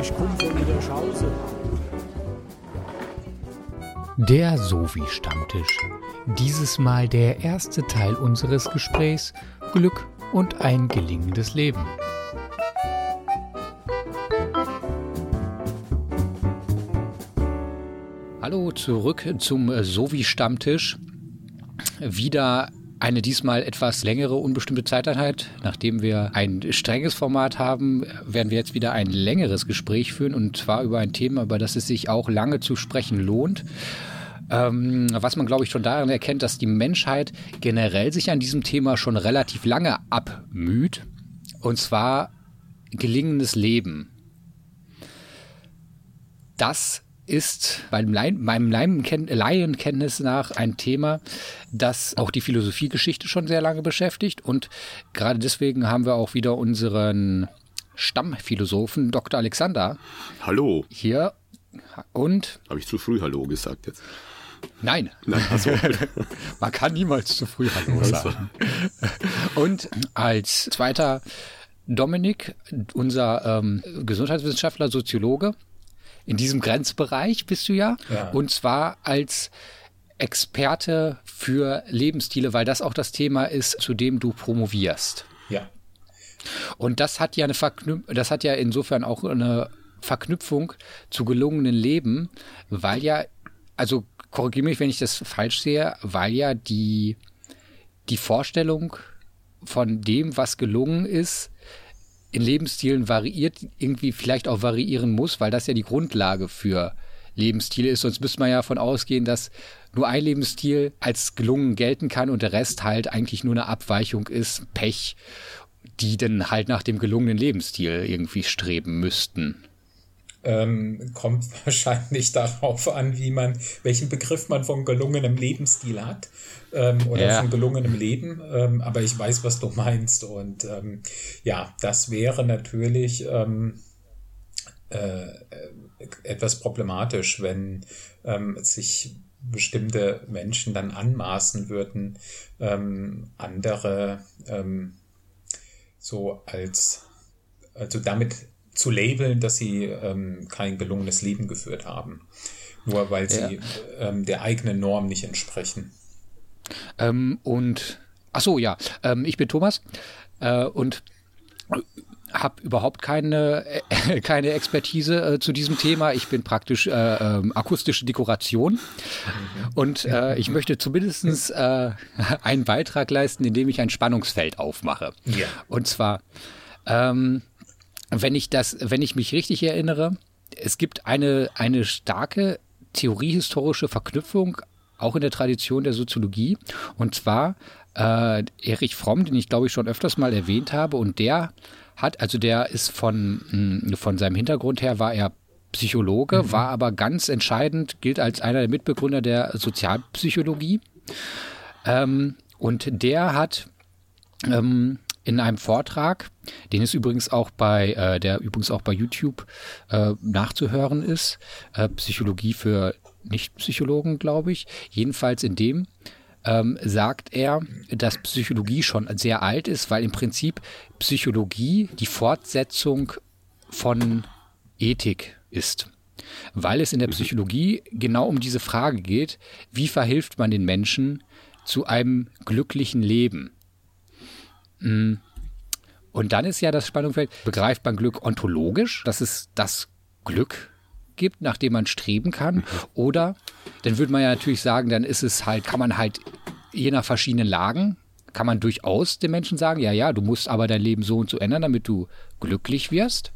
Ich komme von Niederschausen. Der Sovi-Stammtisch. Dieses Mal der erste Teil unseres Gesprächs Glück und ein gelingendes Leben. Hallo, zurück zum Sovi-Stammtisch. Wieder eine diesmal etwas längere unbestimmte Zeiteinheit. Nachdem wir ein strenges Format haben, werden wir jetzt wieder ein längeres Gespräch führen und zwar über ein Thema, über das es sich auch lange zu sprechen lohnt. Ähm, was man, glaube ich, schon daran erkennt, dass die Menschheit generell sich an diesem Thema schon relativ lange abmüht. Und zwar gelingendes Leben. Das ist beim meinem Laienkenntnis nach ein Thema, das auch die Philosophiegeschichte schon sehr lange beschäftigt. Und gerade deswegen haben wir auch wieder unseren Stammphilosophen Dr. Alexander. Hallo. Hier. Und. Habe ich zu früh Hallo gesagt jetzt? Nein. Nein also. Man kann niemals zu früh Hallo sagen. Und als zweiter Dominik, unser ähm, Gesundheitswissenschaftler, Soziologe, in diesem Grenzbereich bist du ja. ja. Und zwar als Experte für Lebensstile, weil das auch das Thema ist, zu dem du promovierst. Ja. Und das hat ja eine Verknüp das hat ja insofern auch eine Verknüpfung zu gelungenen Leben, weil ja, also korrigiere mich, wenn ich das falsch sehe, weil ja die, die Vorstellung von dem, was gelungen ist, in Lebensstilen variiert, irgendwie vielleicht auch variieren muss, weil das ja die Grundlage für Lebensstile ist. Sonst müsste man ja davon ausgehen, dass nur ein Lebensstil als gelungen gelten kann und der Rest halt eigentlich nur eine Abweichung ist, Pech, die dann halt nach dem gelungenen Lebensstil irgendwie streben müssten ähm, kommt wahrscheinlich darauf an, wie man, welchen Begriff man von gelungenem Lebensstil hat ähm, oder ja. von gelungenem Leben. Ähm, aber ich weiß, was du meinst. Und ähm, ja, das wäre natürlich ähm, äh, etwas problematisch, wenn ähm, sich bestimmte Menschen dann anmaßen würden, ähm, andere ähm, so als also damit zu labeln, dass sie ähm, kein gelungenes Leben geführt haben. Nur weil sie ja. ähm, der eigenen Norm nicht entsprechen. Ähm, und ach so, ja, ähm, ich bin Thomas äh, und habe überhaupt keine, äh, keine Expertise äh, zu diesem Thema. Ich bin praktisch äh, ähm, akustische Dekoration mhm. und äh, ich möchte zumindest äh, einen Beitrag leisten, indem ich ein Spannungsfeld aufmache. Ja. Und zwar ähm, wenn ich das, wenn ich mich richtig erinnere, es gibt eine, eine starke theoriehistorische Verknüpfung auch in der Tradition der Soziologie. Und zwar äh, Erich Fromm, den ich glaube ich schon öfters mal erwähnt habe. Und der hat, also der ist von, hm, von seinem Hintergrund her, war er Psychologe, mhm. war aber ganz entscheidend, gilt als einer der Mitbegründer der Sozialpsychologie. Ähm, und der hat ähm, in einem Vortrag, den es übrigens auch bei, äh, der übrigens auch bei YouTube äh, nachzuhören ist, äh, Psychologie für Nicht-Psychologen, glaube ich. Jedenfalls in dem ähm, sagt er, dass Psychologie schon sehr alt ist, weil im Prinzip Psychologie die Fortsetzung von Ethik ist. Weil es in der Psychologie genau um diese Frage geht, wie verhilft man den Menschen zu einem glücklichen Leben? Mm. Und dann ist ja das Spannungsfeld, begreift man Glück ontologisch, dass es das Glück gibt, nach dem man streben kann? Mhm. Oder dann würde man ja natürlich sagen, dann ist es halt, kann man halt je nach verschiedenen Lagen, kann man durchaus den Menschen sagen, ja, ja, du musst aber dein Leben so und so ändern, damit du glücklich wirst.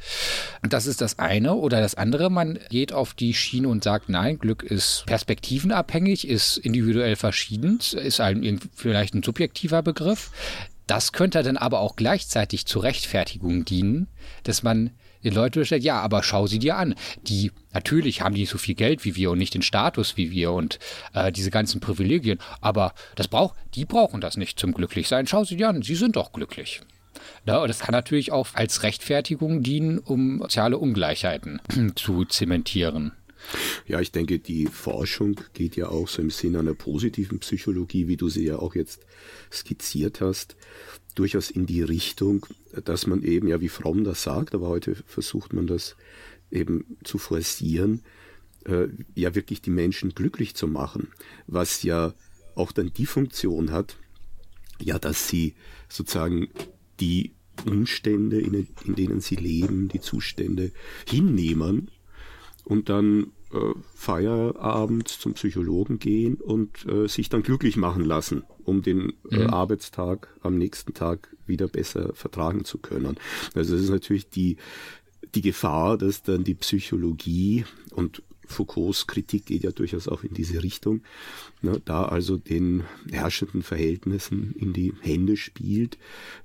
Und das ist das eine. Oder das andere, man geht auf die Schiene und sagt, nein, Glück ist perspektivenabhängig, ist individuell verschieden, ist ein, vielleicht ein subjektiver Begriff. Das könnte dann aber auch gleichzeitig zur Rechtfertigung dienen, dass man den Leuten stellt, ja, aber schau sie dir an. Die, natürlich haben die nicht so viel Geld wie wir und nicht den Status wie wir und äh, diese ganzen Privilegien, aber das braucht, die brauchen das nicht zum Glücklichsein. Schau sie dir an, sie sind doch glücklich. Ja, und das kann natürlich auch als Rechtfertigung dienen, um soziale Ungleichheiten zu zementieren. Ja, ich denke, die Forschung geht ja auch so im Sinne einer positiven Psychologie, wie du sie ja auch jetzt skizziert hast. durchaus in die Richtung, dass man eben, ja, wie Fromm das sagt, aber heute versucht man das eben zu forcieren, äh, ja wirklich die Menschen glücklich zu machen, was ja auch dann die Funktion hat, ja, dass sie sozusagen die Umstände, in, in denen sie leben, die Zustände hinnehmen und dann äh, Feierabend zum Psychologen gehen und äh, sich dann glücklich machen lassen, um den äh, mhm. Arbeitstag am nächsten Tag wieder besser vertragen zu können. Also es ist natürlich die, die Gefahr, dass dann die Psychologie und Foucaults Kritik geht ja durchaus auch in diese Richtung, ne, da also den herrschenden Verhältnissen in die Hände spielt,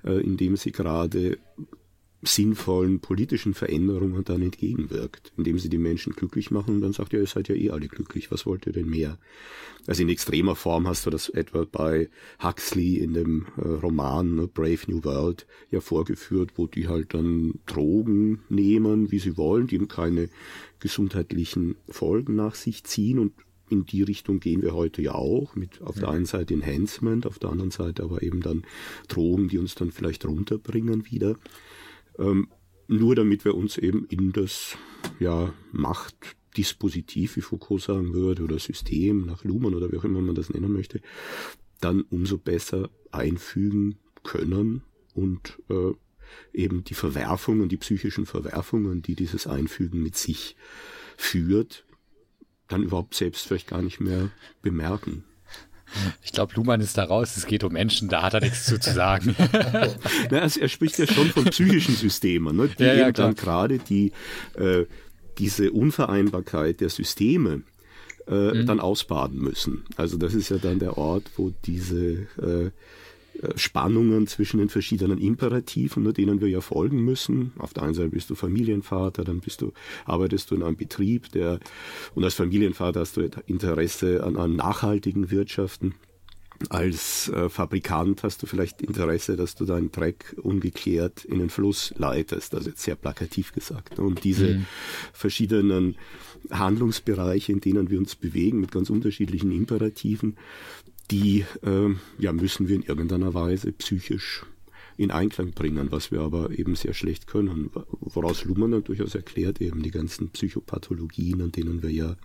äh, indem sie gerade sinnvollen politischen Veränderungen dann entgegenwirkt, indem sie die Menschen glücklich machen und dann sagt, ja, ihr seid ja eh alle glücklich, was wollt ihr denn mehr? Also in extremer Form hast du das etwa bei Huxley in dem äh, Roman ne, Brave New World ja vorgeführt, wo die halt dann Drogen nehmen, wie sie wollen, die eben keine gesundheitlichen Folgen nach sich ziehen und in die Richtung gehen wir heute ja auch, mit auf der einen Seite Enhancement, auf der anderen Seite aber eben dann Drogen, die uns dann vielleicht runterbringen wieder. Ähm, nur damit wir uns eben in das ja, Machtdispositiv, wie Foucault sagen würde, oder System nach Luhmann oder wie auch immer man das nennen möchte, dann umso besser einfügen können und äh, eben die Verwerfungen, die psychischen Verwerfungen, die dieses Einfügen mit sich führt, dann überhaupt selbst vielleicht gar nicht mehr bemerken. Ich glaube, Luhmann ist da raus, es geht um Menschen, da hat er nichts zu, zu sagen. Na, also er spricht ja schon von psychischen Systemen, ne, die ja, ja, eben dann gerade die, äh, diese Unvereinbarkeit der Systeme äh, mhm. dann ausbaden müssen. Also das ist ja dann der Ort, wo diese äh, äh, Spannungen zwischen den verschiedenen Imperativen, nur denen wir ja folgen müssen. Auf der einen Seite bist du Familienvater, dann bist du, arbeitest du in einem Betrieb, der, und als Familienvater hast du Interesse an einem nachhaltigen Wirtschaften. Als äh, Fabrikant hast du vielleicht Interesse, dass du deinen Dreck ungeklärt in den Fluss leitest, also jetzt sehr plakativ gesagt. Und diese mhm. verschiedenen Handlungsbereiche, in denen wir uns bewegen, mit ganz unterschiedlichen Imperativen, die äh, ja, müssen wir in irgendeiner Weise psychisch in Einklang bringen, was wir aber eben sehr schlecht können. Woraus Luhmann dann durchaus erklärt, eben die ganzen Psychopathologien, an denen wir ja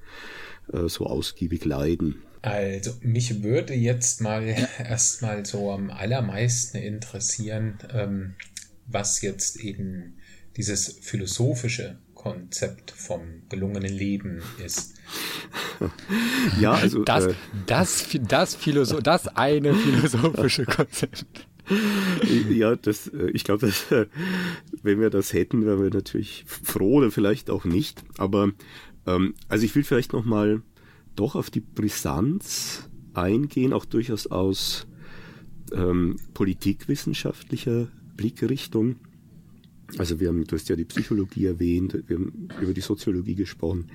äh, so ausgiebig leiden. Also mich würde jetzt mal erstmal so am allermeisten interessieren, ähm, was jetzt eben dieses philosophische Konzept vom gelungenen Leben ist. ja, also das, äh, das, das, Philosoph das eine philosophische Konzept. Ja, das, äh, ich glaube, äh, wenn wir das hätten, wären wir natürlich froh oder vielleicht auch nicht. Aber ähm, also ich will vielleicht noch mal doch auf die Brisanz eingehen, auch durchaus aus ähm, politikwissenschaftlicher Blickrichtung. Also wir haben, du hast ja die Psychologie erwähnt, wir haben über die Soziologie gesprochen.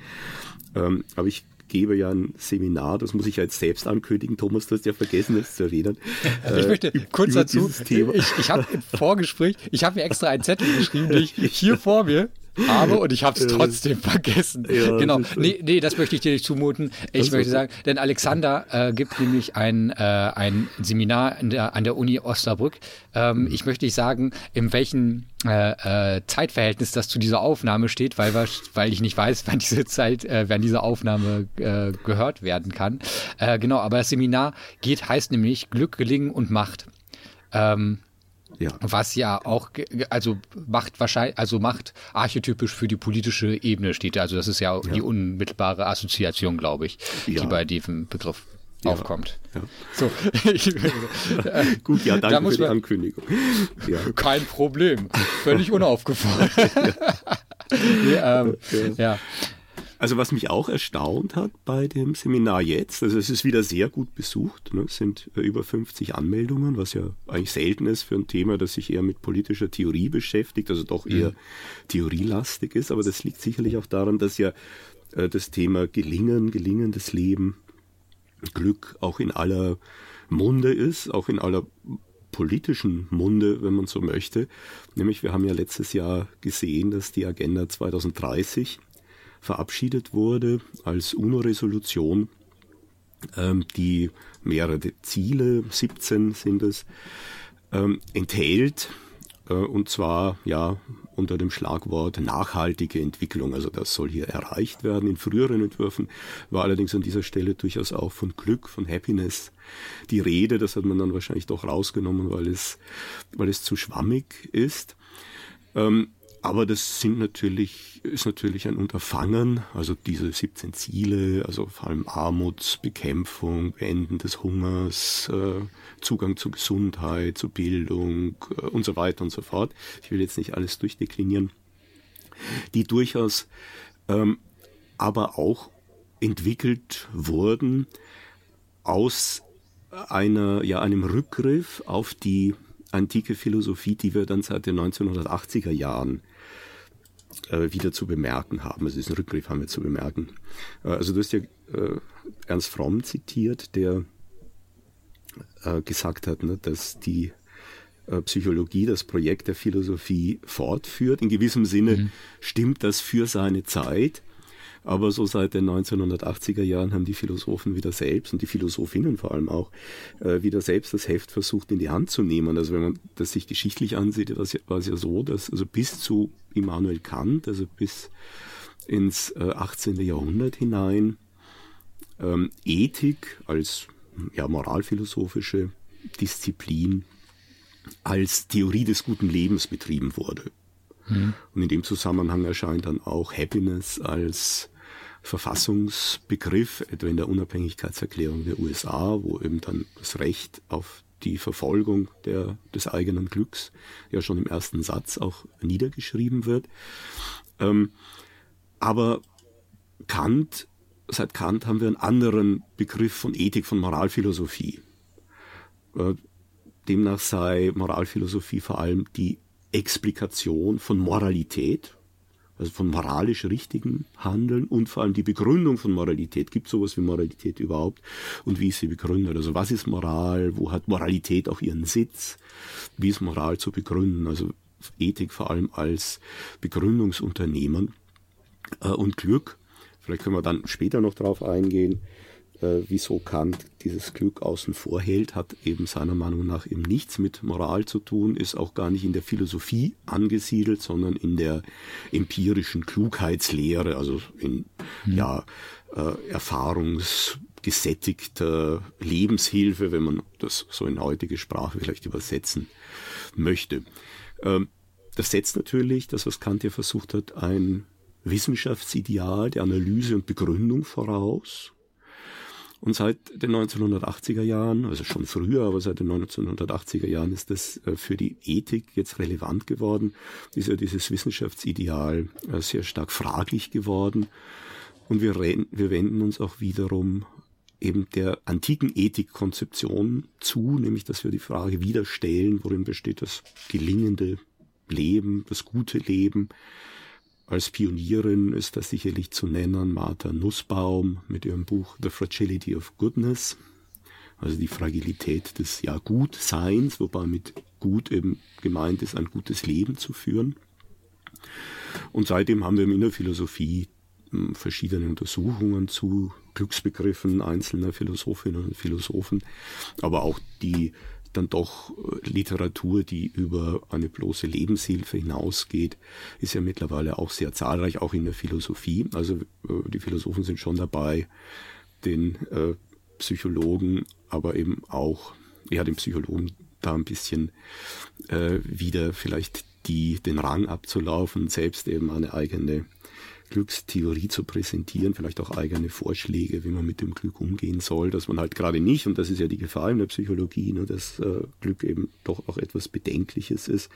Ähm, aber ich gebe ja ein Seminar, das muss ich ja jetzt selbst ankündigen. Thomas, du hast ja vergessen, es zu erwähnen. ich äh, möchte kurz dazu, ich, ich habe im Vorgespräch, ich habe mir extra einen Zettel geschrieben, den ich hier vor mir habe und ich habe es trotzdem vergessen. Ja, genau. Nee, nee, das möchte ich dir nicht zumuten. Ich möchte sagen, denn Alexander äh, gibt nämlich ein, äh, ein Seminar der, an der Uni Osnabrück. Ähm, ich möchte nicht sagen, in welchem äh, äh, Zeitverhältnis das zu dieser Aufnahme steht, weil, weil ich nicht weiß, wann diese Zeit, äh, wann diese Aufnahme äh, gehört werden kann. Äh, genau, aber das Seminar geht, heißt nämlich Glück, Gelingen und Macht. Ähm, ja. Was ja auch, also macht wahrscheinlich, also macht archetypisch für die politische Ebene steht. Also das ist ja, ja. die unmittelbare Assoziation, glaube ich, ja. die bei diesem Begriff ja. aufkommt. Ja. So, Gut, ja, danke für die Ankündigung. Ja. Kein Problem, völlig unaufgefallen. nee, ähm, ja. Also was mich auch erstaunt hat bei dem Seminar jetzt, also es ist wieder sehr gut besucht, ne, es sind äh, über 50 Anmeldungen, was ja eigentlich selten ist für ein Thema, das sich eher mit politischer Theorie beschäftigt, also doch eher mhm. theorielastig ist, aber das liegt sicherlich auch daran, dass ja äh, das Thema Gelingen, gelingendes Leben, Glück auch in aller Munde ist, auch in aller politischen Munde, wenn man so möchte. Nämlich wir haben ja letztes Jahr gesehen, dass die Agenda 2030 verabschiedet wurde als UNO-Resolution, ähm, die mehrere Ziele, 17 sind es, ähm, enthält, äh, und zwar ja unter dem Schlagwort nachhaltige Entwicklung. Also das soll hier erreicht werden. In früheren Entwürfen war allerdings an dieser Stelle durchaus auch von Glück, von Happiness die Rede. Das hat man dann wahrscheinlich doch rausgenommen, weil es, weil es zu schwammig ist. Ähm, aber das sind natürlich, ist natürlich ein Unterfangen, also diese 17 Ziele, also vor allem Armutsbekämpfung, Beenden des Hungers, äh, Zugang zu Gesundheit, zu Bildung äh, und so weiter und so fort. Ich will jetzt nicht alles durchdeklinieren, die durchaus ähm, aber auch entwickelt wurden aus einer, ja, einem Rückgriff auf die antike Philosophie, die wir dann seit den 1980er Jahren äh, wieder zu bemerken haben. Also diesen Rückgriff haben wir zu bemerken. Äh, also du hast ja äh, Ernst Fromm zitiert, der äh, gesagt hat, ne, dass die äh, Psychologie das Projekt der Philosophie fortführt. In gewissem Sinne mhm. stimmt das für seine Zeit. Aber so seit den 1980er Jahren haben die Philosophen wieder selbst und die Philosophinnen vor allem auch äh, wieder selbst das Heft versucht in die Hand zu nehmen. Also wenn man das sich geschichtlich ansieht, war es ja, so, dass also bis zu Immanuel Kant, also bis ins äh, 18. Jahrhundert hinein, ähm, Ethik als ja, moralphilosophische Disziplin als Theorie des guten Lebens betrieben wurde. Mhm. Und in dem Zusammenhang erscheint dann auch Happiness als Verfassungsbegriff, etwa in der Unabhängigkeitserklärung der USA, wo eben dann das Recht auf die Verfolgung der, des eigenen Glücks ja schon im ersten Satz auch niedergeschrieben wird. Ähm, aber Kant, seit Kant haben wir einen anderen Begriff von Ethik, von Moralphilosophie. Äh, demnach sei Moralphilosophie vor allem die Explikation von Moralität, also von moralisch richtigen Handeln und vor allem die Begründung von Moralität. Gibt sowas wie Moralität überhaupt? Und wie ist sie begründet? Also was ist Moral? Wo hat Moralität auch ihren Sitz? Wie ist Moral zu begründen? Also Ethik vor allem als Begründungsunternehmen äh, und Glück. Vielleicht können wir dann später noch drauf eingehen äh, wieso Kant dieses Glück außen vor hält, hat eben seiner Meinung nach eben nichts mit Moral zu tun, ist auch gar nicht in der Philosophie angesiedelt, sondern in der empirischen Klugheitslehre, also in mhm. ja, äh, erfahrungsgesättigter Lebenshilfe, wenn man das so in heutige Sprache vielleicht übersetzen möchte. Ähm, das setzt natürlich, das was Kant ja versucht hat, ein Wissenschaftsideal der Analyse und Begründung voraus. Und seit den 1980er Jahren, also schon früher, aber seit den 1980er Jahren ist das äh, für die Ethik jetzt relevant geworden. Ist ja dieses Wissenschaftsideal äh, sehr stark fraglich geworden. Und wir, wir wenden uns auch wiederum eben der antiken Ethikkonzeption zu, nämlich dass wir die Frage wieder stellen, worin besteht das gelingende Leben, das gute Leben, als Pionierin ist das sicherlich zu nennen Martha Nussbaum mit ihrem Buch The Fragility of Goodness, also die Fragilität des ja Gutseins, wobei mit gut eben gemeint ist, ein gutes Leben zu führen. Und seitdem haben wir in der Philosophie hm, verschiedene Untersuchungen zu Glücksbegriffen einzelner Philosophinnen und Philosophen, aber auch die dann doch äh, Literatur, die über eine bloße Lebenshilfe hinausgeht, ist ja mittlerweile auch sehr zahlreich, auch in der Philosophie. Also äh, die Philosophen sind schon dabei, den äh, Psychologen, aber eben auch, ja, den Psychologen da ein bisschen äh, wieder vielleicht die, den Rang abzulaufen, selbst eben eine eigene Glückstheorie zu präsentieren, vielleicht auch eigene Vorschläge, wie man mit dem Glück umgehen soll, dass man halt gerade nicht, und das ist ja die Gefahr in der Psychologie, ne, dass äh, Glück eben doch auch etwas Bedenkliches ist,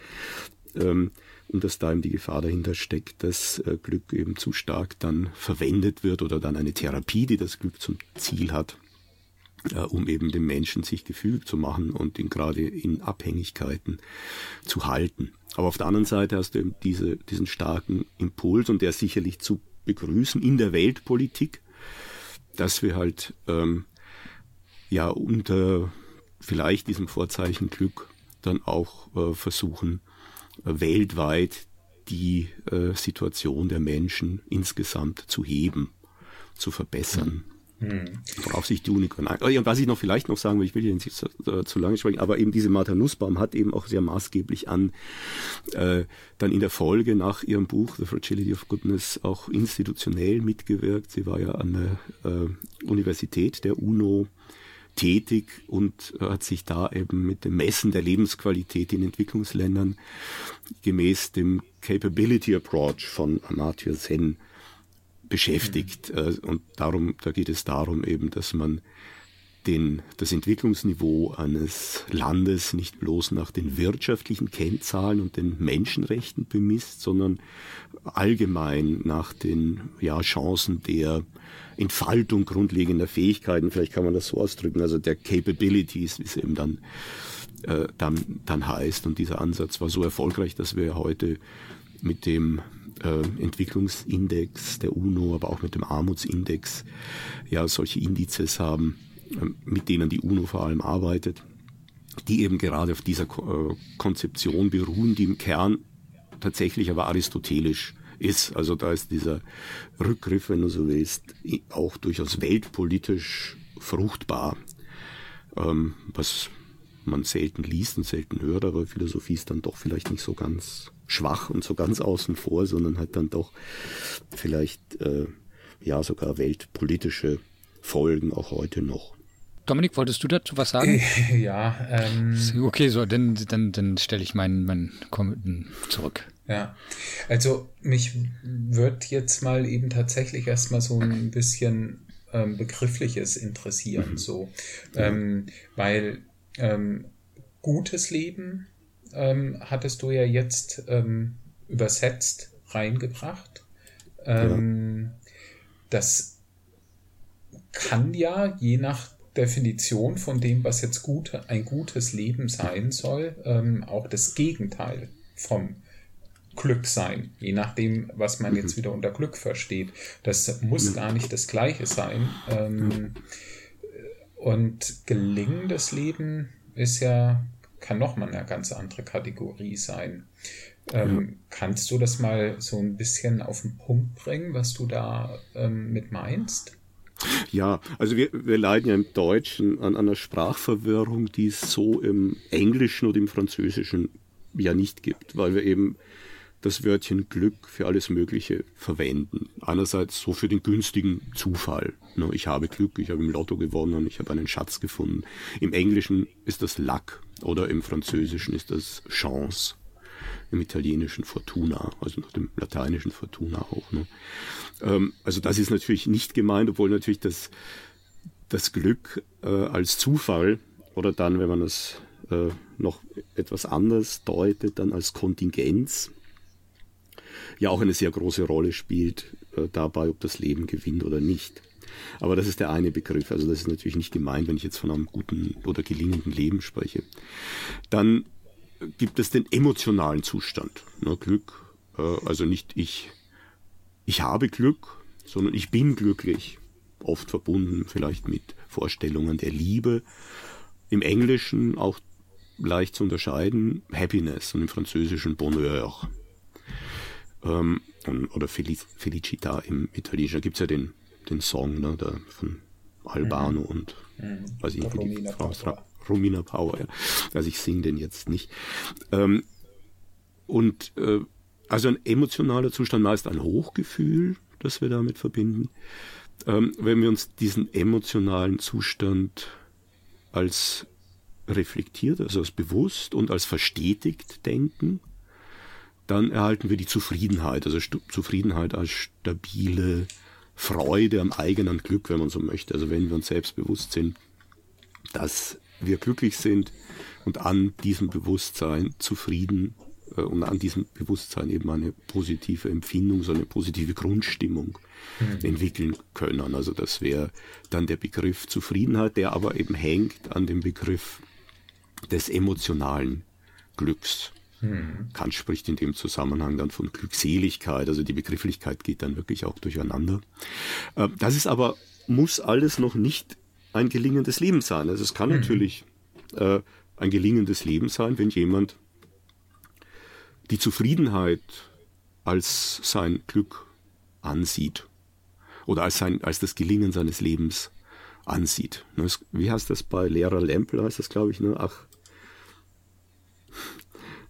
ähm, und dass da eben die Gefahr dahinter steckt, dass äh, Glück eben zu stark dann verwendet wird oder dann eine Therapie, die das Glück zum Ziel hat, um eben dem Menschen sich gefügig zu machen und ihn gerade in Abhängigkeiten zu halten. Aber auf der anderen Seite hast du eben diese, diesen starken Impuls und der sicherlich zu begrüßen in der Weltpolitik, dass wir halt ähm, ja unter vielleicht diesem Vorzeichen Glück dann auch äh, versuchen, äh, weltweit die äh, Situation der Menschen insgesamt zu heben, zu verbessern. Hm. Worauf sich die Unicorn ein. Und was ich noch vielleicht noch sagen will, ich will hier nicht zu, äh, zu lange sprechen, aber eben diese Martha Nussbaum hat eben auch sehr maßgeblich an äh, dann in der Folge nach ihrem Buch The Fragility of Goodness auch institutionell mitgewirkt. Sie war ja an der äh, Universität der UNO tätig und hat sich da eben mit dem Messen der Lebensqualität in Entwicklungsländern gemäß dem Capability Approach von Amartya Sen beschäftigt. Mhm. Und darum, da geht es darum eben, dass man den, das Entwicklungsniveau eines Landes nicht bloß nach den wirtschaftlichen Kennzahlen und den Menschenrechten bemisst, sondern allgemein nach den ja, Chancen der Entfaltung grundlegender Fähigkeiten, vielleicht kann man das so ausdrücken, also der Capabilities, wie es eben dann, äh, dann, dann heißt. Und dieser Ansatz war so erfolgreich, dass wir heute mit dem äh, Entwicklungsindex der UNO, aber auch mit dem Armutsindex ja solche Indizes haben, äh, mit denen die UNO vor allem arbeitet, die eben gerade auf dieser äh, Konzeption beruhen, die im Kern tatsächlich aber aristotelisch ist. Also da ist dieser Rückgriff, wenn du so willst, auch durchaus weltpolitisch fruchtbar, ähm, was man selten liest und selten hört, aber Philosophie ist dann doch vielleicht nicht so ganz schwach und so ganz außen vor, sondern hat dann doch vielleicht äh, ja sogar weltpolitische Folgen auch heute noch. Dominik, wolltest du dazu was sagen? Ja. Ähm, okay, so, dann, dann, dann stelle ich meinen, meinen Kommentar zurück. Ja, also mich wird jetzt mal eben tatsächlich erstmal so ein bisschen ähm, Begriffliches interessieren, mhm. so. Ähm, weil ähm, gutes Leben ähm, hattest du ja jetzt ähm, übersetzt reingebracht. Ähm, ja. Das kann ja je nach Definition von dem, was jetzt gut, ein gutes Leben sein soll, ähm, auch das Gegenteil vom Glück sein, je nachdem, was man jetzt mhm. wieder unter Glück versteht. Das muss gar nicht das Gleiche sein. Ähm, und gelingendes Leben ist ja kann nochmal eine ganz andere Kategorie sein. Ähm, ja. Kannst du das mal so ein bisschen auf den Punkt bringen, was du da ähm, mit meinst? Ja, also wir, wir leiden ja im Deutschen an einer Sprachverwirrung, die es so im Englischen oder im Französischen ja nicht gibt, weil wir eben das Wörtchen Glück für alles Mögliche verwenden. Einerseits so für den günstigen Zufall. Ne, ich habe Glück, ich habe im Lotto gewonnen, ich habe einen Schatz gefunden. Im Englischen ist das Luck oder im Französischen ist das Chance. Im Italienischen Fortuna, also nach dem Lateinischen Fortuna auch. Ne? Ähm, also das ist natürlich nicht gemeint, obwohl natürlich das, das Glück äh, als Zufall oder dann, wenn man es äh, noch etwas anders deutet, dann als Kontingenz ja auch eine sehr große Rolle spielt äh, dabei, ob das Leben gewinnt oder nicht. Aber das ist der eine Begriff. Also das ist natürlich nicht gemeint, wenn ich jetzt von einem guten oder gelingenden Leben spreche. Dann gibt es den emotionalen Zustand. Ne, Glück, äh, also nicht ich, ich habe Glück, sondern ich bin glücklich. Oft verbunden vielleicht mit Vorstellungen der Liebe. Im Englischen auch leicht zu unterscheiden, Happiness und im Französischen Bonheur. Ähm, oder Felic Felicita im Italienischen. Da gibt es ja den den Song ne, da von Albano mhm. und mhm. weiß ich, wie die Frau Power. Romina Power, ja. Also ich singe den jetzt nicht. Ähm, und äh, also ein emotionaler Zustand, meist ein Hochgefühl, das wir damit verbinden. Ähm, wenn wir uns diesen emotionalen Zustand als reflektiert, also als bewusst und als verstetigt denken, dann erhalten wir die Zufriedenheit, also Stu Zufriedenheit als stabile, Freude am eigenen Glück, wenn man so möchte. Also wenn wir uns selbst bewusst sind, dass wir glücklich sind und an diesem Bewusstsein zufrieden äh, und an diesem Bewusstsein eben eine positive Empfindung, so eine positive Grundstimmung mhm. entwickeln können. Also das wäre dann der Begriff Zufriedenheit, der aber eben hängt an dem Begriff des emotionalen Glücks. Mhm. Kant spricht in dem Zusammenhang dann von Glückseligkeit, also die Begrifflichkeit geht dann wirklich auch durcheinander. Äh, das ist aber, muss alles noch nicht ein gelingendes Leben sein. Also es kann mhm. natürlich äh, ein gelingendes Leben sein, wenn jemand die Zufriedenheit als sein Glück ansieht. oder als, sein, als das Gelingen seines Lebens ansieht. Ne, wie heißt das bei Lehrer Lempel, heißt das, glaube ich, ne? Ach,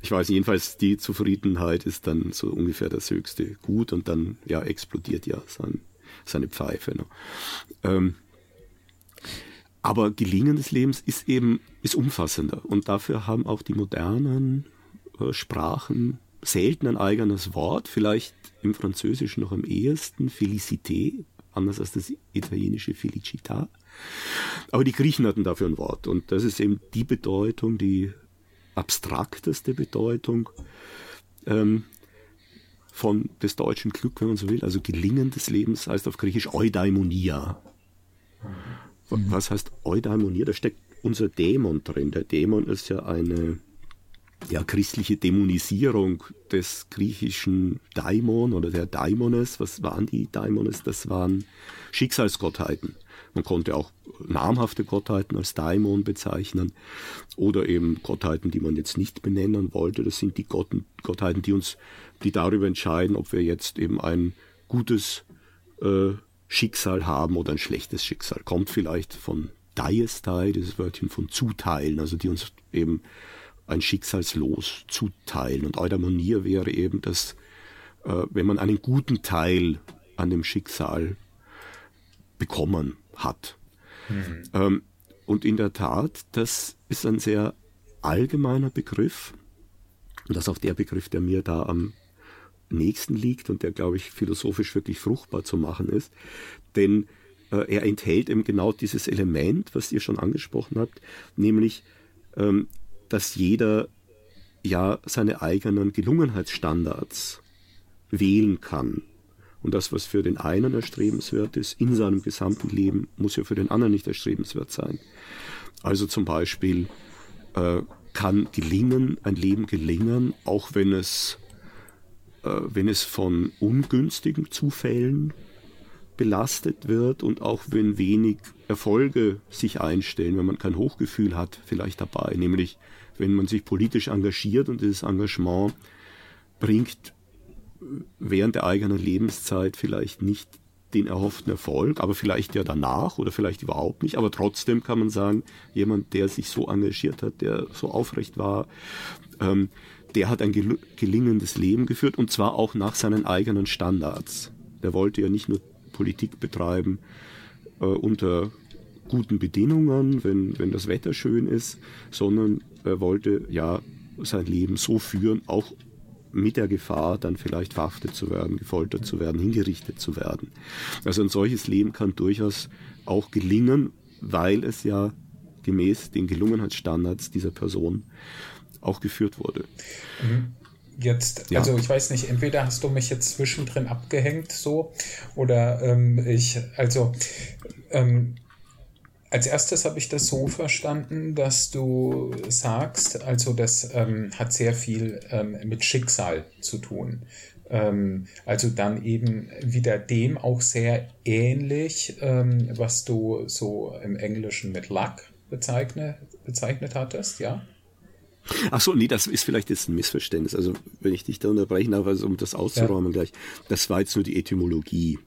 ich weiß jedenfalls, die Zufriedenheit ist dann so ungefähr das höchste Gut und dann ja explodiert ja sein, seine Pfeife. Ne? Ähm, aber Gelingen des Lebens ist eben ist umfassender und dafür haben auch die modernen äh, Sprachen selten ein eigenes Wort, vielleicht im Französischen noch am ehesten Felicité, anders als das italienische Felicità. Aber die Griechen hatten dafür ein Wort und das ist eben die Bedeutung, die abstrakteste Bedeutung ähm, von des deutschen Glück, wenn man so will. Also Gelingen des Lebens heißt auf Griechisch Eudaimonia. Mhm. Was heißt Eudaimonia? Da steckt unser Dämon drin. Der Dämon ist ja eine ja, christliche Dämonisierung des griechischen Daimon oder der Daimones. Was waren die Daimones? Das waren Schicksalsgottheiten. Man konnte auch namhafte Gottheiten als Daimon bezeichnen oder eben Gottheiten, die man jetzt nicht benennen wollte. Das sind die Gotten, Gottheiten, die uns, die darüber entscheiden, ob wir jetzt eben ein gutes äh, Schicksal haben oder ein schlechtes Schicksal. Kommt vielleicht von Daiestai, dieses Wörtchen von zuteilen, also die uns eben ein Schicksalslos zuteilen. Und Eudaimonia wäre eben das, äh, wenn man einen guten Teil an dem Schicksal bekommen hat. Mhm. Ähm, und in der Tat, das ist ein sehr allgemeiner Begriff. Und das ist auch der Begriff, der mir da am nächsten liegt und der, glaube ich, philosophisch wirklich fruchtbar zu machen ist. Denn äh, er enthält eben genau dieses Element, was ihr schon angesprochen habt, nämlich, ähm, dass jeder ja seine eigenen Gelungenheitsstandards wählen kann. Und das, was für den einen erstrebenswert ist in seinem gesamten Leben, muss ja für den anderen nicht erstrebenswert sein. Also zum Beispiel äh, kann gelingen, ein Leben gelingen, auch wenn es, äh, wenn es von ungünstigen Zufällen belastet wird und auch wenn wenig Erfolge sich einstellen, wenn man kein Hochgefühl hat, vielleicht dabei, nämlich wenn man sich politisch engagiert und dieses Engagement bringt während der eigenen Lebenszeit vielleicht nicht den erhofften Erfolg, aber vielleicht ja danach oder vielleicht überhaupt nicht. Aber trotzdem kann man sagen, jemand, der sich so engagiert hat, der so aufrecht war, ähm, der hat ein gel gelingendes Leben geführt und zwar auch nach seinen eigenen Standards. Der wollte ja nicht nur Politik betreiben äh, unter guten Bedingungen, wenn, wenn das Wetter schön ist, sondern er wollte ja sein Leben so führen, auch mit der Gefahr, dann vielleicht verhaftet zu werden, gefoltert zu werden, hingerichtet zu werden. Also ein solches Leben kann durchaus auch gelingen, weil es ja gemäß den Gelungenheitsstandards dieser Person auch geführt wurde. Mhm. Jetzt, ja. also ich weiß nicht, entweder hast du mich jetzt zwischendrin abgehängt so oder ähm, ich, also ähm, als erstes habe ich das so verstanden, dass du sagst, also das ähm, hat sehr viel ähm, mit Schicksal zu tun. Ähm, also dann eben wieder dem auch sehr ähnlich, ähm, was du so im Englischen mit Luck bezeichne, bezeichnet hattest, ja? Ach so, nee, das ist vielleicht jetzt ein Missverständnis. Also wenn ich dich da unterbrechen darf, also um das auszuräumen ja. gleich, das war jetzt nur die Etymologie.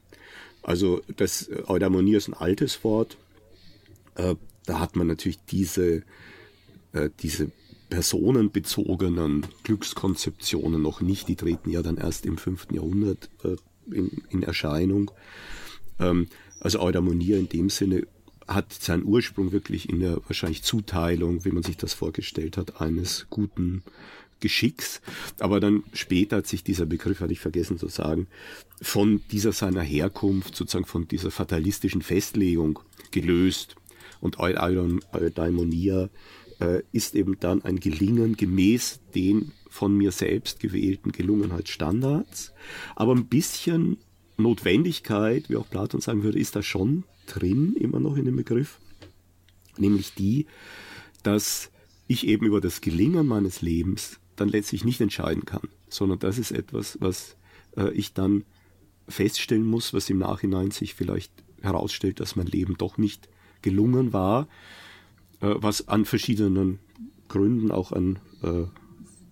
Also das Eudaimonie ist ein altes Wort, äh, da hat man natürlich diese, äh, diese personenbezogenen Glückskonzeptionen noch nicht. Die treten ja dann erst im fünften Jahrhundert äh, in, in, Erscheinung. Ähm, also Eudaimonia in dem Sinne hat seinen Ursprung wirklich in der wahrscheinlich Zuteilung, wie man sich das vorgestellt hat, eines guten Geschicks. Aber dann später hat sich dieser Begriff, hatte ich vergessen zu sagen, von dieser seiner Herkunft, sozusagen von dieser fatalistischen Festlegung gelöst. Und Eudaimonia äh, ist eben dann ein Gelingen gemäß den von mir selbst gewählten Gelungenheitsstandards. Aber ein bisschen Notwendigkeit, wie auch Platon sagen würde, ist da schon drin, immer noch in dem Begriff. Nämlich die, dass ich eben über das Gelingen meines Lebens dann letztlich nicht entscheiden kann, sondern das ist etwas, was äh, ich dann feststellen muss, was im Nachhinein sich vielleicht herausstellt, dass mein Leben doch nicht gelungen war, äh, was an verschiedenen Gründen, auch an äh,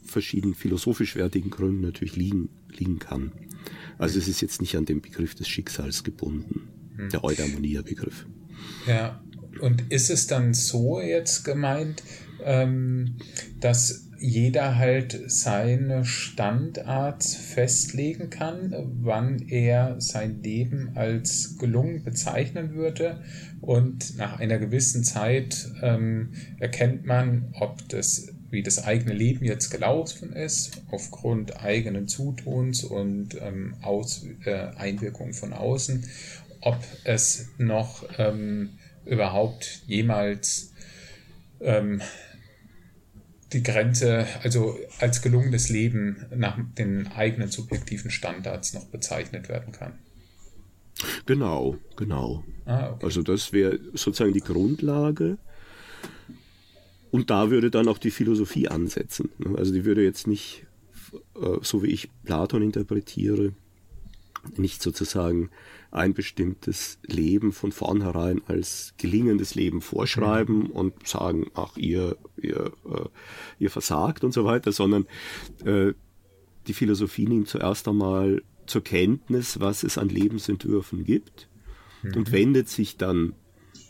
verschiedenen philosophisch wertigen Gründen natürlich liegen, liegen kann. Also es ist jetzt nicht an den Begriff des Schicksals gebunden, hm. der Eudaimonia-Begriff. Ja, und ist es dann so jetzt gemeint, ähm, dass jeder halt seine Standart festlegen kann, wann er sein Leben als gelungen bezeichnen würde. Und nach einer gewissen Zeit ähm, erkennt man, ob das, wie das eigene Leben jetzt gelaufen ist, aufgrund eigenen Zutuns und ähm, Aus, äh, Einwirkungen von außen, ob es noch ähm, überhaupt jemals ähm, die Grenze, also als gelungenes Leben nach den eigenen subjektiven Standards noch bezeichnet werden kann. Genau, genau. Ah, okay. Also das wäre sozusagen die Grundlage. Und da würde dann auch die Philosophie ansetzen. Also die würde jetzt nicht, äh, so wie ich Platon interpretiere, nicht sozusagen ein bestimmtes Leben von vornherein als gelingendes Leben vorschreiben mhm. und sagen, ach, ihr, ihr, äh, ihr versagt und so weiter, sondern äh, die Philosophie nimmt zuerst einmal zur Kenntnis, was es an Lebensentwürfen gibt mhm. und wendet sich dann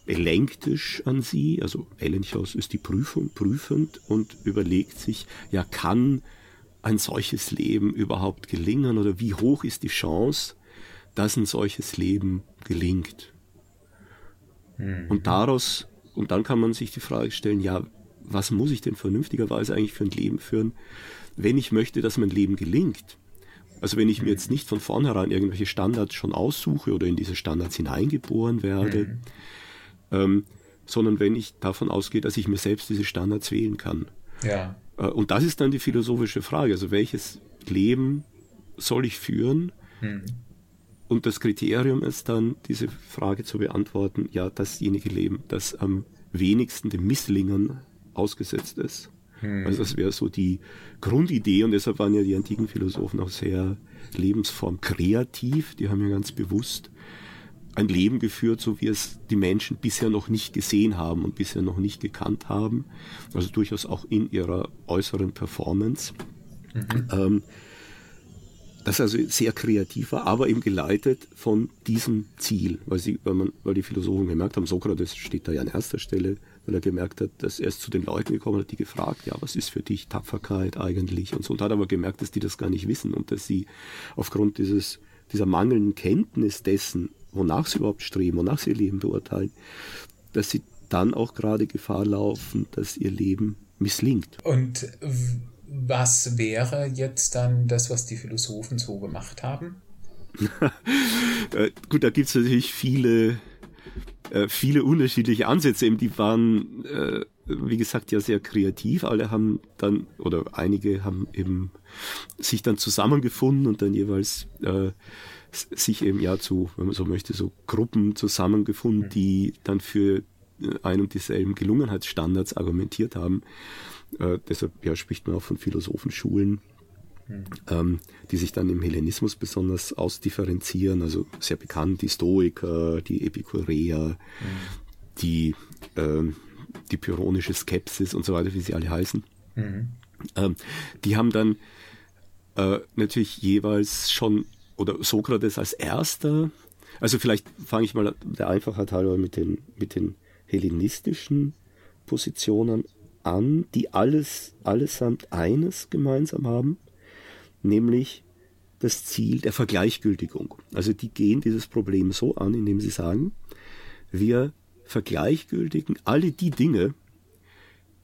elenktisch an sie, also Ellenchaus ist die Prüfung prüfend und überlegt sich, ja, kann ein solches Leben überhaupt gelingen oder wie hoch ist die Chance, dass ein solches Leben gelingt. Mhm. Und daraus, und dann kann man sich die Frage stellen, ja, was muss ich denn vernünftigerweise eigentlich für ein Leben führen, wenn ich möchte, dass mein Leben gelingt? Also wenn ich mir jetzt nicht von vornherein irgendwelche Standards schon aussuche oder in diese Standards hineingeboren werde, mhm. ähm, sondern wenn ich davon ausgehe, dass ich mir selbst diese Standards wählen kann. Ja. Äh, und das ist dann die philosophische Frage. Also welches Leben soll ich führen? Mhm. Und das Kriterium ist dann, diese Frage zu beantworten, ja, dasjenige Leben, das am wenigsten dem Misslingen ausgesetzt ist. Hm. Also das wäre so die Grundidee und deshalb waren ja die antiken Philosophen auch sehr Lebensform kreativ. Die haben ja ganz bewusst ein Leben geführt, so wie es die Menschen bisher noch nicht gesehen haben und bisher noch nicht gekannt haben. Also durchaus auch in ihrer äußeren Performance. Mhm. Ähm, das also sehr kreativ war, aber eben geleitet von diesem Ziel, weil, sie, weil, man, weil die Philosophen gemerkt haben, Sokrates steht da ja an erster Stelle, weil er gemerkt hat, dass er ist zu den Leuten gekommen hat, die gefragt, ja, was ist für dich Tapferkeit eigentlich und so, und hat aber gemerkt, dass die das gar nicht wissen und dass sie aufgrund dieses, dieser mangelnden Kenntnis dessen, wonach sie überhaupt streben, wonach sie ihr Leben beurteilen, dass sie dann auch gerade Gefahr laufen, dass ihr Leben misslingt. Und was wäre jetzt dann das, was die Philosophen so gemacht haben? Äh, gut, da gibt es natürlich viele, äh, viele unterschiedliche Ansätze. Eben, die waren, äh, wie gesagt, ja sehr kreativ. Alle haben dann, oder einige haben eben sich dann zusammengefunden und dann jeweils äh, sich eben ja zu, wenn man so möchte, so Gruppen zusammengefunden, mhm. die dann für ein und dieselben Gelungenheitsstandards argumentiert haben. Äh, deshalb ja, spricht man auch von Philosophenschulen, mhm. ähm, die sich dann im Hellenismus besonders ausdifferenzieren. Also sehr bekannt, die Stoiker, die Epikureer, mhm. die, äh, die pyrrhonische Skepsis und so weiter, wie sie alle heißen. Mhm. Ähm, die haben dann äh, natürlich jeweils schon, oder Sokrates als erster, also vielleicht fange ich mal der Einfachheit halber mit den, mit den hellenistischen Positionen an, die alles, allesamt eines gemeinsam haben, nämlich das Ziel der Vergleichgültigung. Also die gehen dieses Problem so an, indem sie sagen, wir vergleichgültigen alle die Dinge,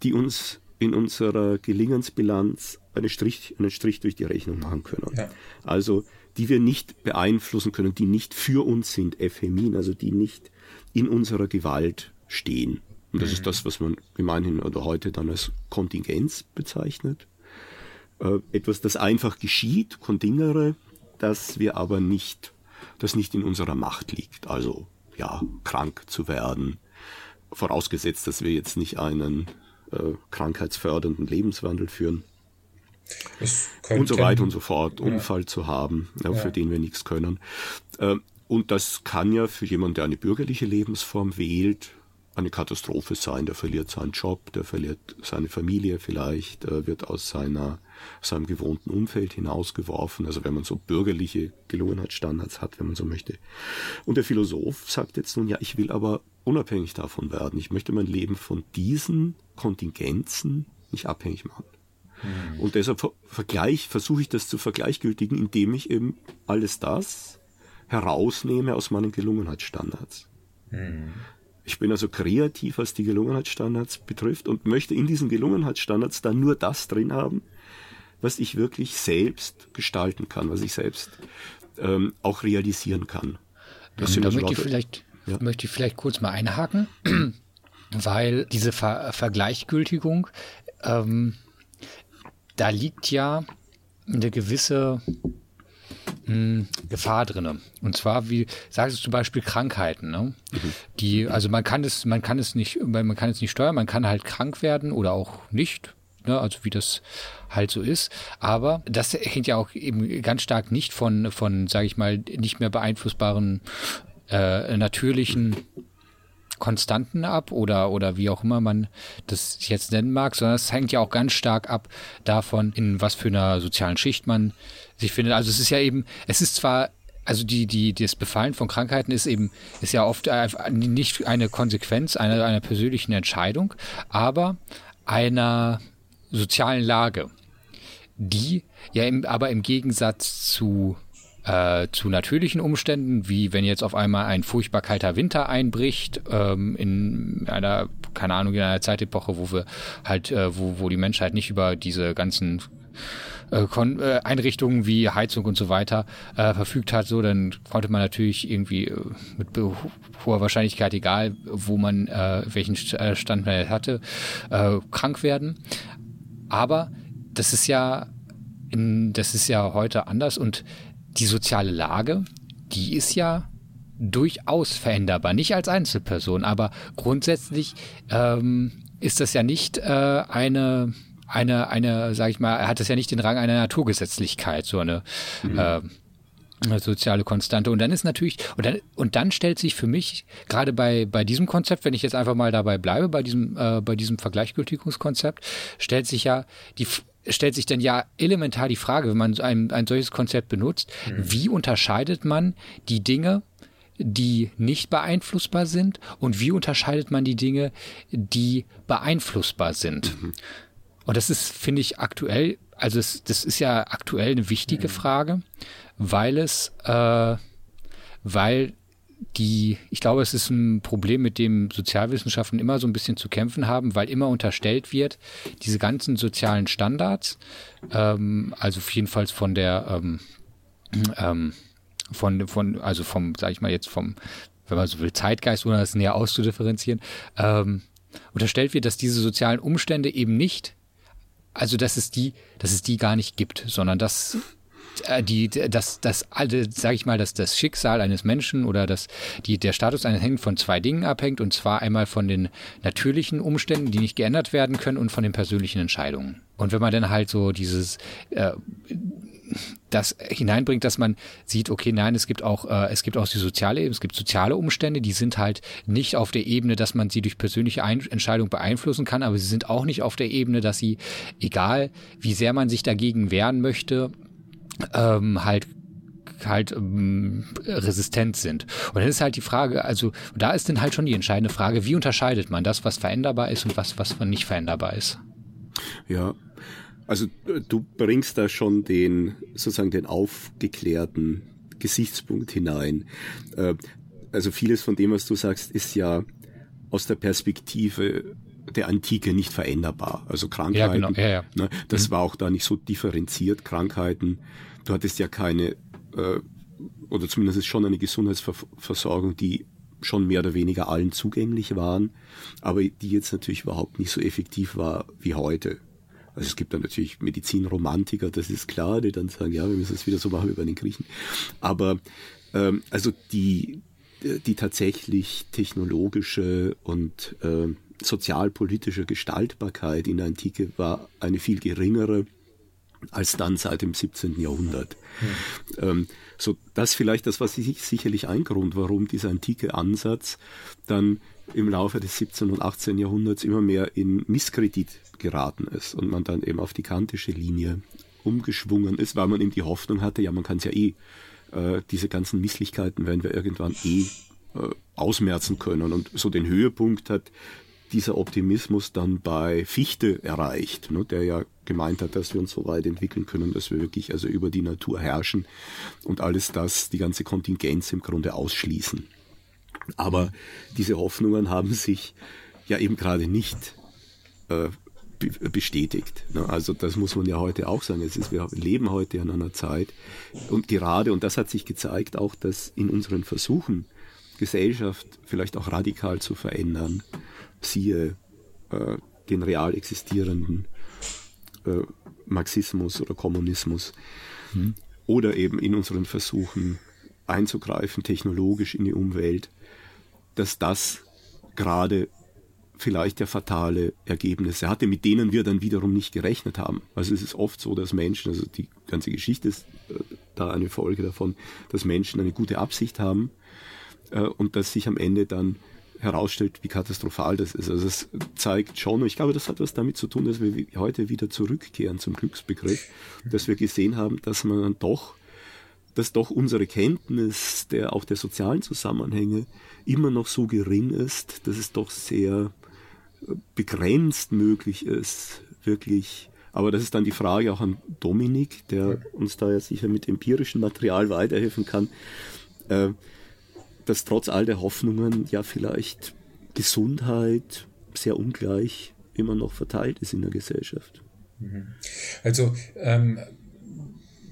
die uns in unserer Gelingensbilanz einen Strich, einen Strich durch die Rechnung machen können. Ja. Also die wir nicht beeinflussen können, die nicht für uns sind, Ephemin, also die nicht in unserer Gewalt stehen. Und das mhm. ist das, was man gemeinhin oder heute dann als Kontingenz bezeichnet. Äh, etwas, das einfach geschieht, kontingere, das wir aber nicht, das nicht in unserer Macht liegt. Also, ja, krank zu werden. Vorausgesetzt, dass wir jetzt nicht einen äh, krankheitsfördernden Lebenswandel führen. Und so weiter und so fort. Ja. Unfall zu haben, ja, für den wir nichts können. Äh, und das kann ja für jemanden, der eine bürgerliche Lebensform wählt, eine Katastrophe sein. Der verliert seinen Job, der verliert seine Familie vielleicht, äh, wird aus seiner seinem gewohnten Umfeld hinausgeworfen, also wenn man so bürgerliche Gelungenheitsstandards hat, wenn man so möchte. Und der Philosoph sagt jetzt nun, ja, ich will aber unabhängig davon werden. Ich möchte mein Leben von diesen Kontingenzen nicht abhängig machen. Mhm. Und deshalb vergleich, versuche ich das zu vergleichgültigen, indem ich eben alles das herausnehme aus meinen Gelungenheitsstandards. Mhm. Ich bin also kreativ, was die Gelungenheitsstandards betrifft und möchte in diesen Gelungenheitsstandards dann nur das drin haben, was ich wirklich selbst gestalten kann, was ich selbst ähm, auch realisieren kann. Das ähm, da also möchte, ich vielleicht, ja. möchte ich vielleicht kurz mal einhaken, weil diese Ver Vergleichgültigung, ähm, da liegt ja eine gewisse hm, Gefahr drin. Und zwar, wie sagst du zum Beispiel Krankheiten, ne? Mhm. Die, also man kann es, man kann es nicht, man kann es nicht steuern, man kann halt krank werden oder auch nicht. Ne, also wie das halt so ist. Aber das hängt ja auch eben ganz stark nicht von, von sage ich mal, nicht mehr beeinflussbaren äh, natürlichen Konstanten ab oder, oder wie auch immer man das jetzt nennen mag, sondern es hängt ja auch ganz stark ab davon, in was für einer sozialen Schicht man sich findet. Also es ist ja eben, es ist zwar also die, die, das Befallen von Krankheiten ist eben, ist ja oft nicht eine Konsequenz einer, einer persönlichen Entscheidung, aber einer sozialen Lage, die ja im, aber im Gegensatz zu äh, zu natürlichen Umständen, wie wenn jetzt auf einmal ein furchtbar kalter Winter einbricht, ähm, in einer, keine Ahnung, in einer Zeitepoche, wo wir halt, äh, wo, wo die Menschheit nicht über diese ganzen äh, äh Einrichtungen wie Heizung und so weiter äh, verfügt hat, so dann konnte man natürlich irgendwie äh, mit hoher Wahrscheinlichkeit, egal wo man äh, welchen äh, Stand man hatte, krank werden. Aber das ist ja in, das ist ja heute anders und die soziale Lage, die ist ja durchaus veränderbar, nicht als Einzelperson, aber grundsätzlich ähm, ist das ja nicht äh, eine eine eine sag ich mal, hat das ja nicht den Rang einer Naturgesetzlichkeit, so eine mhm. äh, soziale Konstante. Und dann ist natürlich, und dann, und dann stellt sich für mich, gerade bei, bei diesem Konzept, wenn ich jetzt einfach mal dabei bleibe, bei diesem, äh, bei diesem Vergleichgültigungskonzept, stellt sich ja die, stellt sich dann ja elementar die Frage, wenn man ein, ein solches Konzept benutzt, mhm. wie unterscheidet man die Dinge, die nicht beeinflussbar sind und wie unterscheidet man die Dinge, die beeinflussbar sind? Mhm. Und das ist, finde ich, aktuell, also es, das ist ja aktuell eine wichtige mhm. Frage, weil es, äh, weil die, ich glaube, es ist ein Problem, mit dem Sozialwissenschaften immer so ein bisschen zu kämpfen haben, weil immer unterstellt wird, diese ganzen sozialen Standards, ähm, also jedenfalls von der, ähm, ähm, von, von, also vom, sag ich mal jetzt vom, wenn man so will, Zeitgeist, ohne das näher auszudifferenzieren, ähm, unterstellt wird, dass diese sozialen Umstände eben nicht, also dass es die, dass es die gar nicht gibt, sondern dass äh, die, das, das, sage ich mal, dass das Schicksal eines Menschen oder das, die, der Status eines Menschen von zwei Dingen abhängt und zwar einmal von den natürlichen Umständen, die nicht geändert werden können und von den persönlichen Entscheidungen. Und wenn man dann halt so dieses äh, das hineinbringt, dass man sieht, okay, nein, es gibt auch, äh, es gibt auch die soziale Ebene, es gibt soziale Umstände, die sind halt nicht auf der Ebene, dass man sie durch persönliche Ein Entscheidung beeinflussen kann, aber sie sind auch nicht auf der Ebene, dass sie, egal wie sehr man sich dagegen wehren möchte, ähm, halt halt ähm, resistent sind. Und dann ist halt die Frage, also da ist dann halt schon die entscheidende Frage, wie unterscheidet man das, was veränderbar ist und was, was nicht veränderbar ist? Ja, also du bringst da schon den sozusagen den aufgeklärten Gesichtspunkt hinein. Äh, also vieles von dem, was du sagst, ist ja aus der Perspektive der Antike nicht veränderbar. Also Krankheiten, ja, genau. ja, ja. Ne, das mhm. war auch da nicht so differenziert. Krankheiten Du hattest ja keine, äh, oder zumindest schon eine Gesundheitsversorgung, die schon mehr oder weniger allen zugänglich waren, aber die jetzt natürlich überhaupt nicht so effektiv war wie heute. Also es gibt dann natürlich Medizinromantiker, das ist klar, die dann sagen, ja, wir müssen es wieder so machen wie bei den Griechen. Aber ähm, also die, die tatsächlich technologische und äh, sozialpolitische Gestaltbarkeit in der Antike war eine viel geringere als dann seit dem 17. Jahrhundert. Hm. Ähm, so das vielleicht das, was sich sicherlich ein Grund, warum dieser antike Ansatz dann im Laufe des 17. und 18. Jahrhunderts immer mehr in Misskredit geraten ist und man dann eben auf die kantische Linie umgeschwungen ist, weil man eben die Hoffnung hatte, ja, man kann es ja eh, äh, diese ganzen Misslichkeiten werden wir irgendwann eh äh, ausmerzen können. Und so den Höhepunkt hat dieser Optimismus dann bei Fichte erreicht, ne, der ja gemeint hat, dass wir uns so weit entwickeln können, dass wir wirklich also über die Natur herrschen und alles das, die ganze Kontingenz im Grunde ausschließen. Aber diese Hoffnungen haben sich ja eben gerade nicht äh, bestätigt. Ne? Also das muss man ja heute auch sagen. Es ist, wir leben heute in einer Zeit und gerade, und das hat sich gezeigt, auch dass in unseren Versuchen, Gesellschaft vielleicht auch radikal zu verändern, siehe äh, den real existierenden äh, Marxismus oder Kommunismus, hm. oder eben in unseren Versuchen einzugreifen, technologisch in die Umwelt, dass das gerade vielleicht ja fatale Ergebnisse hatte, mit denen wir dann wiederum nicht gerechnet haben. Also es ist oft so, dass Menschen, also die ganze Geschichte ist äh, da eine Folge davon, dass Menschen eine gute Absicht haben äh, und dass sich am Ende dann herausstellt, wie katastrophal das ist. Also es zeigt schon, ich glaube, das hat was damit zu tun, dass wir heute wieder zurückkehren zum Glücksbegriff, dass wir gesehen haben, dass man dann doch, dass doch unsere Kenntnis der, auch der sozialen Zusammenhänge immer noch so gering ist, dass es doch sehr begrenzt möglich ist, wirklich. Aber das ist dann die Frage auch an Dominik, der uns da ja sicher mit empirischem Material weiterhelfen kann, äh, dass trotz all der Hoffnungen ja vielleicht Gesundheit sehr ungleich immer noch verteilt ist in der Gesellschaft. Mhm. Also ähm,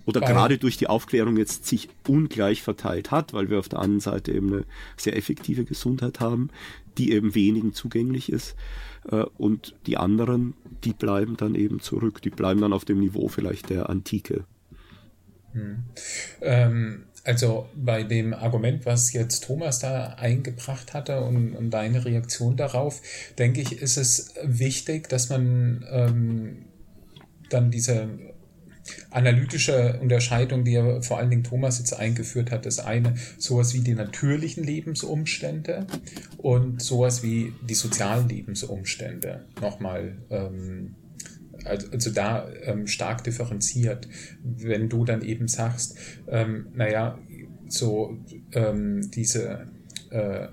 oder gerade durch die Aufklärung jetzt sich ungleich verteilt hat, weil wir auf der anderen Seite eben eine sehr effektive Gesundheit haben, die eben wenigen zugänglich ist. Äh, und die anderen, die bleiben dann eben zurück. Die bleiben dann auf dem Niveau vielleicht der Antike. Hm. Ähm, also bei dem Argument, was jetzt Thomas da eingebracht hatte und, und deine Reaktion darauf, denke ich, ist es wichtig, dass man ähm, dann diese analytische Unterscheidung, die ja vor allen Dingen Thomas jetzt eingeführt hat, ist eine sowas wie die natürlichen Lebensumstände und sowas wie die sozialen Lebensumstände nochmal ähm, also, da ähm, stark differenziert, wenn du dann eben sagst, ähm, naja, so ähm, diese äh,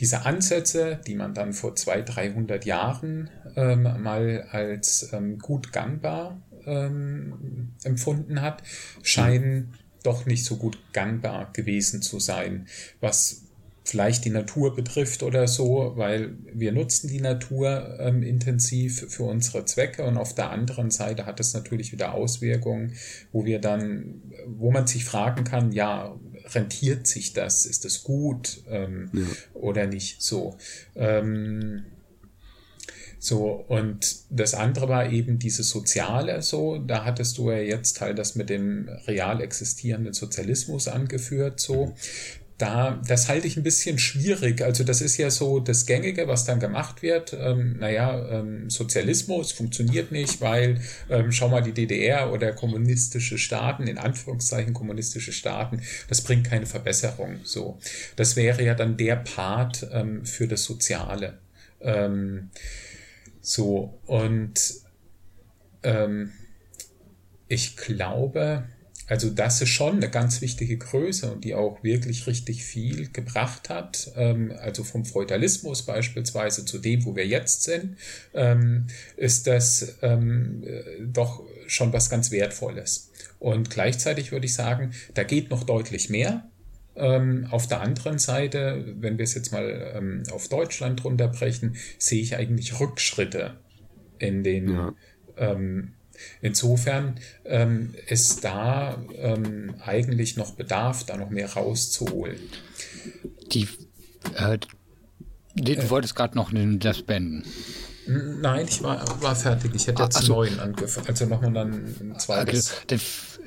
diese Ansätze, die man dann vor 200, 300 Jahren ähm, mal als ähm, gut gangbar ähm, empfunden hat, scheinen doch nicht so gut gangbar gewesen zu sein, was vielleicht die Natur betrifft oder so, weil wir nutzen die Natur ähm, intensiv für unsere Zwecke und auf der anderen Seite hat es natürlich wieder Auswirkungen, wo wir dann, wo man sich fragen kann, ja, rentiert sich das, ist das gut ähm, ja. oder nicht so. Ähm, so, und das andere war eben diese soziale, so, da hattest du ja jetzt halt das mit dem real existierenden Sozialismus angeführt, so. Da, das halte ich ein bisschen schwierig. Also das ist ja so das Gängige, was dann gemacht wird. Ähm, naja, ähm, Sozialismus funktioniert nicht, weil ähm, schau mal die DDR oder kommunistische Staaten, in Anführungszeichen kommunistische Staaten, das bringt keine Verbesserung. So, das wäre ja dann der Part ähm, für das Soziale. Ähm, so, und ähm, ich glaube, also das ist schon eine ganz wichtige Größe und die auch wirklich richtig viel gebracht hat. Ähm, also vom Feudalismus beispielsweise zu dem, wo wir jetzt sind, ähm, ist das ähm, äh, doch schon was ganz Wertvolles. Und gleichzeitig würde ich sagen, da geht noch deutlich mehr. Ähm, auf der anderen Seite, wenn wir es jetzt mal ähm, auf Deutschland runterbrechen, sehe ich eigentlich Rückschritte in den. Ja. Ähm, insofern ähm, ist da ähm, eigentlich noch Bedarf, da noch mehr rauszuholen. Die, äh, du äh, wolltest gerade noch das beenden. Nein, ich war, war fertig. Ich hätte jetzt ah, also, neun angefangen. Also nochmal dann ein zweites. Okay,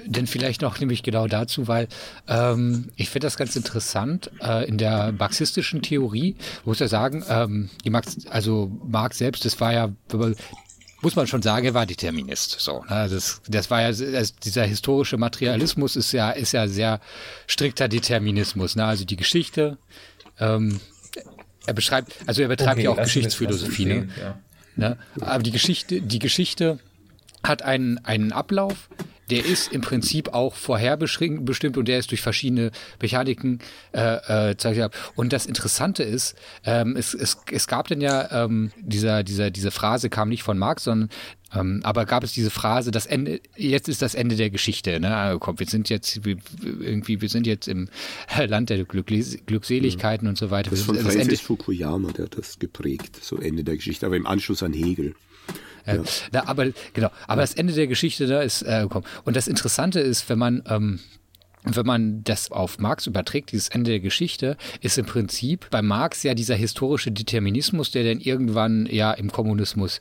denn vielleicht noch nämlich genau dazu, weil ähm, ich finde das ganz interessant. Äh, in der marxistischen Theorie muss er sagen, ähm, die Marx, also Marx selbst, das war ja muss man schon sagen, er war Determinist. So, ne? das, das war ja das, dieser historische Materialismus ist ja ist ja sehr strikter Determinismus. Ne? Also die Geschichte. Ähm, er beschreibt, also er betreibt okay, ja auch Geschichtsphilosophie. Ne? Ja. Ne? Aber die Geschichte, die Geschichte hat einen einen Ablauf, der ist im Prinzip auch vorherbestimmt und der ist durch verschiedene Mechaniken äh, äh, und das Interessante ist, ähm, es, es, es gab denn ja ähm, dieser, dieser, diese Phrase kam nicht von Marx, sondern ähm, aber gab es diese Phrase, das Ende, jetzt ist das Ende der Geschichte, ne, angekommen. Wir sind jetzt wir, irgendwie, wir sind jetzt im Land der Glückseligkeiten mhm. und so weiter. Das ist von Francis Ende Fukuyama, der hat das geprägt, so Ende der Geschichte, aber im Anschluss an Hegel. Ja. Na, aber genau, aber das Ende der Geschichte da ist äh, gekommen. Und das Interessante ist, wenn man ähm, wenn man das auf Marx überträgt, dieses Ende der Geschichte, ist im Prinzip bei Marx ja dieser historische Determinismus, der dann irgendwann ja im Kommunismus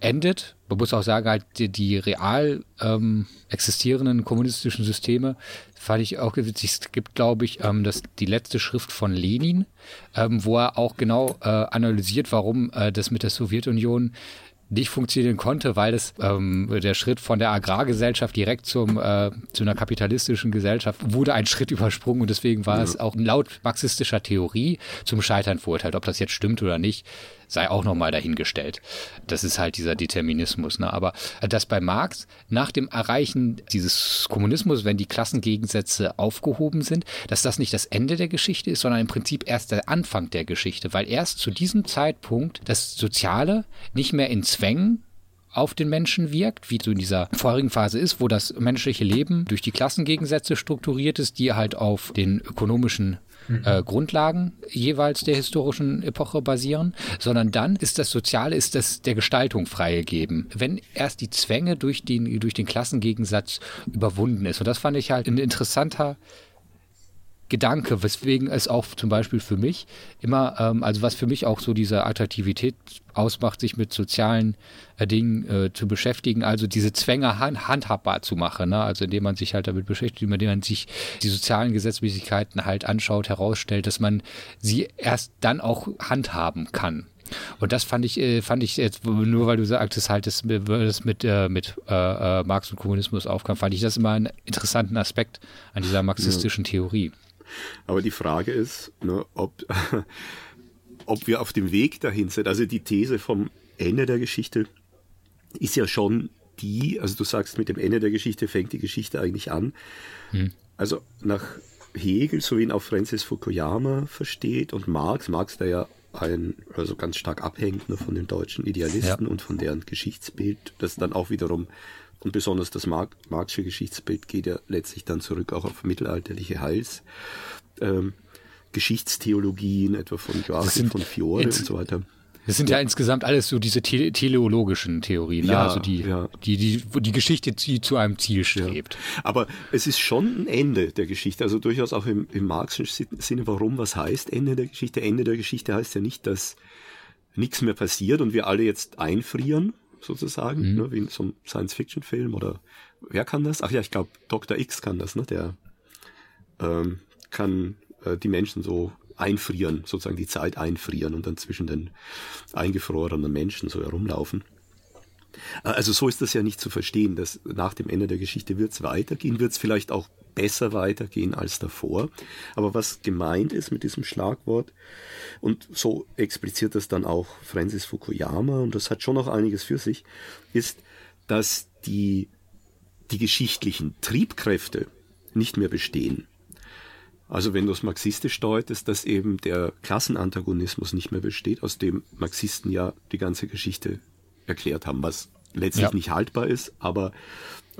endet. Man muss auch sagen, halt die, die real ähm, existierenden kommunistischen Systeme fand ich auch witzig. Es gibt, glaube ich, ähm, das, die letzte Schrift von Lenin, ähm, wo er auch genau äh, analysiert, warum äh, das mit der Sowjetunion nicht funktionieren konnte, weil es ähm, der Schritt von der Agrargesellschaft direkt zum äh, zu einer kapitalistischen Gesellschaft wurde ein Schritt übersprungen und deswegen war ja. es auch laut marxistischer Theorie zum Scheitern verurteilt. Ob das jetzt stimmt oder nicht, sei auch nochmal dahingestellt. Das ist halt dieser Determinismus. Ne? Aber dass bei Marx nach dem Erreichen dieses Kommunismus, wenn die Klassengegensätze aufgehoben sind, dass das nicht das Ende der Geschichte ist, sondern im Prinzip erst der Anfang der Geschichte, weil erst zu diesem Zeitpunkt das Soziale nicht mehr in Zwängen auf den Menschen wirkt, wie so in dieser vorigen Phase ist, wo das menschliche Leben durch die Klassengegensätze strukturiert ist, die halt auf den ökonomischen mhm. äh, Grundlagen jeweils der historischen Epoche basieren, sondern dann ist das Soziale, ist das der Gestaltung freigegeben. Wenn erst die Zwänge durch den, durch den Klassengegensatz überwunden ist. Und das fand ich halt ein interessanter Gedanke, weswegen es auch zum Beispiel für mich immer, ähm, also was für mich auch so diese Attraktivität ausmacht, sich mit sozialen äh, Dingen äh, zu beschäftigen, also diese Zwänge hand, handhabbar zu machen, ne? also indem man sich halt damit beschäftigt, indem man sich die sozialen Gesetzmäßigkeiten halt anschaut, herausstellt, dass man sie erst dann auch handhaben kann. Und das fand ich, äh, fand ich jetzt, nur weil du sagtest, halt, das, das mit, äh, mit äh, Marx und Kommunismus aufkam, fand ich das immer einen interessanten Aspekt an dieser marxistischen ja. Theorie. Aber die Frage ist, ne, ob, ob wir auf dem Weg dahin sind. Also die These vom Ende der Geschichte ist ja schon die, also du sagst, mit dem Ende der Geschichte fängt die Geschichte eigentlich an. Hm. Also nach Hegel, so wie ihn auch Francis Fukuyama versteht und Marx, Marx, der ja ein, also ganz stark abhängt nur von den deutschen Idealisten ja. und von deren Geschichtsbild, das dann auch wiederum und besonders das Marxische Geschichtsbild geht ja letztlich dann zurück auch auf mittelalterliche Heils. Ähm, Geschichtstheologien, etwa von Joachim von Fiore und so weiter. Das sind ja, ja, insgesamt alles so diese te teleologischen Theorien, ne? ja, also die, ja. die, die, die Geschichte die zu einem Ziel strebt. Ja. Aber es ist schon ein Ende der Geschichte, also durchaus auch im, im marxischen Sinne. Warum? Was heißt Ende der Geschichte? Ende der Geschichte heißt ja nicht, dass nichts mehr passiert und wir alle jetzt einfrieren, sozusagen, mhm. ne, wie in so einem Science-Fiction-Film oder wer kann das? Ach ja, ich glaube, Dr. X kann das, ne? Der ähm, kann äh, die Menschen so einfrieren, sozusagen die Zeit einfrieren und dann zwischen den eingefrorenen Menschen so herumlaufen. Äh, also so ist das ja nicht zu verstehen, dass nach dem Ende der Geschichte wird es weitergehen, wird es vielleicht auch besser weitergehen als davor. Aber was gemeint ist mit diesem Schlagwort, und so expliziert das dann auch Francis Fukuyama, und das hat schon noch einiges für sich, ist, dass die, die geschichtlichen Triebkräfte nicht mehr bestehen. Also wenn du es marxistisch deutest, dass eben der Klassenantagonismus nicht mehr besteht, aus dem Marxisten ja die ganze Geschichte erklärt haben, was letztlich ja. nicht haltbar ist, aber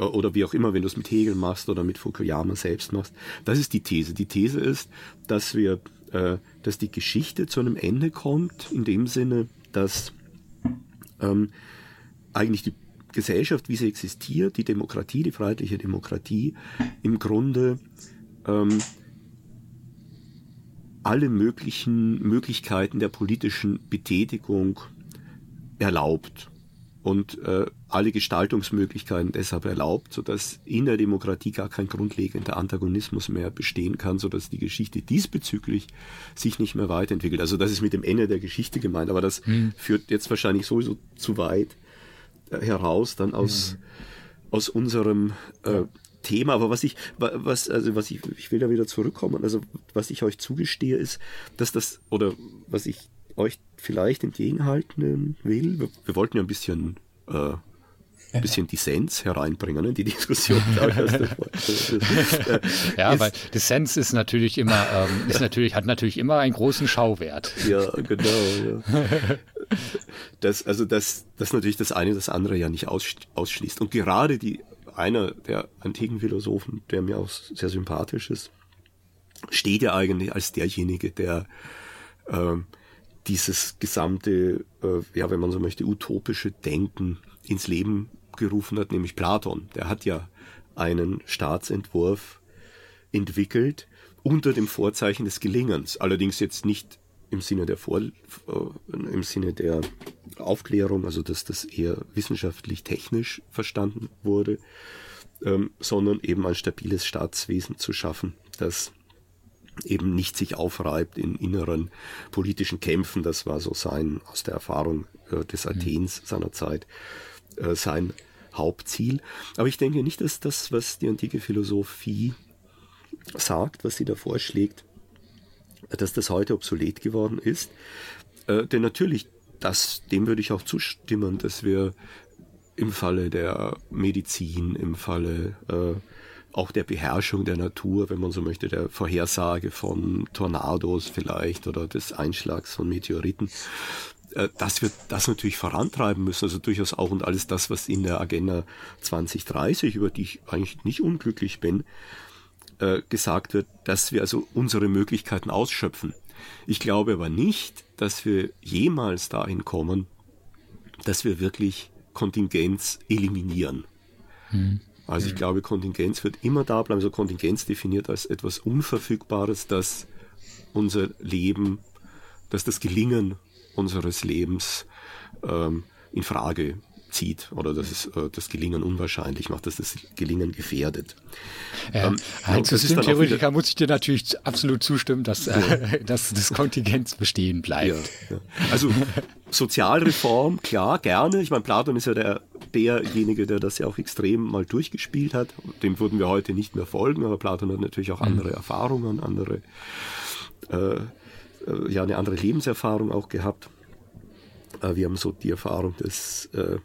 oder wie auch immer, wenn du es mit Hegel machst oder mit Fukuyama selbst machst. Das ist die These. Die These ist, dass wir, äh, dass die Geschichte zu einem Ende kommt, in dem Sinne, dass ähm, eigentlich die Gesellschaft, wie sie existiert, die Demokratie, die freiheitliche Demokratie, im Grunde ähm, alle möglichen Möglichkeiten der politischen Betätigung erlaubt und äh, alle Gestaltungsmöglichkeiten deshalb erlaubt, sodass in der Demokratie gar kein grundlegender Antagonismus mehr bestehen kann, sodass die Geschichte diesbezüglich sich nicht mehr weiterentwickelt. Also das ist mit dem Ende der Geschichte gemeint, aber das hm. führt jetzt wahrscheinlich sowieso zu weit, heraus dann aus, mhm. aus unserem äh, Thema. Aber was ich, was, also was ich, ich will da wieder zurückkommen. Also was ich euch zugestehe ist, dass das, oder was ich euch vielleicht entgegenhalten will, wir, wir wollten ja ein bisschen äh, ein bisschen Dissens hereinbringen in die Diskussion. ja, weil Dissens ist natürlich immer, ähm, ist natürlich, hat natürlich immer einen großen Schauwert. Ja, genau. Ja. Das, also das, das natürlich das eine das andere ja nicht ausschließt. Und gerade die, einer der antiken Philosophen, der mir auch sehr sympathisch ist, steht ja eigentlich als derjenige, der äh, dieses gesamte, äh, ja, wenn man so möchte, utopische Denken ins Leben gerufen hat, nämlich Platon. Der hat ja einen Staatsentwurf entwickelt unter dem Vorzeichen des Gelingens. Allerdings jetzt nicht im Sinne der Vor äh, im Sinne der Aufklärung, also dass das eher wissenschaftlich technisch verstanden wurde, ähm, sondern eben ein stabiles Staatswesen zu schaffen, das eben nicht sich aufreibt in inneren politischen Kämpfen. Das war so sein, aus der Erfahrung äh, des mhm. Athens seiner Zeit, äh, sein Hauptziel. Aber ich denke nicht, dass das, was die antike Philosophie sagt, was sie da vorschlägt, dass das heute obsolet geworden ist. Äh, denn natürlich, das, dem würde ich auch zustimmen, dass wir im Falle der Medizin, im Falle äh, auch der Beherrschung der Natur, wenn man so möchte, der Vorhersage von Tornados vielleicht oder des Einschlags von Meteoriten, äh, dass wir das natürlich vorantreiben müssen, also durchaus auch und alles das, was in der Agenda 2030, über die ich eigentlich nicht unglücklich bin, äh, gesagt wird, dass wir also unsere Möglichkeiten ausschöpfen. Ich glaube aber nicht, dass wir jemals dahin kommen, dass wir wirklich Kontingenz eliminieren. Hm. Also ich glaube, Kontingenz wird immer da bleiben. Also Kontingenz definiert als etwas Unverfügbares, das unser Leben, dass das Gelingen unseres Lebens ähm, in Frage zieht oder dass es äh, das Gelingen unwahrscheinlich macht, dass das Gelingen gefährdet. Ja, ähm, als Systemtheoretiker muss ich dir natürlich absolut zustimmen, dass, äh, dass das Kontingenz bestehen bleibt. Ja, ja. Also Sozialreform, klar, gerne. Ich meine, Platon ist ja der, derjenige, der das ja auch extrem mal durchgespielt hat. Dem würden wir heute nicht mehr folgen, aber Platon hat natürlich auch mhm. andere mhm. Erfahrungen, andere äh, äh, ja eine andere Lebenserfahrung auch gehabt. Äh, wir haben so die Erfahrung des, äh,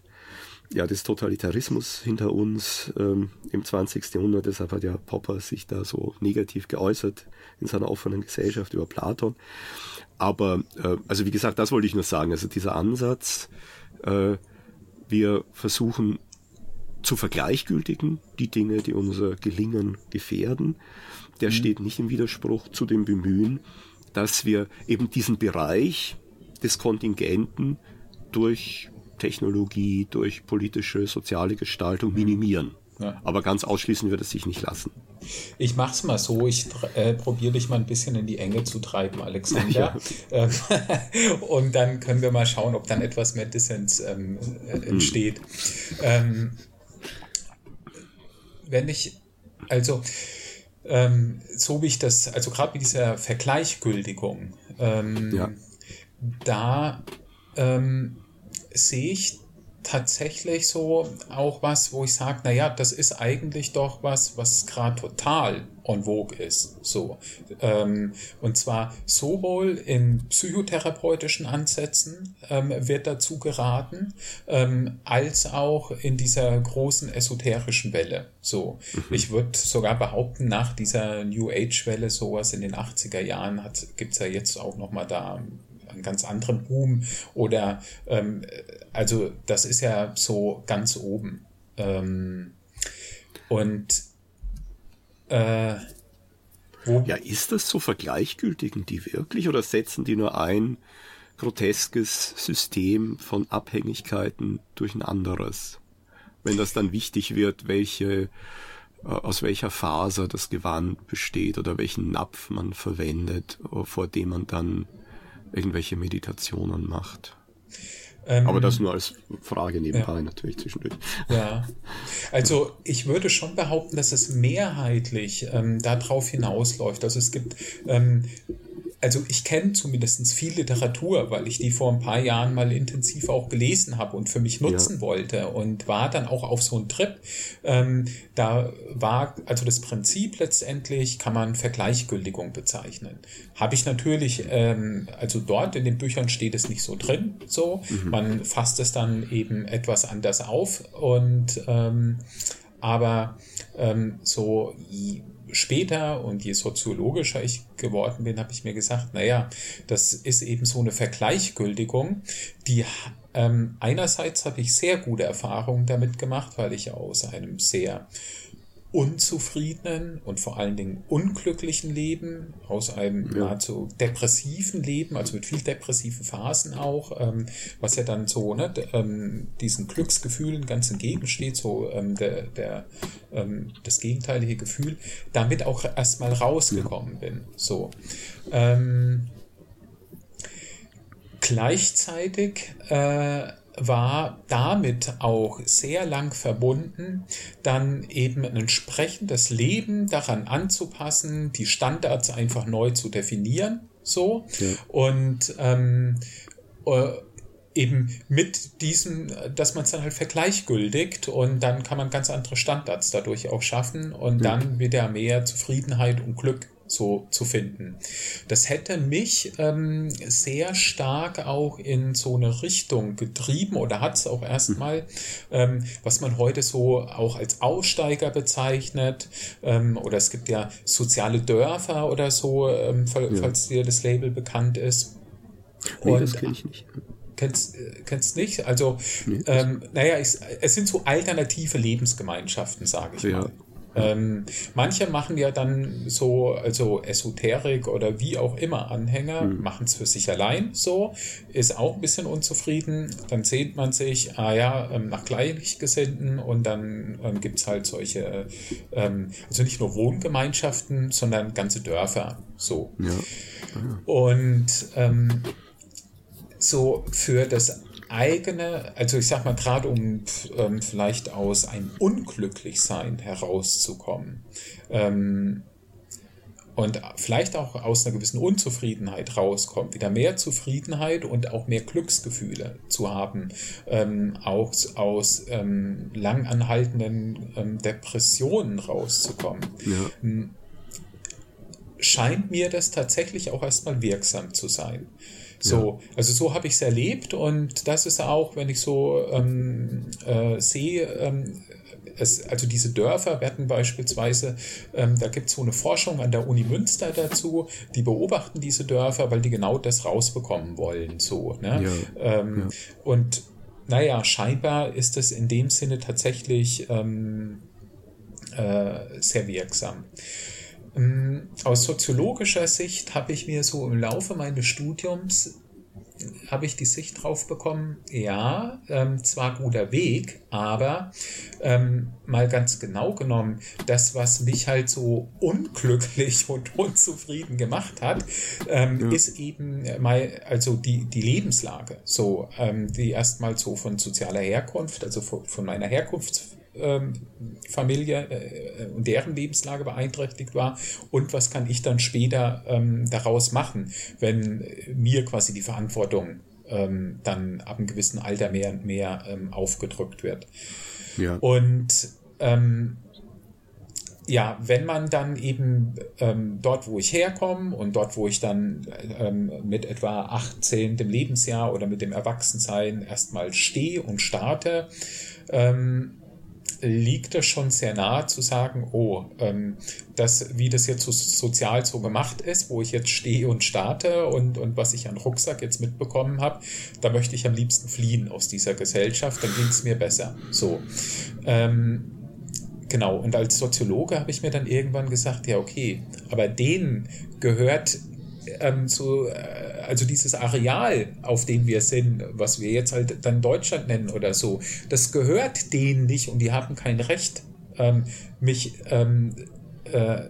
ja, des Totalitarismus hinter uns ähm, im 20. Jahrhundert. Deshalb hat ja Popper sich da so negativ geäußert in seiner offenen Gesellschaft über Platon. Aber, äh, also wie gesagt, das wollte ich nur sagen. Also dieser Ansatz, äh, wir versuchen zu vergleichgültigen die Dinge, die unser Gelingen gefährden, der mhm. steht nicht im Widerspruch zu dem Bemühen, dass wir eben diesen Bereich des Kontingenten durch Technologie, durch politische, soziale Gestaltung mhm. minimieren. Ja. Aber ganz ausschließen wird es sich nicht lassen. Ich mache es mal so, ich äh, probiere dich mal ein bisschen in die Enge zu treiben, Alexander. Ja. Ähm, und dann können wir mal schauen, ob dann etwas mehr Dissens ähm, äh, mhm. entsteht. Mhm. Ähm, wenn ich, also ähm, so wie ich das, also gerade mit dieser Vergleichgültigung, ähm, ja. da ähm, sehe ich tatsächlich so auch was, wo ich sage, naja, das ist eigentlich doch was, was gerade total en vogue ist. So. Ähm, und zwar sowohl in psychotherapeutischen Ansätzen ähm, wird dazu geraten, ähm, als auch in dieser großen esoterischen Welle. So. Mhm. Ich würde sogar behaupten, nach dieser New Age-Welle, sowas in den 80er Jahren, gibt es ja jetzt auch nochmal da einen ganz anderen Boom oder ähm, also das ist ja so ganz oben. Ähm, und äh, wo ja, ist das so vergleichgültigen die wirklich oder setzen die nur ein groteskes System von Abhängigkeiten durch ein anderes? Wenn das dann wichtig wird, welche äh, aus welcher Faser das Gewand besteht oder welchen Napf man verwendet, vor dem man dann irgendwelche Meditationen macht. Ähm, Aber das nur als Frage nebenbei ja. natürlich zwischendurch. Ja, also ich würde schon behaupten, dass es mehrheitlich ähm, darauf hinausläuft. Also es gibt ähm, also ich kenne zumindest viel Literatur, weil ich die vor ein paar Jahren mal intensiv auch gelesen habe und für mich nutzen ja. wollte und war dann auch auf so einen Trip. Ähm, da war also das Prinzip letztendlich, kann man Vergleichgültigung bezeichnen. Habe ich natürlich, ähm, also dort in den Büchern steht es nicht so drin, so. Mhm. Man fasst es dann eben etwas anders auf und ähm, aber ähm, so später und je soziologischer ich geworden bin, habe ich mir gesagt, naja, das ist eben so eine Vergleichgültigung, die ähm, einerseits habe ich sehr gute Erfahrungen damit gemacht, weil ich aus einem sehr unzufriedenen und vor allen Dingen unglücklichen Leben, aus einem ja. nahezu depressiven Leben, also mit viel depressiven Phasen auch, ähm, was ja dann so ne, ähm, diesen Glücksgefühlen ganz entgegensteht, so ähm, der, der, ähm, das gegenteilige Gefühl, damit auch erstmal rausgekommen ja. bin. So. Ähm, gleichzeitig äh, war damit auch sehr lang verbunden, dann eben ein entsprechendes Leben daran anzupassen, die Standards einfach neu zu definieren, so ja. und ähm, äh, eben mit diesem, dass man es dann halt vergleichgültigt und dann kann man ganz andere Standards dadurch auch schaffen und ja. dann wieder mehr Zufriedenheit und Glück so zu finden. Das hätte mich ähm, sehr stark auch in so eine Richtung getrieben oder hat es auch erstmal, ähm, was man heute so auch als Aussteiger bezeichnet. Ähm, oder es gibt ja soziale Dörfer oder so, ähm, falls ja. dir das Label bekannt ist. Nee, Und, das kenne ich nicht kennst, kennst nicht. Also, nee, ähm, naja, ich, es sind so alternative Lebensgemeinschaften, sage ich ja. mal. Ähm, manche machen ja dann so, also Esoterik oder wie auch immer Anhänger, mhm. machen es für sich allein so, ist auch ein bisschen unzufrieden. Dann sehnt man sich, ah ja, ähm, nach Gleichgesinnten und dann ähm, gibt es halt solche, ähm, also nicht nur Wohngemeinschaften, sondern ganze Dörfer so. Ja. Ah. Und ähm, so für das eigene, also ich sag mal gerade um ähm, vielleicht aus einem Unglücklichsein herauszukommen ähm, und vielleicht auch aus einer gewissen Unzufriedenheit rauskommt, wieder mehr Zufriedenheit und auch mehr Glücksgefühle zu haben, ähm, auch aus ähm, langanhaltenden ähm, Depressionen rauszukommen. Ja. Hm, scheint mir das tatsächlich auch erstmal wirksam zu sein. So, ja. also so habe ich es erlebt und das ist auch, wenn ich so ähm, äh, sehe, ähm, es, also diese Dörfer werden beispielsweise, ähm, da gibt es so eine Forschung an der Uni Münster dazu, die beobachten diese Dörfer, weil die genau das rausbekommen wollen. So, ne? Ja, ähm, ja. Und naja, scheinbar ist es in dem Sinne tatsächlich ähm, äh, sehr wirksam. Ähm, aus soziologischer Sicht habe ich mir so im Laufe meines Studiums habe ich die Sicht drauf bekommen, ja, ähm, zwar guter Weg, aber ähm, mal ganz genau genommen, das, was mich halt so unglücklich und unzufrieden gemacht hat, ähm, ja. ist eben mal, also die, die Lebenslage, so, ähm, die erstmal so von sozialer Herkunft, also von, von meiner Herkunft ähm, Familie äh, und deren Lebenslage beeinträchtigt war und was kann ich dann später ähm, daraus machen, wenn mir quasi die Verantwortung ähm, dann ab einem gewissen Alter mehr und mehr aufgedrückt wird. Ja. Und ja, wenn man dann eben ähm, dort, wo ich herkomme und dort, wo ich dann ähm, mit etwa 18. Lebensjahr oder mit dem Erwachsensein erstmal stehe und starte, ähm, liegt es schon sehr nahe zu sagen, oh, ähm, das, wie das jetzt so sozial so gemacht ist, wo ich jetzt stehe und starte und, und was ich an Rucksack jetzt mitbekommen habe, da möchte ich am liebsten fliehen aus dieser Gesellschaft, dann ging es mir besser. So. Ähm, genau, und als Soziologe habe ich mir dann irgendwann gesagt, ja, okay, aber denen gehört ähm, so, äh, also dieses Areal, auf dem wir sind, was wir jetzt halt dann Deutschland nennen oder so, das gehört denen nicht und die haben kein Recht, ähm, mich, ähm, äh,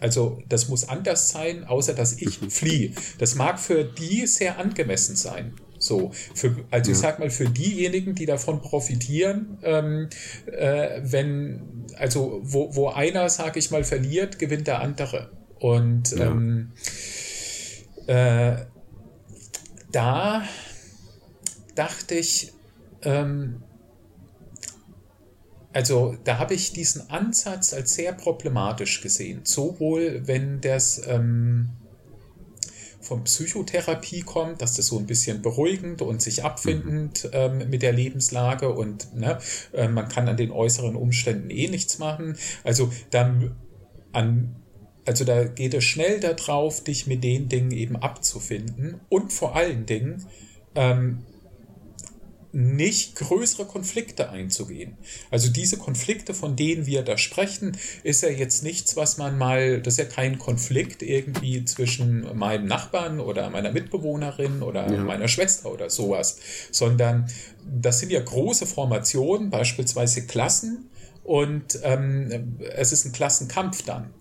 also das muss anders sein, außer dass ich fliehe. Das mag für die sehr angemessen sein. So, für, also ja. ich sag mal, für diejenigen, die davon profitieren, ähm, äh, wenn, also wo, wo einer, sag ich mal, verliert, gewinnt der andere. Und ja. ähm, äh, da dachte ich, ähm, also da habe ich diesen Ansatz als sehr problematisch gesehen. Sowohl wenn das ähm, von Psychotherapie kommt, dass das so ein bisschen beruhigend und sich abfindend mhm. ähm, mit der Lebenslage und ne, äh, man kann an den äußeren Umständen eh nichts machen. Also dann an also da geht es schnell darauf, dich mit den Dingen eben abzufinden und vor allen Dingen ähm, nicht größere Konflikte einzugehen. Also diese Konflikte, von denen wir da sprechen, ist ja jetzt nichts, was man mal, das ist ja kein Konflikt irgendwie zwischen meinem Nachbarn oder meiner Mitbewohnerin oder ja. meiner Schwester oder sowas, sondern das sind ja große Formationen, beispielsweise Klassen, und ähm, es ist ein Klassenkampf dann.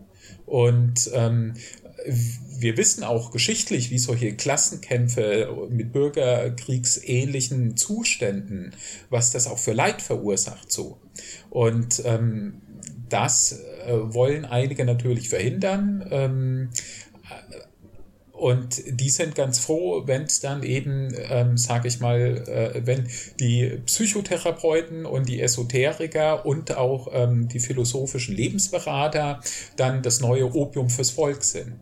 Und ähm, wir wissen auch geschichtlich, wie solche Klassenkämpfe mit bürgerkriegsähnlichen Zuständen, was das auch für Leid verursacht so. Und ähm, das äh, wollen einige natürlich verhindern. Ähm, und die sind ganz froh, wenn es dann eben, ähm, sage ich mal, äh, wenn die Psychotherapeuten und die Esoteriker und auch ähm, die philosophischen Lebensberater dann das neue Opium fürs Volk sind.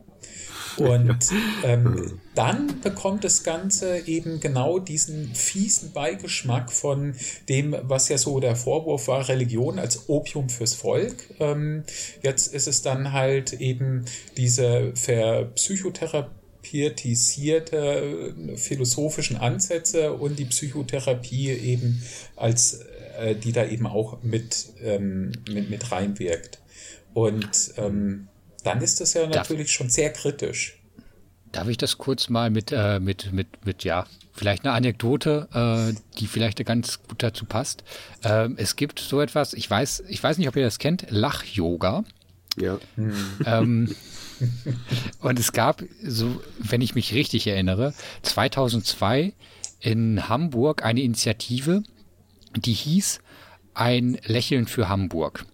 Und ähm, dann bekommt das Ganze eben genau diesen fiesen Beigeschmack von dem, was ja so der Vorwurf war, Religion als Opium fürs Volk. Ähm, jetzt ist es dann halt eben diese verpsychotherapiertisierte äh, philosophischen Ansätze und die Psychotherapie eben als äh, die da eben auch mit, ähm, mit, mit reinwirkt. Und ähm, dann ist das ja natürlich darf, schon sehr kritisch. Darf ich das kurz mal mit, äh, mit, mit, mit, ja, vielleicht eine Anekdote, äh, die vielleicht ganz gut dazu passt. Ähm, es gibt so etwas, ich weiß, ich weiß nicht, ob ihr das kennt, Lach-Yoga. Ja. Ähm, und es gab, so, wenn ich mich richtig erinnere, 2002 in Hamburg eine Initiative, die hieß ein Lächeln für Hamburg.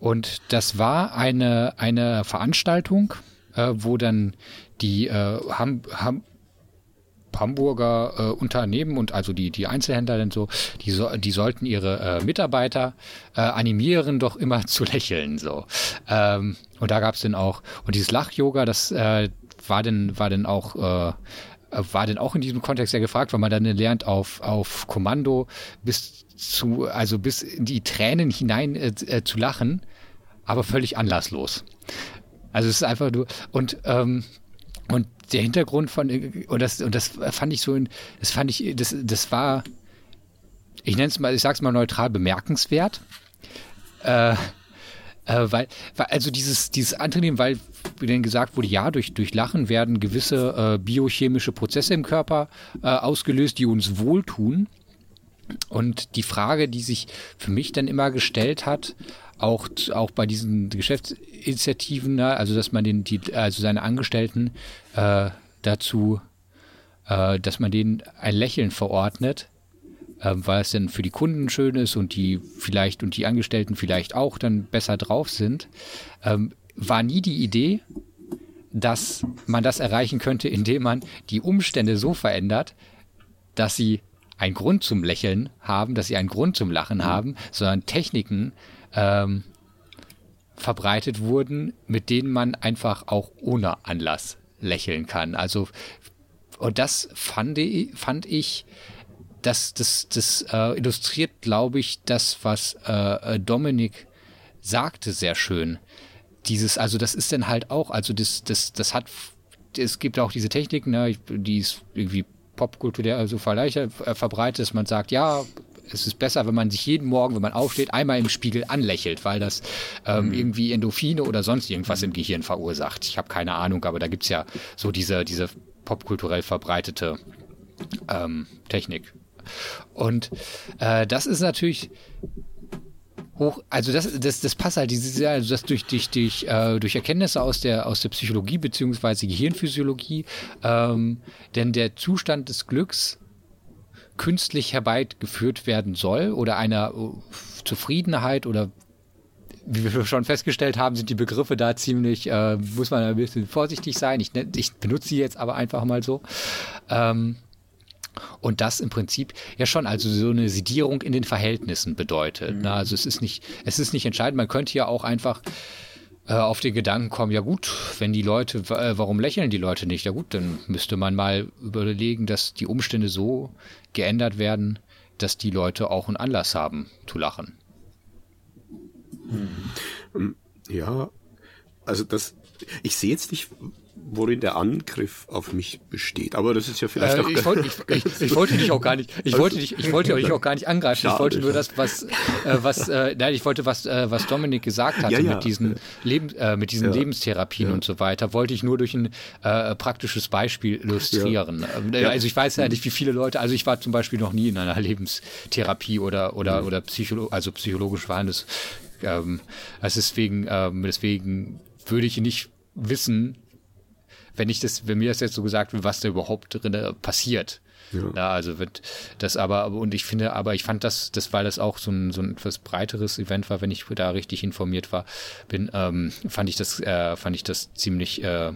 Und das war eine, eine Veranstaltung, äh, wo dann die äh, Ham, Ham, Hamburger äh, Unternehmen und also die, die Einzelhändler denn so, die, so, die sollten ihre äh, Mitarbeiter äh, animieren, doch immer zu lächeln. so. Ähm, und da gab es dann auch, und dieses Lach-Yoga, das äh, war denn, war denn auch äh, war denn auch in diesem Kontext sehr gefragt, weil man dann lernt, auf, auf Kommando bis zu, also bis in die Tränen hinein äh, äh, zu lachen, aber völlig anlasslos. Also es ist einfach nur und ähm, und der Hintergrund von und das und das fand ich so, das fand ich, das das war, ich nenne es mal, ich sag's mal neutral bemerkenswert. Äh, äh, weil, weil, also dieses, dieses Antrainieren, weil wie denn gesagt wurde, ja, durch, durch Lachen werden gewisse äh, biochemische Prozesse im Körper äh, ausgelöst, die uns wohltun. Und die Frage, die sich für mich dann immer gestellt hat, auch, auch bei diesen Geschäftsinitiativen, ne, also dass man den, die, also seine Angestellten äh, dazu, äh, dass man denen ein Lächeln verordnet, äh, weil es dann für die Kunden schön ist und die vielleicht und die Angestellten vielleicht auch dann besser drauf sind, ähm, war nie die Idee, dass man das erreichen könnte, indem man die Umstände so verändert, dass sie einen Grund zum Lächeln haben, dass sie einen Grund zum Lachen haben, sondern Techniken ähm, verbreitet wurden, mit denen man einfach auch ohne Anlass lächeln kann. Also und das fand ich, fand ich das, das, das äh, illustriert, glaube ich, das, was äh, Dominik sagte, sehr schön. Dieses, also das ist dann halt auch, also das, das, das hat, es gibt auch diese Technik, ne, die ist irgendwie popkulturell so also verbreitet, dass man sagt, ja, es ist besser, wenn man sich jeden Morgen, wenn man aufsteht, einmal im Spiegel anlächelt, weil das ähm, mhm. irgendwie Endorphine oder sonst irgendwas im Gehirn verursacht. Ich habe keine Ahnung, aber da gibt es ja so diese, diese popkulturell verbreitete ähm, Technik. Und äh, das ist natürlich hoch, also das, das, das passt halt, dieses, also das durch, durch, durch, äh, durch Erkenntnisse aus der, aus der Psychologie beziehungsweise Gehirnphysiologie, ähm, denn der Zustand des Glücks künstlich herbeigeführt werden soll oder einer äh, Zufriedenheit oder wie wir schon festgestellt haben, sind die Begriffe da ziemlich, äh, muss man ein bisschen vorsichtig sein. Ich, ich benutze sie jetzt aber einfach mal so. Ähm, und das im Prinzip ja schon also so eine Sedierung in den Verhältnissen bedeutet. Mhm. Na, also es ist nicht, es ist nicht entscheidend. Man könnte ja auch einfach äh, auf den Gedanken kommen, ja gut, wenn die Leute, äh, warum lächeln die Leute nicht? Ja gut, dann müsste man mal überlegen, dass die Umstände so geändert werden, dass die Leute auch einen Anlass haben zu lachen. Hm. Ja, also das, ich sehe jetzt nicht, worin der Angriff auf mich besteht. Aber das ist ja vielleicht äh, auch ich, wollte, ich, ich, ich, wollte dich auch gar nicht, ich wollte dich, ich wollte dich auch gar nicht angreifen. Schade, ich wollte nur das, was, äh, was, äh, nein, ich wollte was, äh, was Dominik gesagt hatte ja, ja. mit diesen Leben, äh, mit diesen ja. Lebenstherapien und so weiter, wollte ich nur durch ein äh, praktisches Beispiel illustrieren. Ähm, also ich weiß ja nicht, wie viele Leute, also ich war zum Beispiel noch nie in einer Lebenstherapie oder oder mhm. oder Psycholo also psychologisch verhandeltes. Ähm, also deswegen, ähm, deswegen würde ich nicht wissen, wenn ich das, wenn mir das jetzt so gesagt wird, was da überhaupt drin passiert. Ja. ja. also wird das aber, und ich finde, aber ich fand das, das, weil das auch so ein, so ein etwas breiteres Event war, wenn ich da richtig informiert war, bin, ähm, fand ich das, äh, fand ich das ziemlich, äh,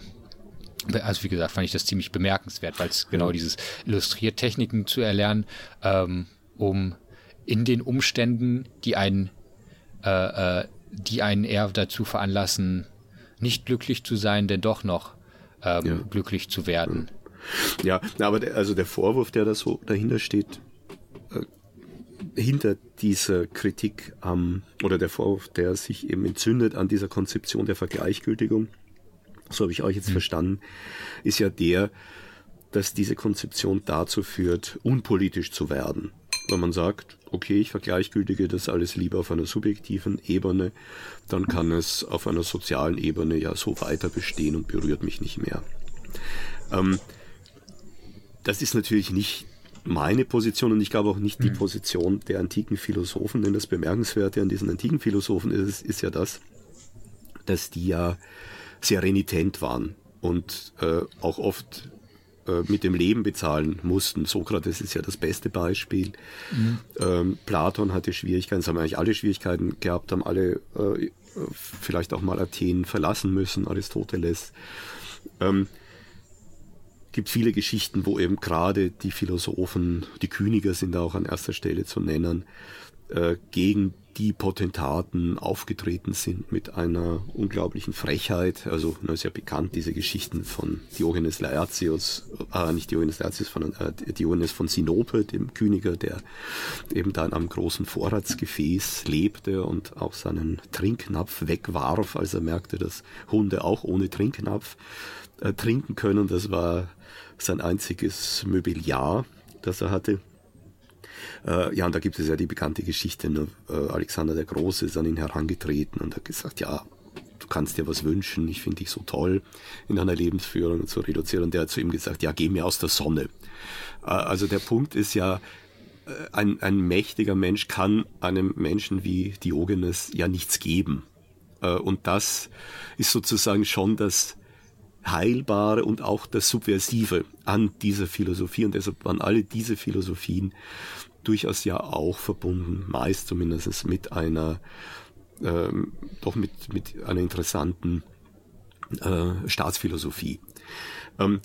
also wie gesagt, fand ich das ziemlich bemerkenswert, weil es genau dieses illustriert Techniken zu erlernen, ähm, um in den Umständen, die einen, äh, äh, die einen eher dazu veranlassen, nicht glücklich zu sein, denn doch noch ähm, ja. glücklich zu werden. Ja, aber der, also der Vorwurf, der da so dahinter steht, äh, hinter dieser Kritik ähm, oder der Vorwurf, der sich eben entzündet an dieser Konzeption der Vergleichgültigung, so habe ich euch jetzt mhm. verstanden, ist ja der, dass diese Konzeption dazu führt, unpolitisch zu werden. Wenn man sagt, okay, ich vergleichgültige das alles lieber auf einer subjektiven Ebene, dann kann es auf einer sozialen Ebene ja so weiter bestehen und berührt mich nicht mehr. Ähm, das ist natürlich nicht meine Position und ich glaube auch nicht die mhm. Position der antiken Philosophen, denn das Bemerkenswerte an diesen antiken Philosophen ist, ist ja das, dass die ja sehr renitent waren und äh, auch oft mit dem Leben bezahlen mussten. Sokrates ist ja das beste Beispiel. Mhm. Ähm, Platon hatte Schwierigkeiten, es haben eigentlich alle Schwierigkeiten gehabt, haben alle äh, vielleicht auch mal Athen verlassen müssen, Aristoteles. Ähm, gibt viele Geschichten, wo eben gerade die Philosophen, die Kyniker sind da auch an erster Stelle zu nennen, äh, gegen die Potentaten aufgetreten sind mit einer unglaublichen Frechheit. Also na, ist ja bekannt, diese Geschichten von Diogenes Laertius, äh, nicht Diogenes Laertius, sondern äh, Diogenes von Sinope, dem Königer, der eben dann am großen Vorratsgefäß lebte und auch seinen Trinknapf wegwarf, als er merkte, dass Hunde auch ohne Trinknapf äh, trinken können. Das war sein einziges Möbiliar, das er hatte. Äh, ja, und da gibt es ja die bekannte Geschichte, ne? Alexander der Große ist an ihn herangetreten und hat gesagt, ja, du kannst dir was wünschen, ich finde dich so toll in deiner Lebensführung zu reduzieren. Und der hat zu ihm gesagt, ja, geh mir aus der Sonne. Äh, also der Punkt ist ja, äh, ein, ein mächtiger Mensch kann einem Menschen wie Diogenes ja nichts geben. Und das ist sozusagen schon das Heilbare und auch das Subversive an dieser Philosophie. Und deshalb waren alle diese Philosophien durchaus ja auch verbunden, meist zumindest mit einer, ähm, doch mit, mit einer interessanten äh, Staatsphilosophie. Ähm,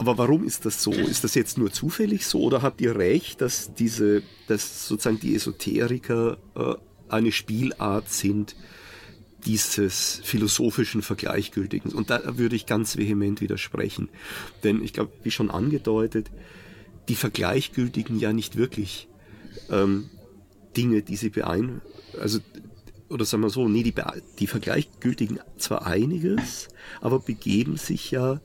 aber warum ist das so? Ist das jetzt nur zufällig so oder habt ihr recht, dass diese, dass sozusagen die Esoteriker äh, eine Spielart sind dieses philosophischen Vergleichgültigen? Und da würde ich ganz vehement widersprechen. Denn ich glaube, wie schon angedeutet, die vergleichgültigen ja nicht wirklich ähm, Dinge, die sie beein, also oder sagen wir so, nee, die, die vergleichgültigen zwar einiges, aber begeben sich ja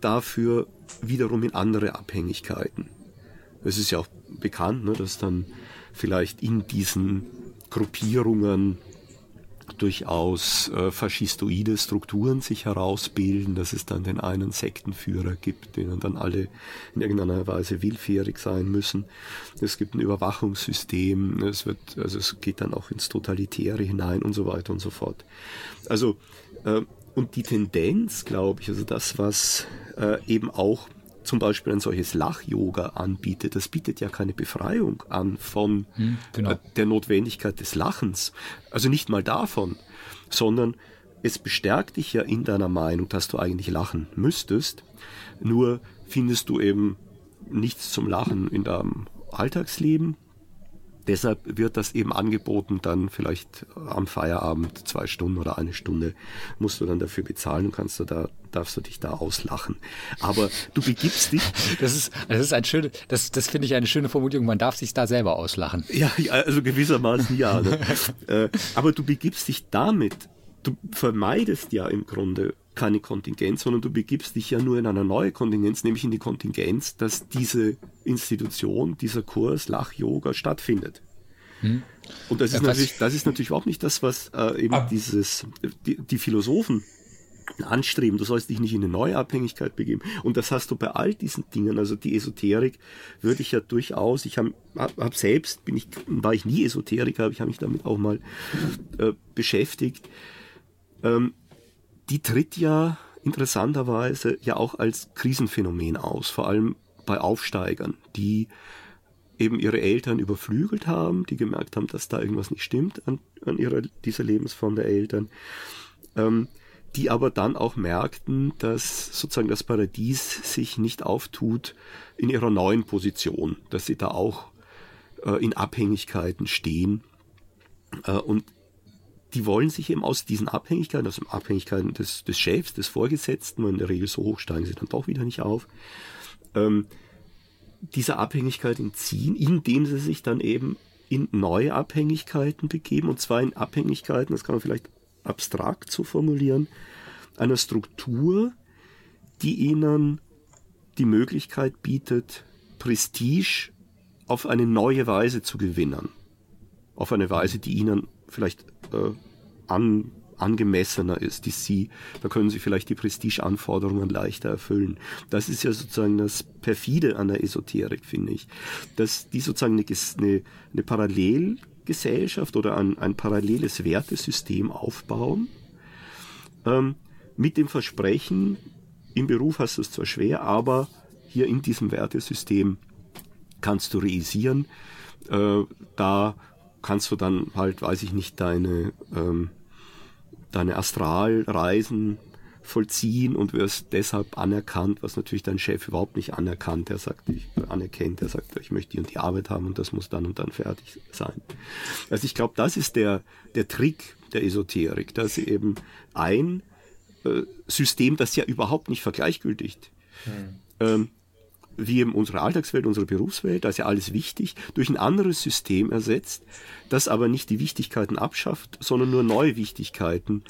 dafür wiederum in andere Abhängigkeiten. Es ist ja auch bekannt, ne, dass dann vielleicht in diesen Gruppierungen durchaus äh, faschistoide Strukturen sich herausbilden, dass es dann den einen Sektenführer gibt, denen dann alle in irgendeiner Weise willfährig sein müssen. Es gibt ein Überwachungssystem, es wird, also es geht dann auch ins Totalitäre hinein und so weiter und so fort. Also, äh, und die Tendenz, glaube ich, also das, was äh, eben auch zum Beispiel ein solches Lach-Yoga anbietet, das bietet ja keine Befreiung an von hm, genau. Äh, der Notwendigkeit des Lachens. Also nicht mal davon, sondern es bestärkt dich ja in deiner Meinung, dass du eigentlich lachen müsstest. Nur findest du eben nichts zum Lachen in deinem Alltagsleben. Deshalb wird das eben angeboten, dann vielleicht am Feierabend zwei Stunden oder eine Stunde musst du dann dafür bezahlen und kannst du da, darfst du dich da auslachen. Aber du begibst dich. Das ist, das ist ein schöne, das, das finde ich eine schöne Formulierung. Man darf sich da selber auslachen. Ja, also gewissermaßen ja. Ne? Äh, aber du begibst dich damit, du vermeidest ja im Grunde keine Kontingenz, sondern du begibst dich ja nur in eine neue Kontingenz, nämlich in die Kontingenz, dass diese Institution, dieser Kurs Lach-Yoga stattfindet. Hm. Und das ist, ja, natürlich, das ist natürlich überhaupt nicht das, was äh, eben ah. dieses, die, die Philosophen anstreben. Du sollst dich nicht in eine neue Abhängigkeit begeben. Und das hast du bei all diesen Dingen. Also die Esoterik würde ich ja durchaus, ich habe hab selbst, bin ich, war ich nie Esoteriker, aber ich habe mich damit auch mal äh, beschäftigt. Ähm, die tritt ja interessanterweise ja auch als Krisenphänomen aus, vor allem bei Aufsteigern, die eben ihre Eltern überflügelt haben, die gemerkt haben, dass da irgendwas nicht stimmt an, an ihrer, dieser Lebensform der Eltern, ähm, die aber dann auch merkten, dass sozusagen das Paradies sich nicht auftut in ihrer neuen Position, dass sie da auch äh, in Abhängigkeiten stehen. Äh, und die wollen sich eben aus diesen Abhängigkeiten, aus den Abhängigkeiten des, des Chefs, des Vorgesetzten, und in der Regel so hoch steigen sie dann doch wieder nicht auf, ähm, dieser Abhängigkeit entziehen, indem sie sich dann eben in neue Abhängigkeiten begeben, und zwar in Abhängigkeiten, das kann man vielleicht abstrakt so formulieren, einer Struktur, die ihnen die Möglichkeit bietet, Prestige auf eine neue Weise zu gewinnen. Auf eine Weise, die ihnen vielleicht äh, an, angemessener ist, die sie, da können sie vielleicht die Prestigeanforderungen leichter erfüllen. Das ist ja sozusagen das perfide an der Esoterik, finde ich, dass die sozusagen eine, eine, eine Parallelgesellschaft oder ein, ein paralleles Wertesystem aufbauen, ähm, mit dem Versprechen, im Beruf hast du es zwar schwer, aber hier in diesem Wertesystem kannst du realisieren, äh, da kannst du dann halt, weiß ich nicht, deine, ähm, deine Astralreisen vollziehen und wirst deshalb anerkannt, was natürlich dein Chef überhaupt nicht anerkannt. Er sagt, ich anerkennt, er sagt, ich möchte die und die Arbeit haben und das muss dann und dann fertig sein. Also ich glaube, das ist der, der Trick der Esoterik, dass sie eben ein äh, System, das ja überhaupt nicht vergleichgültigt, hm. ähm, wie eben unsere Alltagswelt, unsere Berufswelt, da ist ja alles wichtig, durch ein anderes System ersetzt, das aber nicht die Wichtigkeiten abschafft, sondern nur neue Wichtigkeiten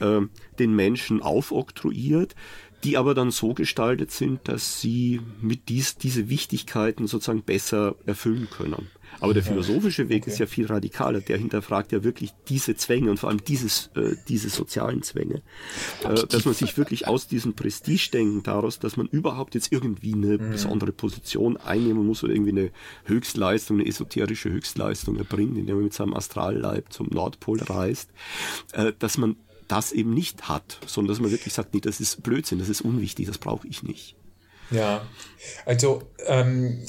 ja. äh, den Menschen aufoktroyiert, die aber dann so gestaltet sind, dass sie mit dies, diese Wichtigkeiten sozusagen besser erfüllen können. Aber der philosophische Weg okay. ist ja viel radikaler. Der hinterfragt ja wirklich diese Zwänge und vor allem dieses, äh, diese sozialen Zwänge. Äh, dass man sich wirklich aus diesem Prestige-Denken daraus, dass man überhaupt jetzt irgendwie eine mhm. besondere Position einnehmen muss oder irgendwie eine Höchstleistung, eine esoterische Höchstleistung erbringt, indem man mit seinem Astralleib zum Nordpol reist, äh, dass man das eben nicht hat, sondern dass man wirklich sagt, nee, das ist Blödsinn, das ist unwichtig, das brauche ich nicht. Ja, also ähm,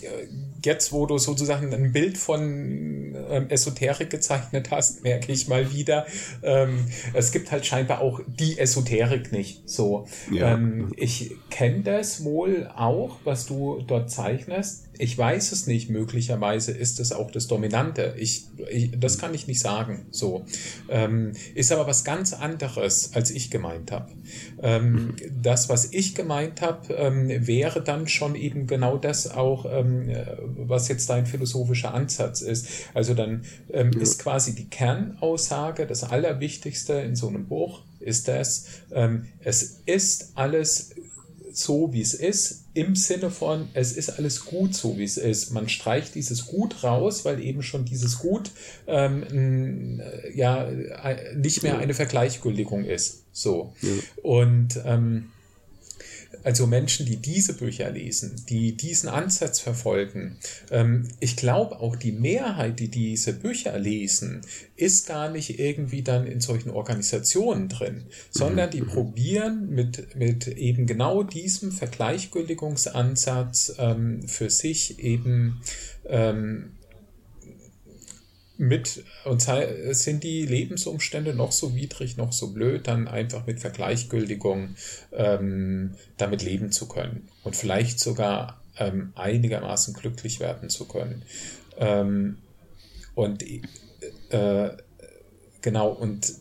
jetzt, wo du sozusagen ein Bild von ähm, Esoterik gezeichnet hast, merke ich mal wieder, ähm, es gibt halt scheinbar auch die Esoterik nicht. So, ja. ähm, ich kenne das wohl auch, was du dort zeichnest. Ich weiß es nicht. Möglicherweise ist es auch das Dominante. Ich, ich das kann ich nicht sagen. So ähm, ist aber was ganz anderes, als ich gemeint habe. Ähm, das, was ich gemeint habe, ähm, wäre dann schon eben genau das auch, ähm, was jetzt dein philosophischer Ansatz ist. Also dann ähm, ja. ist quasi die Kernaussage, das Allerwichtigste in so einem Buch ist das, ähm, es ist alles so, wie es ist, im Sinne von, es ist alles gut so, wie es ist. Man streicht dieses Gut raus, weil eben schon dieses Gut ähm, ja nicht mehr eine Vergleichgültigung ist. So. Ja. Und ähm, also Menschen, die diese Bücher lesen, die diesen Ansatz verfolgen, ähm, ich glaube auch die Mehrheit, die diese Bücher lesen, ist gar nicht irgendwie dann in solchen Organisationen drin, sondern die probieren mit, mit eben genau diesem Vergleichgültigungsansatz ähm, für sich eben ähm, mit, und sind die Lebensumstände noch so widrig, noch so blöd, dann einfach mit Vergleichgültigung ähm, damit leben zu können und vielleicht sogar ähm, einigermaßen glücklich werden zu können. Ähm, und äh, genau, und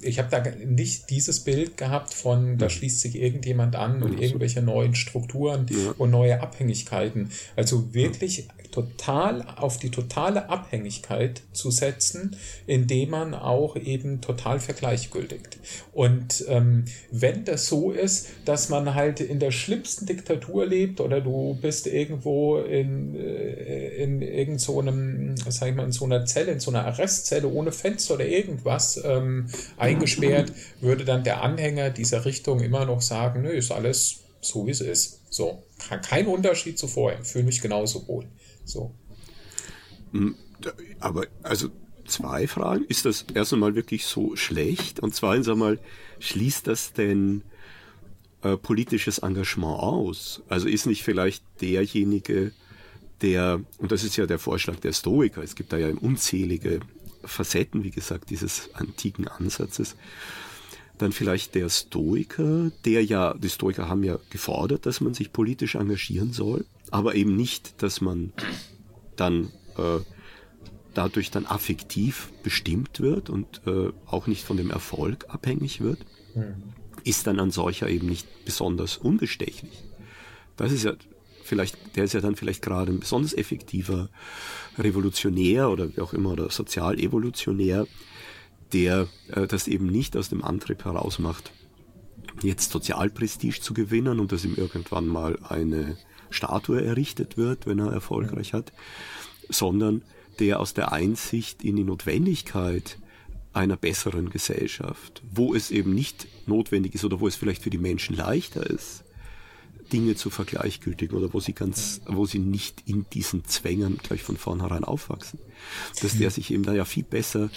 ich habe da nicht dieses Bild gehabt von, da schließt sich irgendjemand an und irgendwelche neuen Strukturen und neue Abhängigkeiten. Also wirklich total auf die totale Abhängigkeit zu setzen, indem man auch eben total vergleichgültigt. Und ähm, wenn das so ist, dass man halt in der schlimmsten Diktatur lebt oder du bist irgendwo in, äh, in irgend so einem, sag ich mal, in so einer Zelle, in so einer Arrestzelle ohne Fenster oder irgendwas ähm, eingesperrt, würde dann der Anhänger dieser Richtung immer noch sagen, nö, ist alles so wie es ist. So, kein Unterschied zu vorher, fühle mich genauso wohl. So. Hm, aber also zwei Fragen. Ist das erst einmal wirklich so schlecht? Und zweitens einmal, schließt das denn äh, politisches Engagement aus? Also ist nicht vielleicht derjenige, der, und das ist ja der Vorschlag der Stoiker, es gibt da ja unzählige Facetten, wie gesagt, dieses antiken Ansatzes, dann vielleicht der Stoiker, der ja, die Stoiker haben ja gefordert, dass man sich politisch engagieren soll, aber eben nicht, dass man dann äh, dadurch dann affektiv bestimmt wird und äh, auch nicht von dem Erfolg abhängig wird, mhm. ist dann ein solcher eben nicht besonders unbestechlich. Das ist ja vielleicht, der ist ja dann vielleicht gerade ein besonders effektiver Revolutionär oder wie auch immer oder sozial-evolutionär, der äh, das eben nicht aus dem Antrieb heraus macht, jetzt Sozialprestige zu gewinnen und dass ihm irgendwann mal eine Statue errichtet wird, wenn er erfolgreich hat, sondern der aus der Einsicht in die Notwendigkeit einer besseren Gesellschaft, wo es eben nicht notwendig ist oder wo es vielleicht für die Menschen leichter ist, Dinge zu vergleichgültigen oder wo sie ganz, wo sie nicht in diesen Zwängen gleich von vornherein aufwachsen. Dass der sich eben da ja viel besser,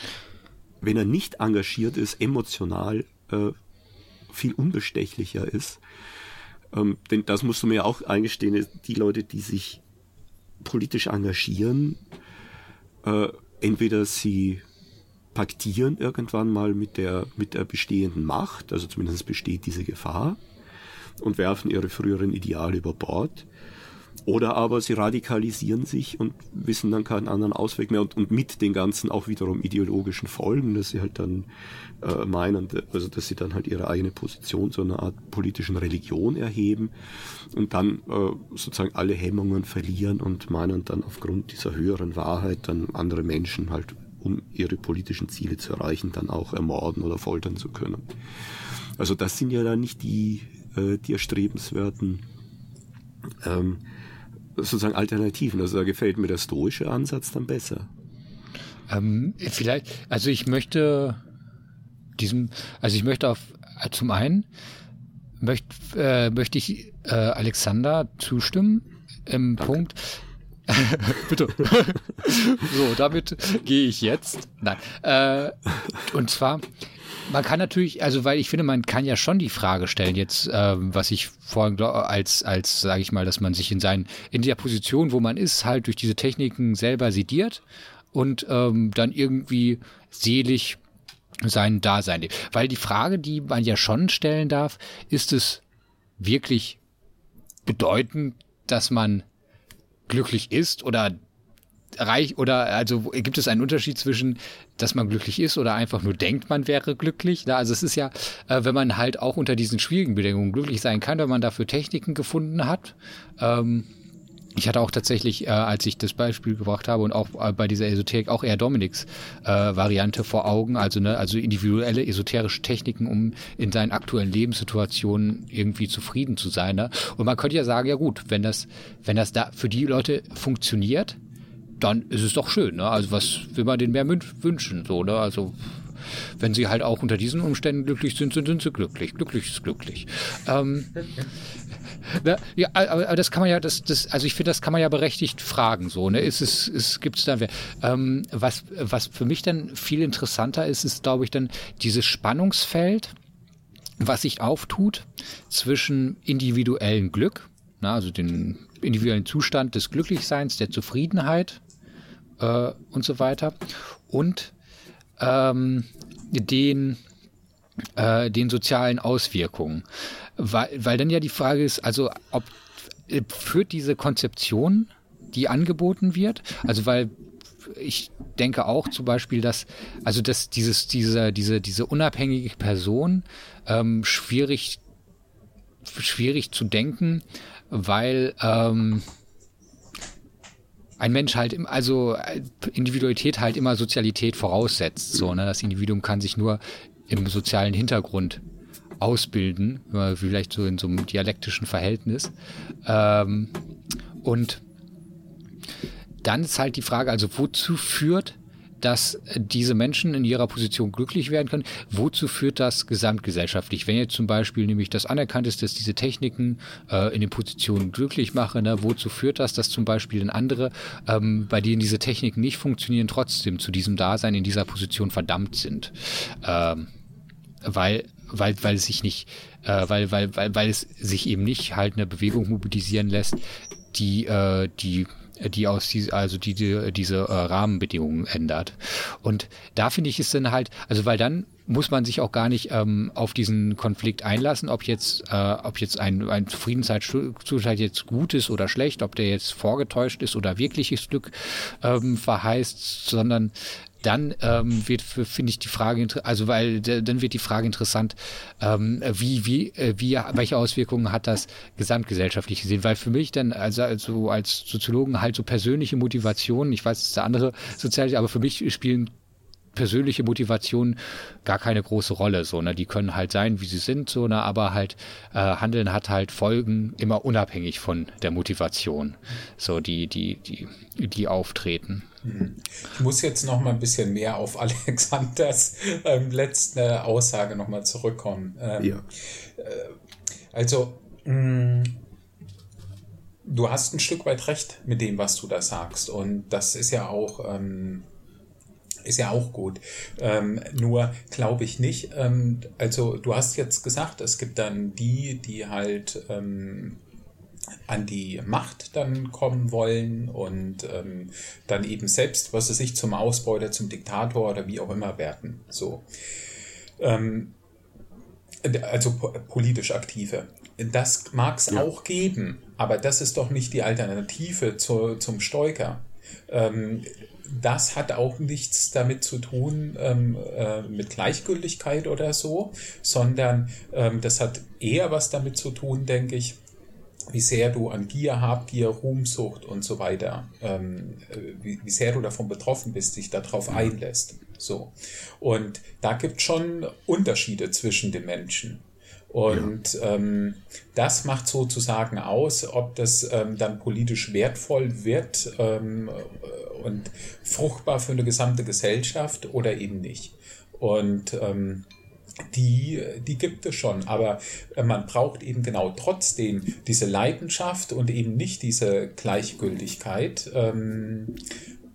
wenn er nicht engagiert ist, emotional äh, viel unbestechlicher ist ähm, denn das musst du mir auch eingestehen, die Leute, die sich politisch engagieren, äh, entweder sie paktieren irgendwann mal mit der, mit der bestehenden Macht, also zumindest besteht diese Gefahr, und werfen ihre früheren Ideale über Bord, oder aber sie radikalisieren sich und wissen dann keinen anderen Ausweg mehr und, und mit den ganzen auch wiederum ideologischen Folgen, dass sie halt dann äh, meinen, also dass sie dann halt ihre eigene Position zu einer Art politischen Religion erheben und dann äh, sozusagen alle Hemmungen verlieren und meinen dann aufgrund dieser höheren Wahrheit dann andere Menschen halt, um ihre politischen Ziele zu erreichen, dann auch ermorden oder foltern zu können. Also das sind ja dann nicht die, äh, die erstrebenswerten ähm, sozusagen Alternativen. Also da gefällt mir der stoische Ansatz dann besser. Ähm, vielleicht, also ich möchte diesem, also ich möchte auf zum einen möchte, äh, möchte ich äh, Alexander zustimmen im Danke. Punkt. Bitte. so, damit gehe ich jetzt. Nein. Äh, und zwar, man kann natürlich, also weil ich finde, man kann ja schon die Frage stellen, jetzt, ähm, was ich vorhin als, als sage ich mal, dass man sich in seinen, in der Position, wo man ist, halt durch diese Techniken selber sediert und ähm, dann irgendwie selig sein Dasein lebt. Weil die Frage, die man ja schon stellen darf, ist es wirklich bedeutend, dass man glücklich ist oder reich oder also gibt es einen Unterschied zwischen, dass man glücklich ist oder einfach nur denkt, man wäre glücklich? Also es ist ja, äh, wenn man halt auch unter diesen schwierigen Bedingungen glücklich sein kann, wenn man dafür Techniken gefunden hat. Ähm, ich hatte auch tatsächlich, äh, als ich das Beispiel gebracht habe und auch äh, bei dieser Esoterik auch eher Dominiks äh, Variante vor Augen, also ne, also individuelle esoterische Techniken, um in seinen aktuellen Lebenssituationen irgendwie zufrieden zu sein. Ne? Und man könnte ja sagen, ja gut, wenn das, wenn das da für die Leute funktioniert, dann ist es doch schön. Ne? Also was will man denn mehr wünschen? So, ne? Also wenn sie halt auch unter diesen Umständen glücklich sind, sind, sind sie glücklich. Glücklich ist glücklich. Ähm, na, ja, aber, das kann man ja, das, das, also ich finde, das kann man ja berechtigt fragen. So, ne? Ist es, ist, gibt es da ähm, was, was für mich dann viel interessanter ist, ist, glaube ich, dann dieses Spannungsfeld, was sich auftut zwischen individuellem Glück, na, also den individuellen Zustand des Glücklichseins, der Zufriedenheit äh, und so weiter und ähm, den, äh, den sozialen Auswirkungen. Weil, weil dann ja die Frage ist, also ob äh, führt diese Konzeption, die angeboten wird, also weil ich denke auch zum Beispiel, dass also dass dieses diese diese diese unabhängige Person ähm, schwierig schwierig zu denken, weil ähm, ein Mensch halt, also Individualität halt immer Sozialität voraussetzt. So, ne? Das Individuum kann sich nur im sozialen Hintergrund ausbilden, vielleicht so in so einem dialektischen Verhältnis. Ähm, und dann ist halt die Frage, also wozu führt dass diese Menschen in ihrer Position glücklich werden können. Wozu führt das gesamtgesellschaftlich? Wenn jetzt zum Beispiel nämlich das anerkannt ist, dass diese Techniken äh, in den Positionen glücklich machen, ne, wozu führt das, dass zum Beispiel in andere, ähm, bei denen diese Techniken nicht funktionieren, trotzdem zu diesem Dasein in dieser Position verdammt sind? Ähm, weil weil weil es sich nicht äh, weil weil weil weil es sich eben nicht halt eine Bewegung mobilisieren lässt, die äh, die die aus die, also die, die diese äh, Rahmenbedingungen ändert. Und da finde ich es dann halt, also weil dann muss man sich auch gar nicht ähm, auf diesen Konflikt einlassen, ob jetzt, äh, ob jetzt ein, ein Zufriedenheitszustand jetzt gut ist oder schlecht, ob der jetzt vorgetäuscht ist oder wirkliches Glück ähm, verheißt, sondern dann ähm, wird, finde ich, die Frage, also weil dann wird die Frage interessant, ähm, wie, wie, äh, wie, welche Auswirkungen hat das gesamtgesellschaftlich gesehen? Weil für mich dann, also, also als Soziologen halt so persönliche Motivationen, ich weiß, es ist der andere soziale, aber für mich spielen persönliche Motivation gar keine große Rolle. So, ne? Die können halt sein, wie sie sind, so, ne? aber halt äh, Handeln hat halt Folgen immer unabhängig von der Motivation, so die, die, die, die auftreten. Mhm. Ich muss jetzt noch mal ein bisschen mehr auf Alexanders ähm, letzte Aussage noch mal zurückkommen. Ähm, ja. Äh, also mh, mm, du hast ein Stück weit recht mit dem, was du da sagst und das ist ja auch ähm, ist ja auch gut. Ähm, nur glaube ich nicht. Ähm, also du hast jetzt gesagt, es gibt dann die, die halt ähm, an die Macht dann kommen wollen und ähm, dann eben selbst, was sie sich zum Ausbeuter, zum Diktator oder wie auch immer werden. So. Ähm, also politisch aktive. Das mag es ja. auch geben, aber das ist doch nicht die Alternative zu, zum Stoiker. Ähm, das hat auch nichts damit zu tun ähm, äh, mit Gleichgültigkeit oder so, sondern ähm, das hat eher was damit zu tun, denke ich, wie sehr du an Gier, Habgier, Ruhmsucht und so weiter, ähm, äh, wie, wie sehr du davon betroffen bist, dich darauf einlässt. So. Und da gibt es schon Unterschiede zwischen den Menschen. Und ja. ähm, das macht sozusagen aus, ob das ähm, dann politisch wertvoll wird ähm, und fruchtbar für eine gesamte Gesellschaft oder eben nicht. Und ähm, die, die gibt es schon, aber äh, man braucht eben genau trotzdem diese Leidenschaft und eben nicht diese Gleichgültigkeit, ähm,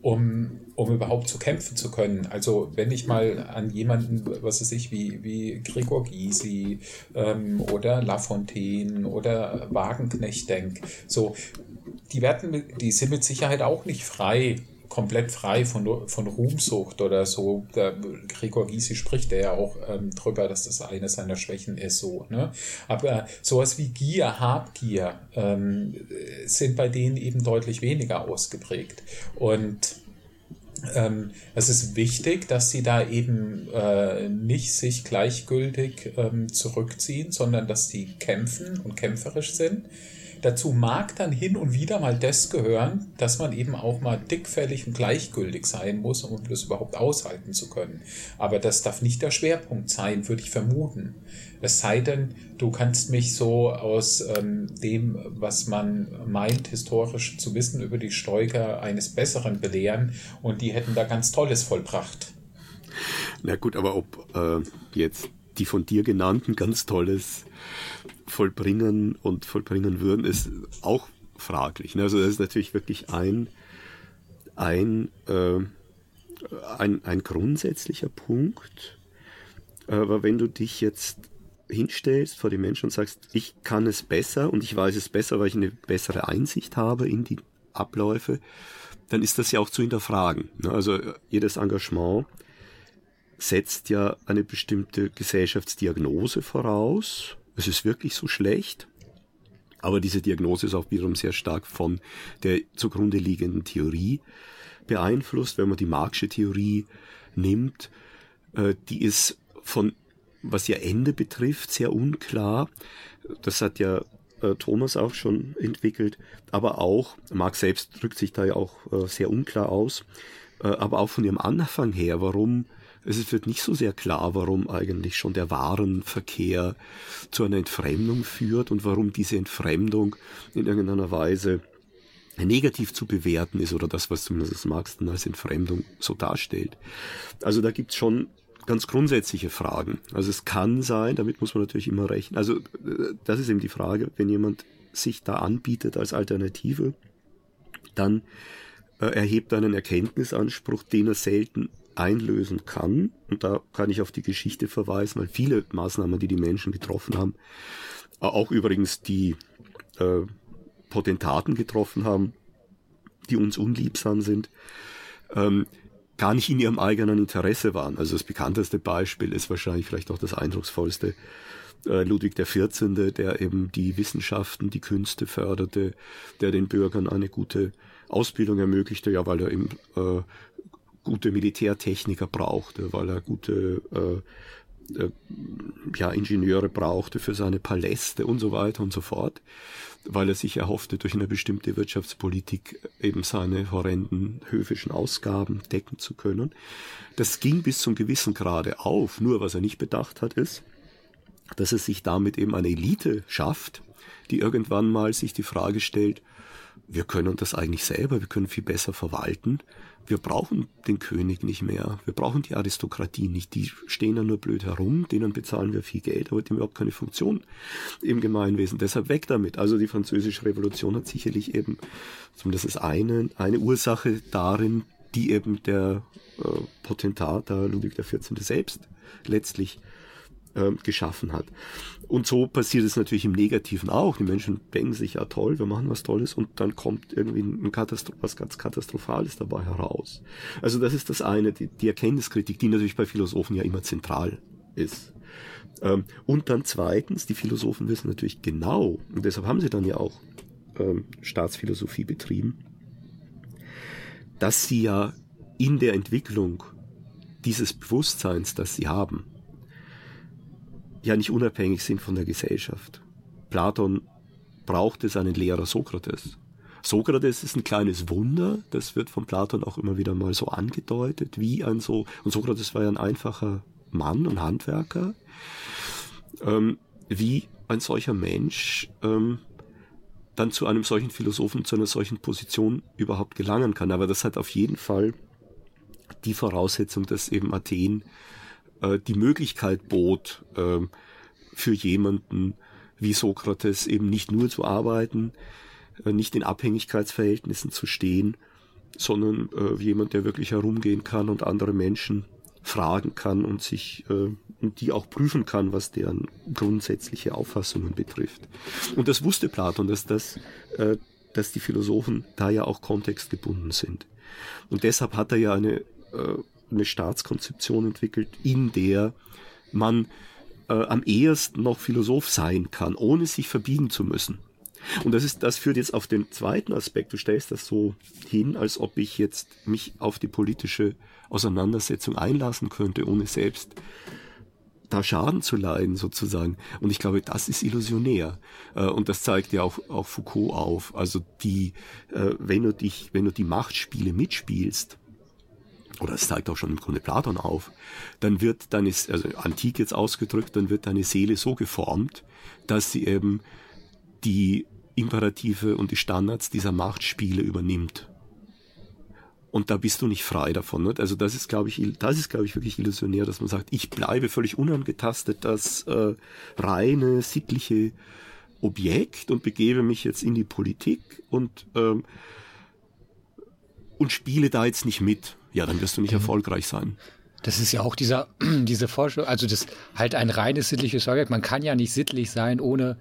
um, um überhaupt zu kämpfen zu können. Also wenn ich mal an jemanden, was weiß ich, wie, wie Gregor Gysi ähm, oder Lafontaine oder Wagenknecht denke, so, die werden, die sind mit Sicherheit auch nicht frei komplett frei von, von Ruhmsucht oder so. Der Gregor Gysi spricht ja auch ähm, drüber, dass das eine seiner Schwächen ist, so, ne? Aber sowas wie Gier, Habgier, ähm, sind bei denen eben deutlich weniger ausgeprägt. Und ähm, es ist wichtig, dass sie da eben äh, nicht sich gleichgültig ähm, zurückziehen, sondern dass sie kämpfen und kämpferisch sind. Dazu mag dann hin und wieder mal das gehören, dass man eben auch mal dickfällig und gleichgültig sein muss, um das überhaupt aushalten zu können. Aber das darf nicht der Schwerpunkt sein, würde ich vermuten. Es sei denn, du kannst mich so aus ähm, dem, was man meint, historisch zu wissen über die Stoiker, eines Besseren belehren und die hätten da ganz Tolles vollbracht. Na gut, aber ob äh, jetzt die von dir genannten ganz tolles vollbringen und vollbringen würden, ist auch fraglich. Ne? Also das ist natürlich wirklich ein, ein, äh, ein, ein grundsätzlicher Punkt. Aber wenn du dich jetzt hinstellst vor die Menschen und sagst, ich kann es besser und ich weiß es besser, weil ich eine bessere Einsicht habe in die Abläufe, dann ist das ja auch zu hinterfragen. Ne? Also jedes Engagement setzt ja eine bestimmte Gesellschaftsdiagnose voraus. Es ist wirklich so schlecht. Aber diese Diagnose ist auch wiederum sehr stark von der zugrunde liegenden Theorie beeinflusst. Wenn man die Marxische Theorie nimmt, äh, die ist von, was ihr Ende betrifft, sehr unklar. Das hat ja äh, Thomas auch schon entwickelt, aber auch, Marx selbst drückt sich da ja auch äh, sehr unklar aus, aber auch von ihrem Anfang her, warum es wird nicht so sehr klar, warum eigentlich schon der Warenverkehr zu einer Entfremdung führt und warum diese Entfremdung in irgendeiner Weise negativ zu bewerten ist oder das, was zumindest Marx dann als Entfremdung so darstellt. Also da gibt's schon ganz grundsätzliche Fragen. Also es kann sein, damit muss man natürlich immer rechnen. Also äh, das ist eben die Frage, wenn jemand sich da anbietet als Alternative, dann äh, erhebt er einen Erkenntnisanspruch, den er selten einlösen kann. Und da kann ich auf die Geschichte verweisen, weil viele Maßnahmen, die die Menschen getroffen haben, auch übrigens die äh, Potentaten getroffen haben, die uns unliebsam sind, ähm, gar nicht in ihrem eigenen Interesse waren. Also das bekannteste Beispiel ist wahrscheinlich vielleicht auch das eindrucksvollste. Äh, Ludwig XIV., der eben die Wissenschaften, die Künste förderte, der den Bürgern eine gute Ausbildung ermöglichte, ja, weil er eben äh, gute Militärtechniker brauchte, weil er gute äh, äh, ja, Ingenieure brauchte für seine Paläste und so weiter und so fort, weil er sich erhoffte, durch eine bestimmte Wirtschaftspolitik eben seine horrenden höfischen Ausgaben decken zu können. Das ging bis zum gewissen Grade auf, nur was er nicht bedacht hat, ist, dass er sich damit eben eine Elite schafft, die irgendwann mal sich die Frage stellt, wir können das eigentlich selber, wir können viel besser verwalten wir brauchen den König nicht mehr. Wir brauchen die Aristokratie nicht. Die stehen ja nur blöd herum, denen bezahlen wir viel Geld, aber die haben überhaupt keine Funktion im Gemeinwesen. Deshalb weg damit. Also die französische Revolution hat sicherlich eben, zumindest ist eine, eine Ursache darin, die eben der äh, Potentat, der Ludwig XIV. selbst letztlich äh, geschaffen hat. Und so passiert es natürlich im Negativen auch. Die Menschen denken sich, ja toll, wir machen was Tolles und dann kommt irgendwie ein Katastro was ganz Katastrophales dabei heraus. Also das ist das eine, die, die Erkenntniskritik, die natürlich bei Philosophen ja immer zentral ist. Ähm, und dann zweitens, die Philosophen wissen natürlich genau, und deshalb haben sie dann ja auch ähm, Staatsphilosophie betrieben, dass sie ja in der Entwicklung dieses Bewusstseins, das sie haben, ja nicht unabhängig sind von der Gesellschaft. Platon brauchte seinen Lehrer Sokrates. Sokrates ist ein kleines Wunder, das wird von Platon auch immer wieder mal so angedeutet, wie ein so, und Sokrates war ja ein einfacher Mann und Handwerker, ähm, wie ein solcher Mensch ähm, dann zu einem solchen Philosophen, zu einer solchen Position überhaupt gelangen kann. Aber das hat auf jeden Fall die Voraussetzung, dass eben Athen äh, die Möglichkeit bot, äh, für jemanden wie Sokrates eben nicht nur zu arbeiten, äh, nicht in Abhängigkeitsverhältnissen zu stehen, sondern äh, jemand, der wirklich herumgehen kann und andere Menschen fragen kann und sich äh, und die auch prüfen kann, was deren grundsätzliche Auffassungen betrifft. Und das wusste Platon, dass das, äh, dass die Philosophen da ja auch kontextgebunden sind. Und deshalb hat er ja eine eine Staatskonzeption entwickelt, in der man äh, am ehesten noch Philosoph sein kann, ohne sich verbiegen zu müssen. Und das ist, das führt jetzt auf den zweiten Aspekt. Du stellst das so hin, als ob ich jetzt mich auf die politische Auseinandersetzung einlassen könnte, ohne selbst da Schaden zu leiden sozusagen. Und ich glaube, das ist illusionär. Äh, und das zeigt ja auch, auch Foucault auf. Also die, äh, wenn du dich, wenn du die Machtspiele mitspielst, oder es zeigt auch schon im Grunde Platon auf, dann wird deine, also antik jetzt ausgedrückt, dann wird deine Seele so geformt, dass sie eben die Imperative und die Standards dieser Machtspiele übernimmt. Und da bist du nicht frei davon. Nicht? Also das ist, glaube ich, das ist, glaube ich, wirklich illusionär, dass man sagt, ich bleibe völlig unangetastet, das äh, reine sittliche Objekt und begebe mich jetzt in die Politik und ähm, und spiele da jetzt nicht mit. Ja, dann wirst du nicht mhm. erfolgreich sein. Das ist ja auch dieser, diese Vorstellung, also das halt ein reines sittliches Objekt. Man kann ja nicht sittlich sein, ohne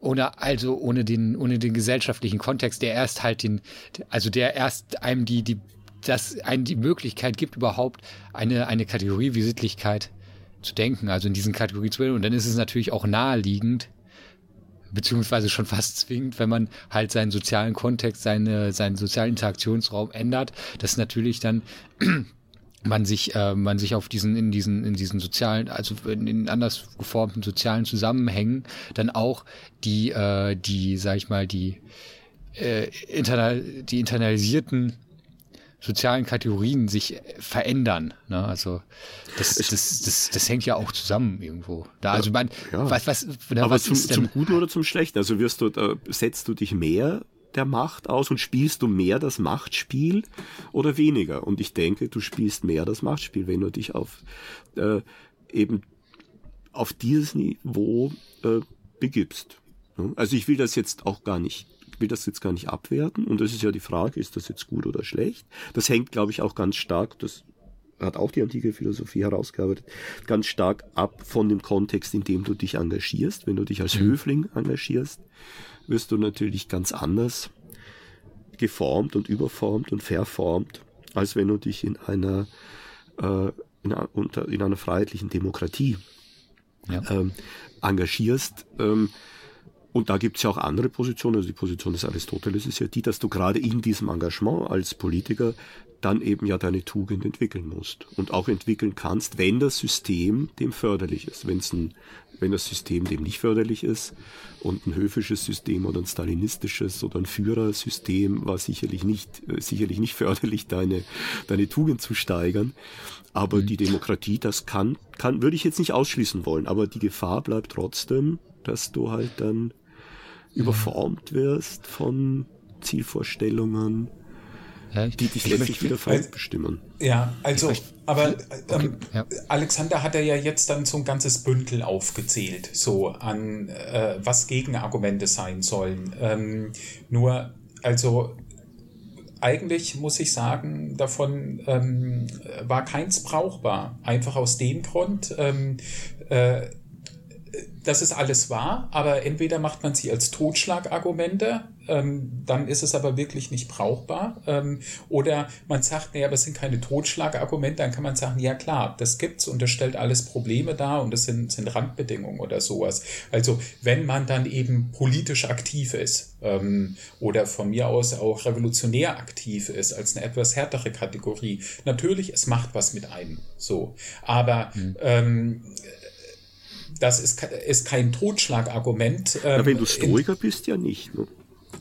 ohne also ohne den ohne den gesellschaftlichen Kontext, der erst halt den also der erst einem die die das einem die Möglichkeit gibt überhaupt eine eine Kategorie wie Sittlichkeit zu denken, also in diesen Kategorien zu bilden und dann ist es natürlich auch naheliegend beziehungsweise schon fast zwingend, wenn man halt seinen sozialen Kontext, seine, seinen sozialen Interaktionsraum ändert, dass natürlich dann man sich, äh, man sich auf diesen, in diesen, in diesen sozialen, also in, in anders geformten sozialen Zusammenhängen dann auch die, äh, die, sag ich mal, die, äh, internal, die internalisierten sozialen Kategorien sich verändern. Ne? Also das, das, das, das hängt ja auch zusammen irgendwo. Da, also man, ja. was, was, na, Aber was zum, zum Guten oder zum Schlechten? Also wirst du, da setzt du dich mehr der Macht aus und spielst du mehr das Machtspiel oder weniger? Und ich denke, du spielst mehr das Machtspiel, wenn du dich auf äh, eben auf dieses Niveau äh, begibst. Also ich will das jetzt auch gar nicht, will das jetzt gar nicht abwerten. Und das ist ja die Frage, ist das jetzt gut oder schlecht? Das hängt, glaube ich, auch ganz stark, das hat auch die antike Philosophie herausgearbeitet, ganz stark ab von dem Kontext, in dem du dich engagierst. Wenn du dich als mhm. Höfling engagierst, wirst du natürlich ganz anders geformt und überformt und verformt, als wenn du dich in einer, äh, in, einer, unter, in einer freiheitlichen Demokratie ja. ähm, engagierst. Ähm, und da gibt es ja auch andere Positionen. Also die Position des Aristoteles ist ja die, dass du gerade in diesem Engagement als Politiker dann eben ja deine Tugend entwickeln musst und auch entwickeln kannst, wenn das System dem förderlich ist. Wenn's ein, wenn das System dem nicht förderlich ist und ein höfisches System oder ein stalinistisches oder ein Führersystem war sicherlich nicht, äh, sicherlich nicht förderlich, deine, deine Tugend zu steigern. Aber mhm. die Demokratie, das kann, kann, würde ich jetzt nicht ausschließen wollen. Aber die Gefahr bleibt trotzdem, dass du halt dann. Überformt wirst von Zielvorstellungen, ja, die dich letztlich wieder falsch bestimmen. Ja, also, aber ähm, ja. Alexander hat er ja jetzt dann so ein ganzes Bündel aufgezählt, so an äh, was Gegenargumente sein sollen. Ähm, nur, also eigentlich muss ich sagen, davon ähm, war keins brauchbar. Einfach aus dem Grund, ähm, äh, das ist alles wahr, aber entweder macht man sie als Totschlagargumente, ähm, dann ist es aber wirklich nicht brauchbar. Ähm, oder man sagt, naja, aber es sind keine Totschlagargumente, dann kann man sagen, ja klar, das gibt's und das stellt alles Probleme dar und das sind, sind Randbedingungen oder sowas. Also wenn man dann eben politisch aktiv ist ähm, oder von mir aus auch revolutionär aktiv ist als eine etwas härtere Kategorie, natürlich, es macht was mit einem. So. Aber mhm. ähm, das ist, ist kein Totschlagargument. Ähm, wenn du Stoiker bist, ja nicht. Ne?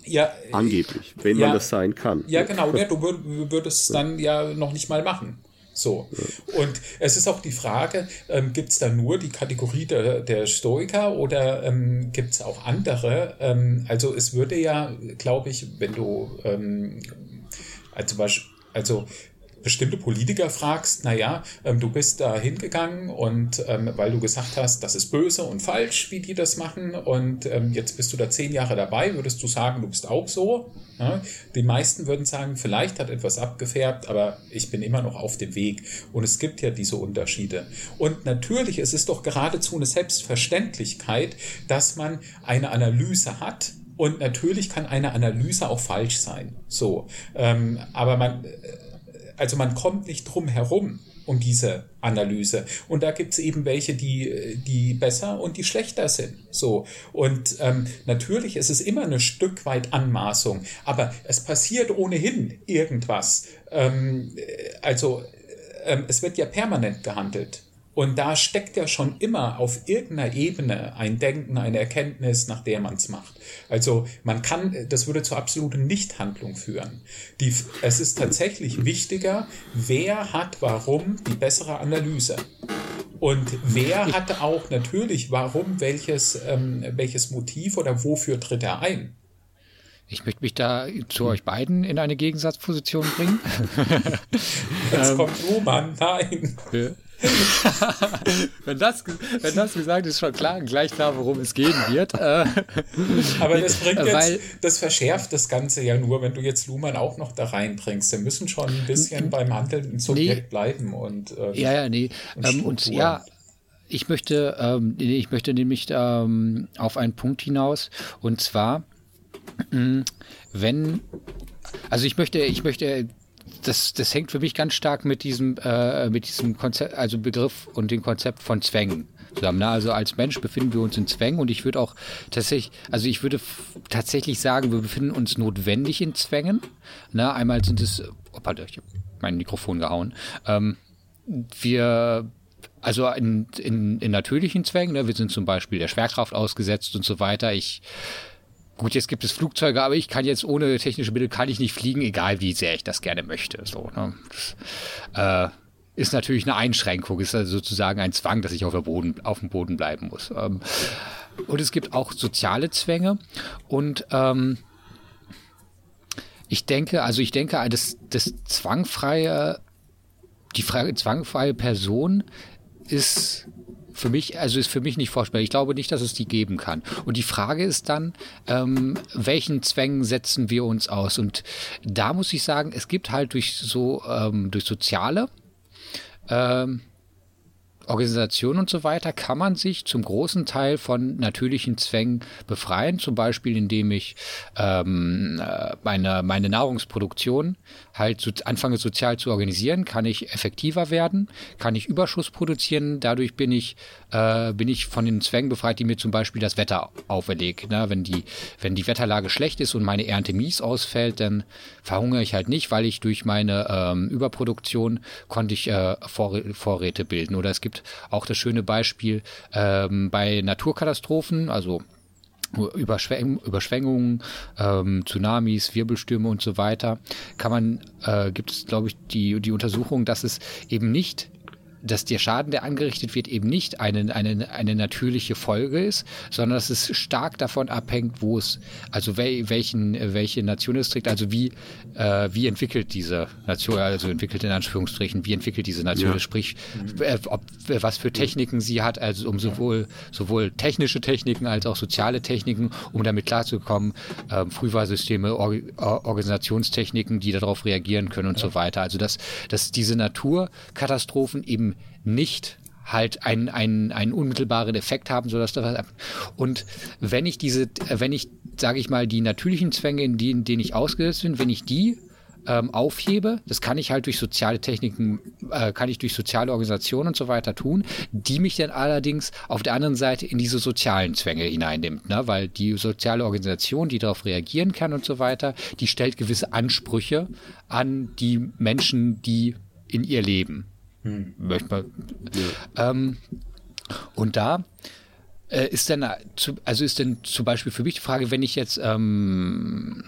Ja, Angeblich, wenn ja, man das sein kann. Ja, genau. Ja, du würdest es dann ja noch nicht mal machen. So. Und es ist auch die Frage, ähm, gibt es da nur die Kategorie der, der Stoiker oder ähm, gibt es auch andere? Ähm, also es würde ja, glaube ich, wenn du ähm, also, also bestimmte Politiker fragst, naja, ähm, du bist da hingegangen und ähm, weil du gesagt hast, das ist böse und falsch, wie die das machen und ähm, jetzt bist du da zehn Jahre dabei, würdest du sagen, du bist auch so? Ja? Die meisten würden sagen, vielleicht hat etwas abgefärbt, aber ich bin immer noch auf dem Weg und es gibt ja diese Unterschiede. Und natürlich, es ist doch geradezu eine Selbstverständlichkeit, dass man eine Analyse hat, und natürlich kann eine Analyse auch falsch sein. So. Ähm, aber man, äh, also man kommt nicht drum herum um diese Analyse. Und da gibt es eben welche, die, die besser und die schlechter sind. So. Und ähm, natürlich ist es immer ein Stück weit Anmaßung, aber es passiert ohnehin irgendwas. Ähm, also ähm, es wird ja permanent gehandelt. Und da steckt ja schon immer auf irgendeiner Ebene ein Denken, eine Erkenntnis, nach der man es macht. Also man kann, das würde zur absoluten Nichthandlung führen. Die, es ist tatsächlich wichtiger, wer hat warum die bessere Analyse. Und wer hat auch natürlich warum welches, ähm, welches Motiv oder wofür tritt er ein. Ich möchte mich da zu euch beiden in eine Gegensatzposition bringen. Jetzt kommt Luhmann, nein. wenn, das, wenn das gesagt ist, schon klar, gleich klar, worum es gehen wird. Äh, Aber das bringt jetzt, Weil, das verschärft das Ganze ja nur, wenn du jetzt Luhmann auch noch da reinbringst. Wir müssen schon ein bisschen beim handelnden Subjekt nee, bleiben und äh, ja, ja, nee. Und, ähm, und ja, ich möchte, ähm, ich möchte nämlich ähm, auf einen Punkt hinaus und zwar Mm, wenn, also ich möchte, ich möchte, das, das hängt für mich ganz stark mit diesem, äh, mit diesem Konzept, also Begriff und dem Konzept von Zwängen zusammen. Ne? Also als Mensch befinden wir uns in Zwängen und ich würde auch tatsächlich, also ich würde tatsächlich sagen, wir befinden uns notwendig in Zwängen. Ne? Einmal sind es, oh, pardon, ich habe mein Mikrofon gehauen. Ähm, wir also in, in, in natürlichen Zwängen, ne? wir sind zum Beispiel der Schwerkraft ausgesetzt und so weiter. Ich Gut, jetzt gibt es Flugzeuge, aber ich kann jetzt ohne technische Mittel kann ich nicht fliegen, egal wie sehr ich das gerne möchte. So, ne? das, äh, ist natürlich eine Einschränkung, ist also sozusagen ein Zwang, dass ich auf, Boden, auf dem Boden bleiben muss. Ähm, und es gibt auch soziale Zwänge und ähm, ich denke, also ich denke, das, das zwangfreie, die zwangfreie Person ist für mich, also ist für mich nicht vorstellbar. Ich glaube nicht, dass es die geben kann. Und die Frage ist dann, ähm, welchen Zwängen setzen wir uns aus? Und da muss ich sagen, es gibt halt durch so, ähm, durch soziale, ähm, Organisation und so weiter kann man sich zum großen Teil von natürlichen Zwängen befreien, zum Beispiel indem ich ähm, äh, meine, meine Nahrungsproduktion halt so, anfange sozial zu organisieren, kann ich effektiver werden, kann ich Überschuss produzieren, dadurch bin ich, äh, bin ich von den Zwängen befreit, die mir zum Beispiel das Wetter auferlegt. Ne? Wenn, die, wenn die Wetterlage schlecht ist und meine Ernte mies ausfällt, dann verhungere ich halt nicht, weil ich durch meine ähm, Überproduktion konnte ich äh, Vor Vorräte bilden. Oder es gibt auch das schöne Beispiel ähm, bei Naturkatastrophen, also Überschwäng Überschwängungen, ähm, Tsunamis, Wirbelstürme und so weiter, kann man, äh, gibt es, glaube ich, die, die Untersuchung, dass es eben nicht dass der Schaden, der angerichtet wird, eben nicht eine, eine, eine natürliche Folge ist, sondern dass es stark davon abhängt, wo es, also wel, welchen, welche Nation es trägt, also wie, äh, wie entwickelt diese Nation, also entwickelt in Anführungsstrichen, wie entwickelt diese Nation, ja. sprich, äh, ob, was für Techniken sie hat, also um sowohl, sowohl technische Techniken als auch soziale Techniken, um damit klarzukommen, äh, Frühwarnsysteme, Or Organisationstechniken, die darauf reagieren können und ja. so weiter. Also dass, dass diese Naturkatastrophen eben nicht halt einen, einen, einen unmittelbaren Effekt haben, sodass da was und wenn ich diese, wenn ich, sage ich mal, die natürlichen Zwänge, in denen, denen ich ausgesetzt bin, wenn ich die ähm, aufhebe, das kann ich halt durch soziale Techniken, äh, kann ich durch soziale Organisationen und so weiter tun, die mich dann allerdings auf der anderen Seite in diese sozialen Zwänge hineinnimmt, ne? weil die soziale Organisation, die darauf reagieren kann und so weiter, die stellt gewisse Ansprüche an die Menschen, die in ihr leben. Hm. Möchte man. Ja. Ähm, und da äh, ist dann, also ist denn zum Beispiel für mich die Frage, wenn ich jetzt, ähm,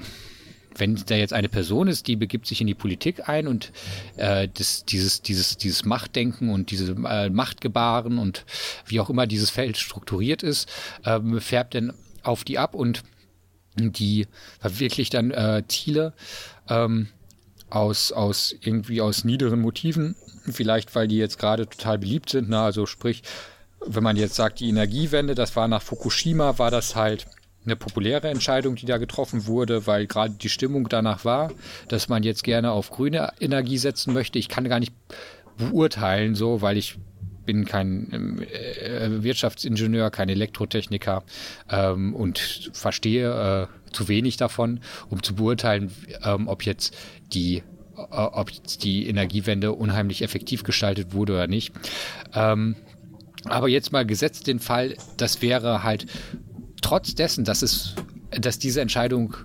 wenn da jetzt eine Person ist, die begibt sich in die Politik ein und äh, das, dieses, dieses, dieses Machtdenken und diese äh, Machtgebaren und wie auch immer dieses Feld strukturiert ist, äh, färbt dann auf die ab und die verwirklicht dann äh, Ziele ähm, aus, aus irgendwie aus niederen Motiven Vielleicht, weil die jetzt gerade total beliebt sind. Ne? Also sprich, wenn man jetzt sagt, die Energiewende, das war nach Fukushima, war das halt eine populäre Entscheidung, die da getroffen wurde, weil gerade die Stimmung danach war, dass man jetzt gerne auf grüne Energie setzen möchte. Ich kann gar nicht beurteilen, so, weil ich bin kein äh, Wirtschaftsingenieur, kein Elektrotechniker ähm, und verstehe äh, zu wenig davon, um zu beurteilen, ähm, ob jetzt die ob die Energiewende unheimlich effektiv gestaltet wurde oder nicht. Ähm, aber jetzt mal gesetzt den Fall, das wäre halt trotz dessen, dass es, dass diese Entscheidung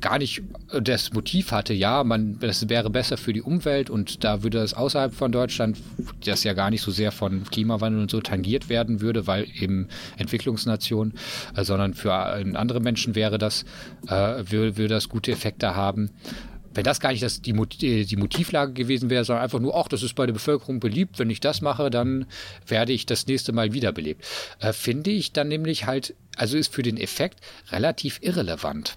gar nicht das Motiv hatte, ja, man, das wäre besser für die Umwelt und da würde es außerhalb von Deutschland, das ja gar nicht so sehr von Klimawandel und so tangiert werden würde, weil eben Entwicklungsnation, äh, sondern für äh, andere Menschen wäre das, äh, würde, würde das gute Effekte haben wenn das gar nicht das, die, die Motivlage gewesen wäre, sondern einfach nur, ach, das ist bei der Bevölkerung beliebt, wenn ich das mache, dann werde ich das nächste Mal wiederbelebt. Äh, finde ich dann nämlich halt, also ist für den Effekt relativ irrelevant.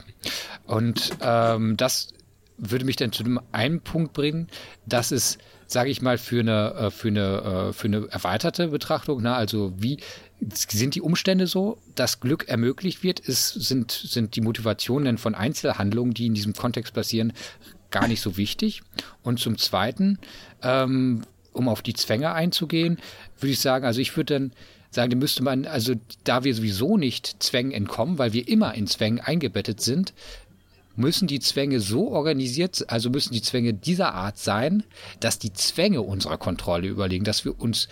Und ähm, das würde mich dann zu dem einen Punkt bringen, dass es, sage ich mal, für eine, äh, für eine, äh, für eine erweiterte Betrachtung, na, also wie sind die Umstände so, dass Glück ermöglicht wird? Ist, sind, sind die Motivationen von Einzelhandlungen, die in diesem Kontext passieren, gar nicht so wichtig? Und zum Zweiten, ähm, um auf die Zwänge einzugehen, würde ich sagen, also ich würde dann sagen, da müsste man, also da wir sowieso nicht Zwängen entkommen, weil wir immer in Zwängen eingebettet sind, müssen die Zwänge so organisiert, also müssen die Zwänge dieser Art sein, dass die Zwänge unserer Kontrolle überlegen, dass wir uns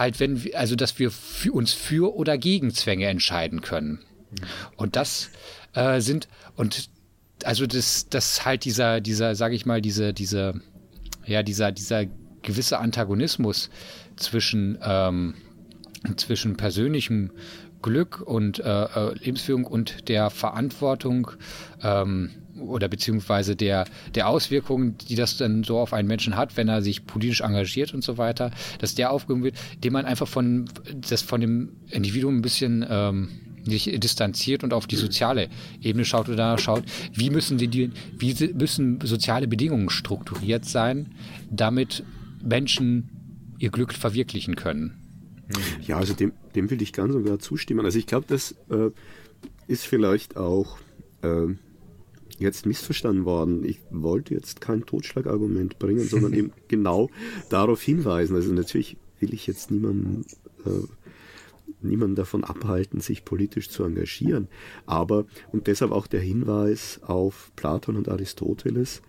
halt, wenn wir, also dass wir für uns für oder gegen Zwänge entscheiden können. Und das äh, sind, und also das, das halt dieser, dieser, sage ich mal, diese, diese, ja, dieser, dieser gewisse Antagonismus zwischen, ähm, zwischen persönlichem Glück und äh, äh, Lebensführung und der Verantwortung ähm, oder beziehungsweise der, der Auswirkungen, die das dann so auf einen Menschen hat, wenn er sich politisch engagiert und so weiter, dass der aufgehoben wird, dem man einfach von, das von dem Individuum ein bisschen ähm, sich distanziert und auf die soziale Ebene schaut oder schaut, wie müssen die, wie müssen soziale Bedingungen strukturiert sein, damit Menschen ihr Glück verwirklichen können. Ja, also dem, dem will ich ganz sogar zustimmen. Also ich glaube, das äh, ist vielleicht auch äh, jetzt missverstanden worden. Ich wollte jetzt kein Totschlagargument bringen, sondern eben genau darauf hinweisen. Also natürlich will ich jetzt niemanden, äh, niemanden davon abhalten, sich politisch zu engagieren. Aber, und deshalb auch der Hinweis auf Platon und Aristoteles,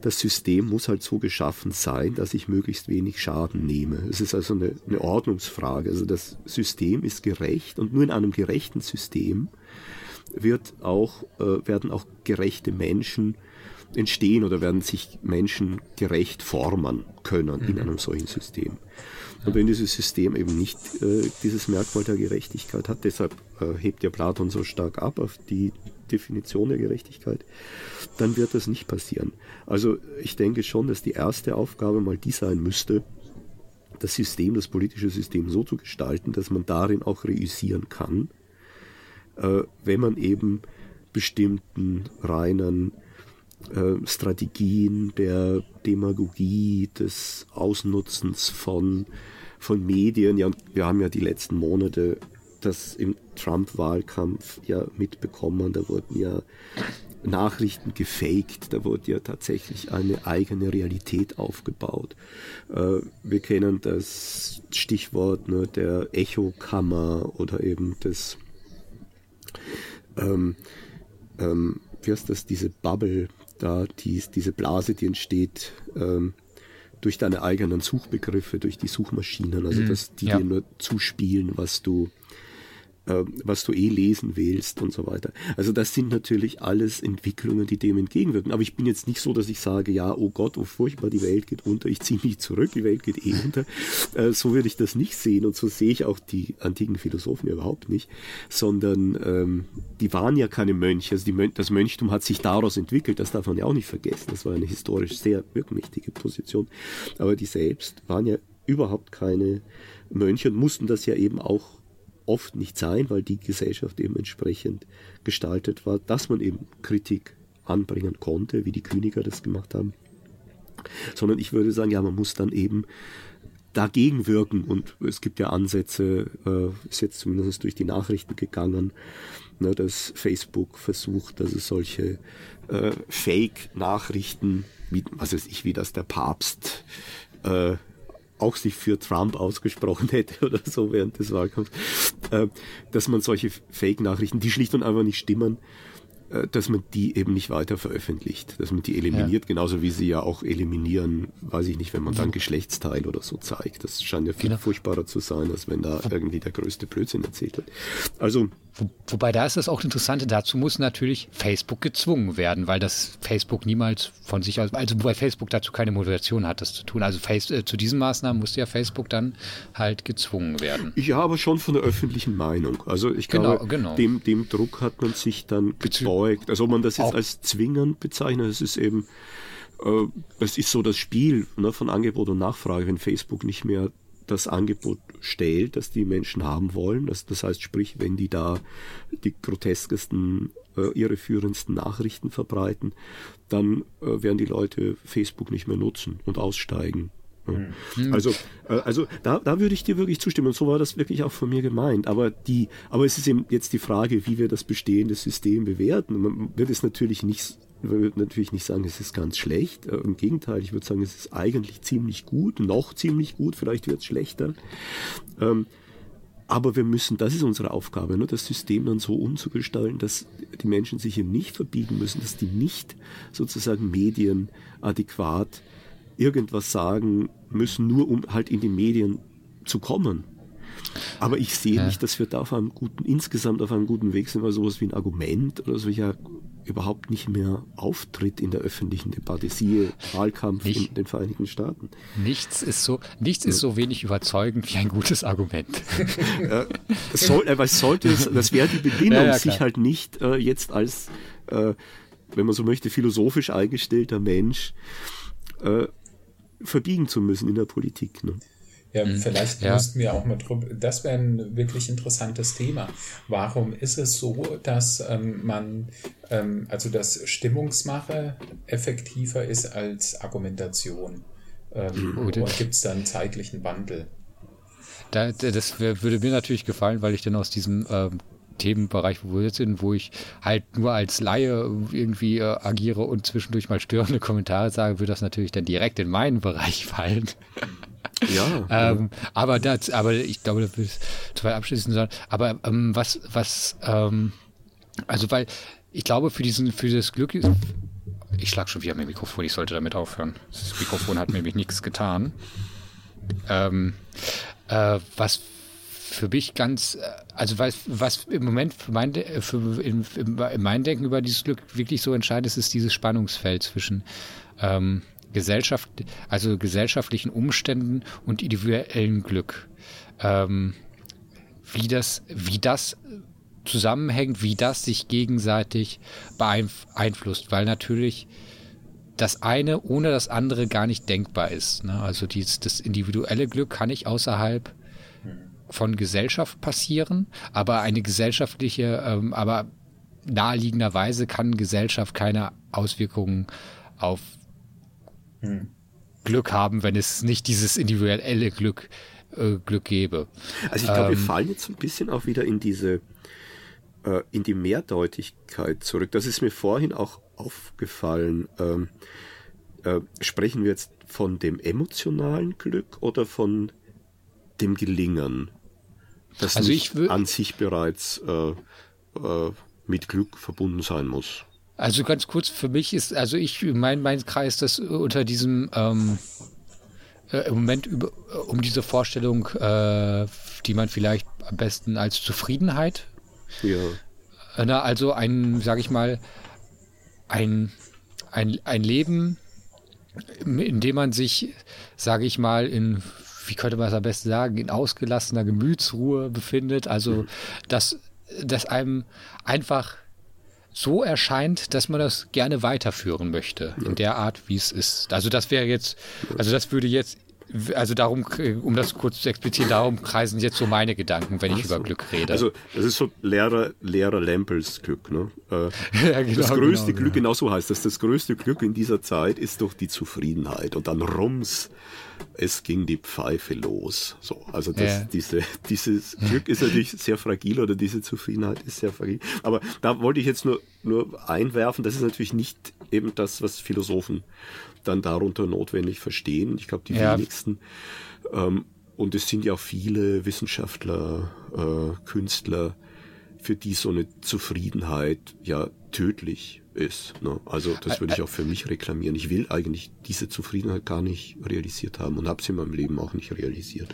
das System muss halt so geschaffen sein, dass ich möglichst wenig Schaden nehme. Es ist also eine, eine Ordnungsfrage. Also das System ist gerecht und nur in einem gerechten System wird auch, äh, werden auch gerechte Menschen entstehen oder werden sich Menschen gerecht formen können mhm. in einem solchen System. Und wenn dieses System eben nicht äh, dieses Merkmal der Gerechtigkeit hat, deshalb äh, hebt ja Platon so stark ab auf die Definition der Gerechtigkeit, dann wird das nicht passieren. Also ich denke schon, dass die erste Aufgabe mal die sein müsste, das System, das politische System so zu gestalten, dass man darin auch reüssieren kann, äh, wenn man eben bestimmten reinen äh, Strategien der Demagogie, des Ausnutzens von, von Medien, ja, wir haben ja die letzten Monate das im Trump-Wahlkampf ja mitbekommen. Da wurden ja Nachrichten gefaked, da wurde ja tatsächlich eine eigene Realität aufgebaut. Äh, wir kennen das Stichwort ne, der Echokammer oder eben das, ähm, ähm, wie heißt das, diese Bubble, da, die, diese Blase, die entsteht, ähm, durch deine eigenen Suchbegriffe, durch die Suchmaschinen, also mhm, dass die ja. dir nur zuspielen, was du was du eh lesen willst und so weiter. Also das sind natürlich alles Entwicklungen, die dem entgegenwirken. Aber ich bin jetzt nicht so, dass ich sage, ja, oh Gott, oh furchtbar, die Welt geht unter, ich ziehe mich zurück, die Welt geht eh unter. Äh, so würde ich das nicht sehen und so sehe ich auch die antiken Philosophen überhaupt nicht, sondern ähm, die waren ja keine Mönche. Also Mön das Mönchtum hat sich daraus entwickelt, das darf man ja auch nicht vergessen. Das war eine historisch sehr wirkmächtige Position. Aber die selbst waren ja überhaupt keine Mönche und mussten das ja eben auch oft nicht sein, weil die Gesellschaft eben entsprechend gestaltet war, dass man eben Kritik anbringen konnte, wie die Kyniker das gemacht haben. Sondern ich würde sagen, ja, man muss dann eben dagegen wirken und es gibt ja Ansätze, äh, ist jetzt zumindest durch die Nachrichten gegangen, ne, dass Facebook versucht, dass es solche äh, Fake-Nachrichten, wie, was weiß ich, wie das der Papst äh, auch sich für Trump ausgesprochen hätte oder so während des Wahlkampfs, äh, dass man solche Fake-Nachrichten, die schlicht und einfach nicht stimmen, äh, dass man die eben nicht weiter veröffentlicht, dass man die eliminiert, ja. genauso wie sie ja auch eliminieren, weiß ich nicht, wenn man dann Geschlechtsteil oder so zeigt. Das scheint ja viel genau. furchtbarer zu sein, als wenn da irgendwie der größte Blödsinn erzählt wird. Also Wo, wobei da ist das auch Interessante, dazu muss natürlich Facebook gezwungen werden, weil das Facebook niemals von sich aus, also wobei Facebook dazu keine Motivation hat, das zu tun. Also face, äh, zu diesen Maßnahmen musste ja Facebook dann halt gezwungen werden. Ja, aber schon von der öffentlichen Meinung. Also ich glaube, genau, genau. Dem, dem Druck hat man sich dann gebeugt. Also ob man das jetzt auch. als zwingend bezeichnet, es ist eben, äh, es ist so das Spiel ne, von Angebot und Nachfrage, wenn Facebook nicht mehr das Angebot stellt, das die Menschen haben wollen. Das, das heißt, sprich, wenn die da die groteskesten, äh, irreführendsten Nachrichten verbreiten, dann äh, werden die Leute Facebook nicht mehr nutzen und aussteigen. Mhm. Also, äh, also da, da würde ich dir wirklich zustimmen. Und so war das wirklich auch von mir gemeint. Aber die, aber es ist eben jetzt die Frage, wie wir das bestehende System bewerten. Man wird es natürlich nicht ich würde natürlich nicht sagen, es ist ganz schlecht. Äh, Im Gegenteil, ich würde sagen, es ist eigentlich ziemlich gut, noch ziemlich gut, vielleicht wird es schlechter. Ähm, aber wir müssen, das ist unsere Aufgabe, ne, das System dann so umzugestalten, dass die Menschen sich eben nicht verbiegen müssen, dass die nicht sozusagen Medien adäquat irgendwas sagen müssen, nur um halt in die Medien zu kommen. Aber ich sehe ja. nicht, dass wir da auf einem guten, insgesamt auf einem guten Weg sind, weil sowas wie ein Argument oder solcher überhaupt nicht mehr auftritt in der öffentlichen Debatte. Siehe Wahlkampf nicht, in den Vereinigten Staaten. Nichts ist so, nichts ist so wenig überzeugend wie ein gutes Argument. ja, das, soll, äh, sollte das wäre die Bedingung, ja, ja, sich halt nicht äh, jetzt als, äh, wenn man so möchte, philosophisch eingestellter Mensch äh, verbiegen zu müssen in der Politik. Ne? Ja, mhm. vielleicht ja. müssten wir auch mal drüber, das wäre ein wirklich interessantes Thema. Warum ist es so, dass ähm, man, ähm, also dass Stimmungsmache effektiver ist als Argumentation? Ähm, oder gibt es da einen zeitlichen Wandel? Da, das würde mir natürlich gefallen, weil ich dann aus diesem ähm, Themenbereich, wo wir jetzt sind, wo ich halt nur als Laie irgendwie äh, agiere und zwischendurch mal störende Kommentare sage, würde das natürlich dann direkt in meinen Bereich fallen. Ja. ähm, aber das, aber ich glaube, das will zu weit abschließen sollen. Aber ähm, was, was, ähm, also weil ich glaube, für diesen, für das Glück, ich schlag schon wieder mein Mikrofon, ich sollte damit aufhören. Das Mikrofon hat nämlich nichts getan. Ähm, äh, was für mich ganz, also was, was im Moment für mein, für, in, in, in mein Denken über dieses Glück wirklich so entscheidend ist, ist dieses Spannungsfeld zwischen ähm, Gesellschaft, also gesellschaftlichen Umständen und individuellen Glück. Ähm, wie das, wie das zusammenhängt, wie das sich gegenseitig beeinflusst, weil natürlich das eine ohne das andere gar nicht denkbar ist. Ne? Also dies, das individuelle Glück kann nicht außerhalb von Gesellschaft passieren, aber eine gesellschaftliche, ähm, aber naheliegenderweise kann Gesellschaft keine Auswirkungen auf hm. Glück haben, wenn es nicht dieses individuelle Glück, äh, Glück gäbe. Also ich glaube, ähm, wir fallen jetzt ein bisschen auch wieder in diese, äh, in die Mehrdeutigkeit zurück. Das ist mir vorhin auch aufgefallen. Ähm, äh, sprechen wir jetzt von dem emotionalen Glück oder von dem Gelingen, das also nicht an sich bereits äh, äh, mit Glück verbunden sein muss? Also ganz kurz, für mich ist, also ich, mein, mein Kreis, das unter diesem ähm, äh, im Moment über, äh, um diese Vorstellung, äh, die man vielleicht am besten als Zufriedenheit. Ja. Äh, na, also ein, sag ich mal, ein, ein, ein Leben, in dem man sich, sage ich mal, in, wie könnte man es am besten sagen, in ausgelassener Gemütsruhe befindet. Also, mhm. dass, dass einem einfach so erscheint, dass man das gerne weiterführen möchte, in der Art, wie es ist. Also das wäre jetzt, also das würde jetzt, also darum, um das kurz zu explizieren, darum kreisen jetzt so meine Gedanken, wenn ich so. über Glück rede. Also das ist so Lehrer, Lehrer Lempels Glück. Ne? Äh, ja, genau, das größte genau, Glück, genau. genau so heißt das, das größte Glück in dieser Zeit ist doch die Zufriedenheit und dann Rums es ging die Pfeife los. So, also das, ja. diese, dieses Glück ist natürlich sehr fragil oder diese Zufriedenheit ist sehr fragil. Aber da wollte ich jetzt nur, nur einwerfen, das ist natürlich nicht eben das, was Philosophen dann darunter notwendig verstehen. Ich glaube, die ja. wenigsten. Ähm, und es sind ja auch viele Wissenschaftler, äh, Künstler, für die so eine Zufriedenheit ja tödlich ist. Ne? Also das würde ich auch für mich reklamieren. Ich will eigentlich diese Zufriedenheit gar nicht realisiert haben und habe sie in meinem Leben auch nicht realisiert.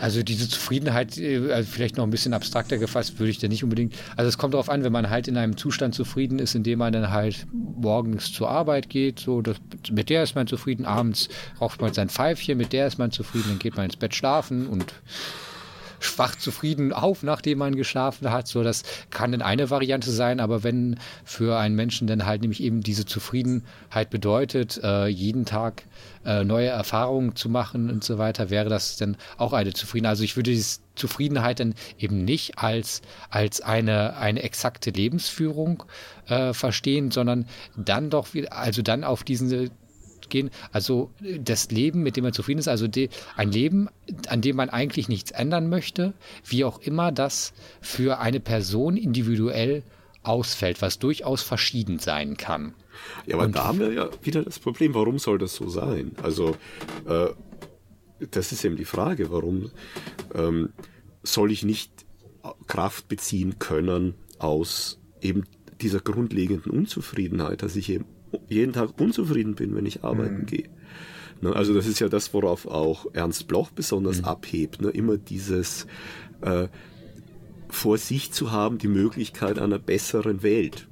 Also diese Zufriedenheit, äh, also vielleicht noch ein bisschen abstrakter gefasst, würde ich da nicht unbedingt. Also es kommt darauf an, wenn man halt in einem Zustand zufrieden ist, in dem man dann halt morgens zur Arbeit geht, so das, mit der ist man zufrieden, abends raucht man sein Pfeifchen, mit der ist man zufrieden, dann geht man ins Bett schlafen und schwach zufrieden auf, nachdem man geschlafen hat. So, das kann dann eine Variante sein, aber wenn für einen Menschen dann halt nämlich eben diese Zufriedenheit bedeutet, äh, jeden Tag äh, neue Erfahrungen zu machen und so weiter, wäre das dann auch eine Zufriedenheit. Also ich würde diese Zufriedenheit dann eben nicht als, als eine, eine exakte Lebensführung äh, verstehen, sondern dann doch, also dann auf gehen. Also das Leben, mit dem man zufrieden ist, also die, ein Leben, an dem man eigentlich nichts ändern möchte, wie auch immer das für eine Person individuell ausfällt, was durchaus verschieden sein kann. Ja, aber Und, da haben wir ja wieder das Problem, warum soll das so sein? Also äh, das ist eben die Frage, warum ähm, soll ich nicht Kraft beziehen können aus eben dieser grundlegenden Unzufriedenheit, dass ich eben jeden Tag unzufrieden bin, wenn ich arbeiten mhm. gehe. Ne, also das ist ja das, worauf auch Ernst Bloch besonders mhm. abhebt. Ne? Immer dieses äh, vor sich zu haben, die Möglichkeit einer besseren Welt.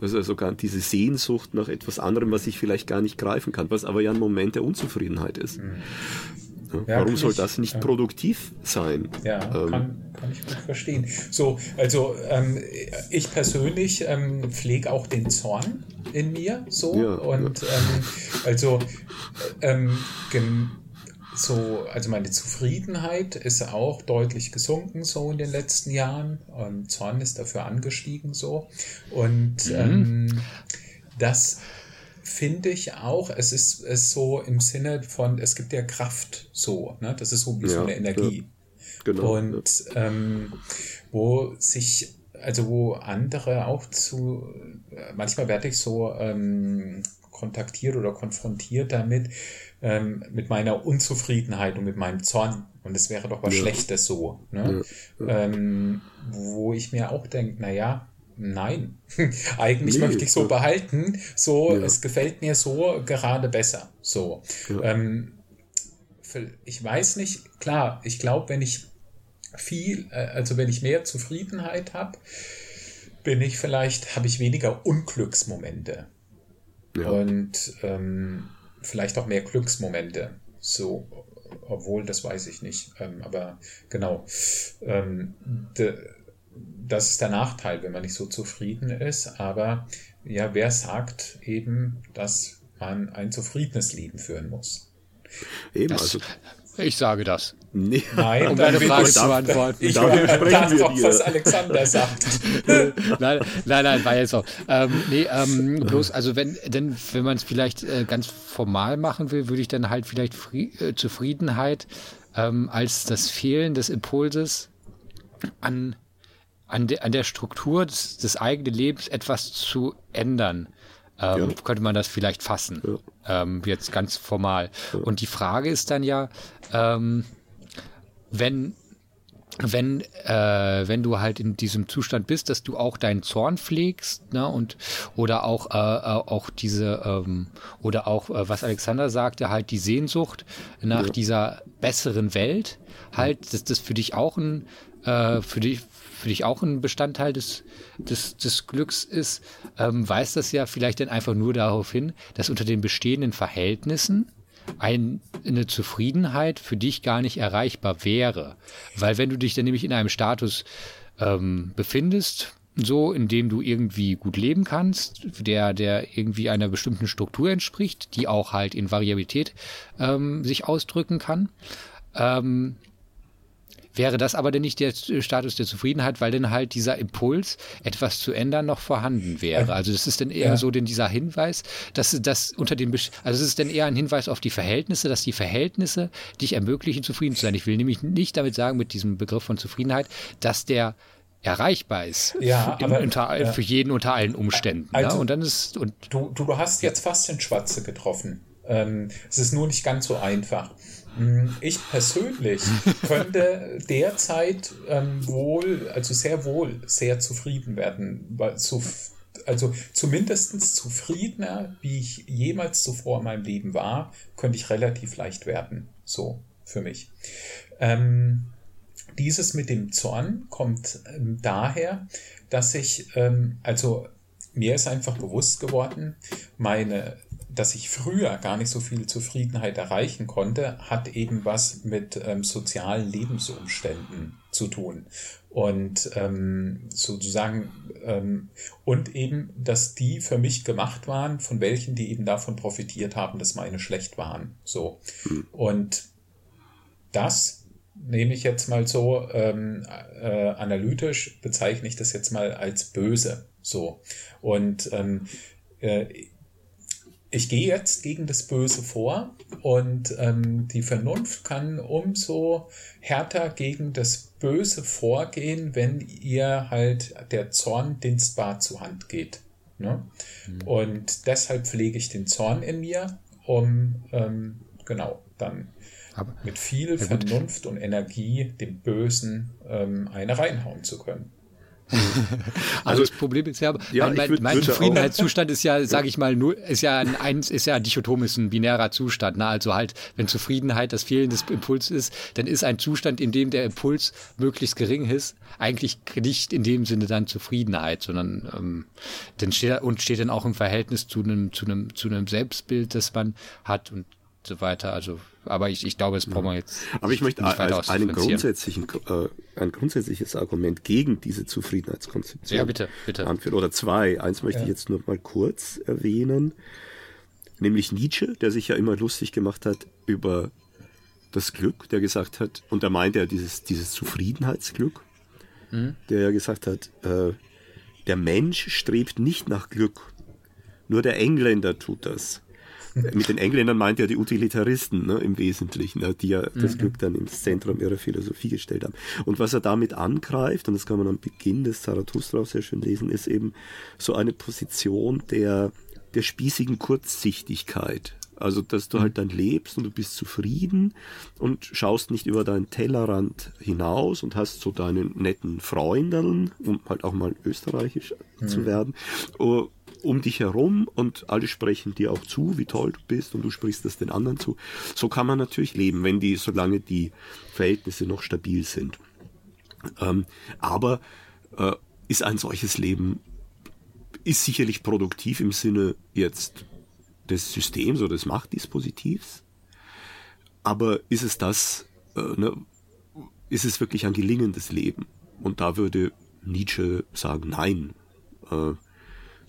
Das ist also gar diese Sehnsucht nach etwas anderem, was ich vielleicht gar nicht greifen kann, was aber ja ein Moment der Unzufriedenheit ist. Mhm. Ja, Warum soll ich, das nicht ja. produktiv sein? Ja, ähm, kann, kann ich gut verstehen. So, also ähm, ich persönlich ähm, pflege auch den Zorn in mir so ja, und ähm, also ähm, so, also meine Zufriedenheit ist auch deutlich gesunken so in den letzten Jahren. Und Zorn ist dafür angestiegen so. Und mhm. ähm, das finde ich auch, es ist, ist so im Sinne von, es gibt ja Kraft so, ne? Das ist so wie ja, so eine Energie. Ja, genau. Und ähm, wo sich, also wo andere auch zu, manchmal werde ich so ähm, kontaktiert oder konfrontiert damit, ähm, mit meiner Unzufriedenheit und mit meinem Zorn. Und es wäre doch was ja. Schlechtes so. Ne? Ähm, wo ich mir auch denke, naja, nein, eigentlich nee, möchte ich so behalten. So, ja. es gefällt mir so gerade besser. So. Ja. Ähm, ich weiß nicht, klar, ich glaube, wenn ich viel, äh, also wenn ich mehr Zufriedenheit habe, bin ich vielleicht, habe ich weniger Unglücksmomente. Ja. Und ähm, vielleicht auch mehr Glücksmomente. So, obwohl, das weiß ich nicht. Ähm, aber genau. Ähm, de, das ist der Nachteil, wenn man nicht so zufrieden ist. Aber ja, wer sagt eben, dass man ein zufriedenes Leben führen muss? Eben, das, also. Ich sage das. Nee. Nein, um deine Frage zu beantworten. Ich darf doch, was Alexander sagt. nein, nein, nein, war jetzt so. Ähm, nee, ähm, bloß, also wenn, denn, wenn man es vielleicht äh, ganz formal machen will, würde ich dann halt vielleicht Fri äh, Zufriedenheit ähm, als das Fehlen des Impulses an an, de, an der Struktur des, des eigenen Lebens etwas zu ändern. Ähm, ja. Könnte man das vielleicht fassen, ja. ähm, jetzt ganz formal. Ja. Und die Frage ist dann ja, ähm, wenn, wenn, äh, wenn du halt in diesem Zustand bist, dass du auch deinen Zorn pflegst, ne, und oder auch, äh, äh auch diese, ähm, oder auch, äh, was Alexander sagte, halt die Sehnsucht nach dieser besseren Welt, halt, dass das für dich auch ein, äh, für dich, für dich auch ein Bestandteil des, des, des Glücks ist, ähm, weist das ja vielleicht dann einfach nur darauf hin, dass unter den bestehenden Verhältnissen ein, eine Zufriedenheit für dich gar nicht erreichbar wäre. Weil wenn du dich dann nämlich in einem Status ähm, befindest, so, in dem du irgendwie gut leben kannst, der, der irgendwie einer bestimmten Struktur entspricht, die auch halt in Variabilität ähm, sich ausdrücken kann, ähm, wäre das aber denn nicht der Status der Zufriedenheit, weil dann halt dieser Impuls, etwas zu ändern, noch vorhanden wäre. Also das ist dann eher ja. so denn dieser Hinweis, dass das unter den, also es ist dann eher ein Hinweis auf die Verhältnisse, dass die Verhältnisse dich ermöglichen, zufrieden zu sein. Ich will nämlich nicht damit sagen, mit diesem Begriff von Zufriedenheit, dass der erreichbar ist ja, für, aber, unter, ja. für jeden unter allen Umständen. Also, ja? Und dann ist und du, du hast jetzt fast den Schwarze getroffen Ähm, es ist nur nicht ganz so einfach. Hm, ich persönlich könnte derzeit ähm, wohl, also sehr wohl, sehr zufrieden werden, so also zumindest zufriedener, wie ich jemals zuvor in meinem Leben war, könnte ich relativ leicht werden. So für mich. Ähm, dieses mit dem Zorn kommt ähm, daher, dass ich, ähm, also mir ist einfach bewusst geworden, meine, dass ich früher gar nicht so viel Zufriedenheit erreichen konnte, hat eben was mit ähm, sozialen Lebensumständen zu tun. Und ähm, sozusagen, ähm, und eben, dass die für mich gemacht waren, von welchen die eben davon profitiert haben, dass meine schlecht waren. So. Hm. Und das nehme ich jetzt mal so ähm, äh, analytisch, bezeichne ich das jetzt mal als böse. So. Und ähm, äh, ich gehe jetzt gegen das Böse vor und ähm, die Vernunft kann umso härter gegen das Böse vorgehen, wenn ihr halt der Zorn dienstbar zur Hand geht. Ne? Mhm. Und deshalb pflege ich den Zorn in mir, um ähm, genau dann Aber, mit viel ja Vernunft und Energie dem Bösen ähm, eine reinhauen zu können. also, das Problem ist ja, ja mein, mein, würd, mein Zufriedenheitszustand ist ja, sage ich mal, nur, ist ja ein, ein ist ja dichotom, ist ein binärer Zustand. Ne? Also halt, wenn Zufriedenheit das Fehlen des Impulses ist, dann ist ein Zustand, in dem der Impuls möglichst gering ist, eigentlich nicht in dem Sinne dann Zufriedenheit, sondern ähm, dann steht und steht dann auch im Verhältnis zu einem zu einem zu einem Selbstbild, das man hat und so weiter. Also, aber ich, ich glaube, es brauchen wir jetzt. Aber ich möchte als einen grundsätzlichen, äh, ein grundsätzliches Argument gegen diese Zufriedenheitskonzeption ja, bitte, bitte. anführen. Oder zwei. Eins möchte ja. ich jetzt nur mal kurz erwähnen. Nämlich Nietzsche, der sich ja immer lustig gemacht hat über das Glück, der gesagt hat, und da meinte er dieses, dieses Zufriedenheitsglück, mhm. der ja gesagt hat, äh, der Mensch strebt nicht nach Glück, nur der Engländer tut das. Mit den Engländern meint er die Utilitaristen ne, im Wesentlichen, ne, die ja das mhm. Glück dann ins Zentrum ihrer Philosophie gestellt haben. Und was er damit angreift, und das kann man am Beginn des Zarathustra auch sehr schön lesen, ist eben so eine Position der, der spießigen Kurzsichtigkeit. Also, dass du halt dann lebst und du bist zufrieden und schaust nicht über deinen Tellerrand hinaus und hast so deine netten Freundeln, um halt auch mal österreichisch mhm. zu werden, oh, um dich herum und alle sprechen dir auch zu, wie toll du bist und du sprichst das den anderen zu. So kann man natürlich leben, wenn die, solange die Verhältnisse noch stabil sind. Ähm, aber äh, ist ein solches Leben, ist sicherlich produktiv im Sinne jetzt des Systems oder des Machtdispositivs. Aber ist es das, äh, ne, ist es wirklich ein gelingendes Leben? Und da würde Nietzsche sagen, nein. Äh,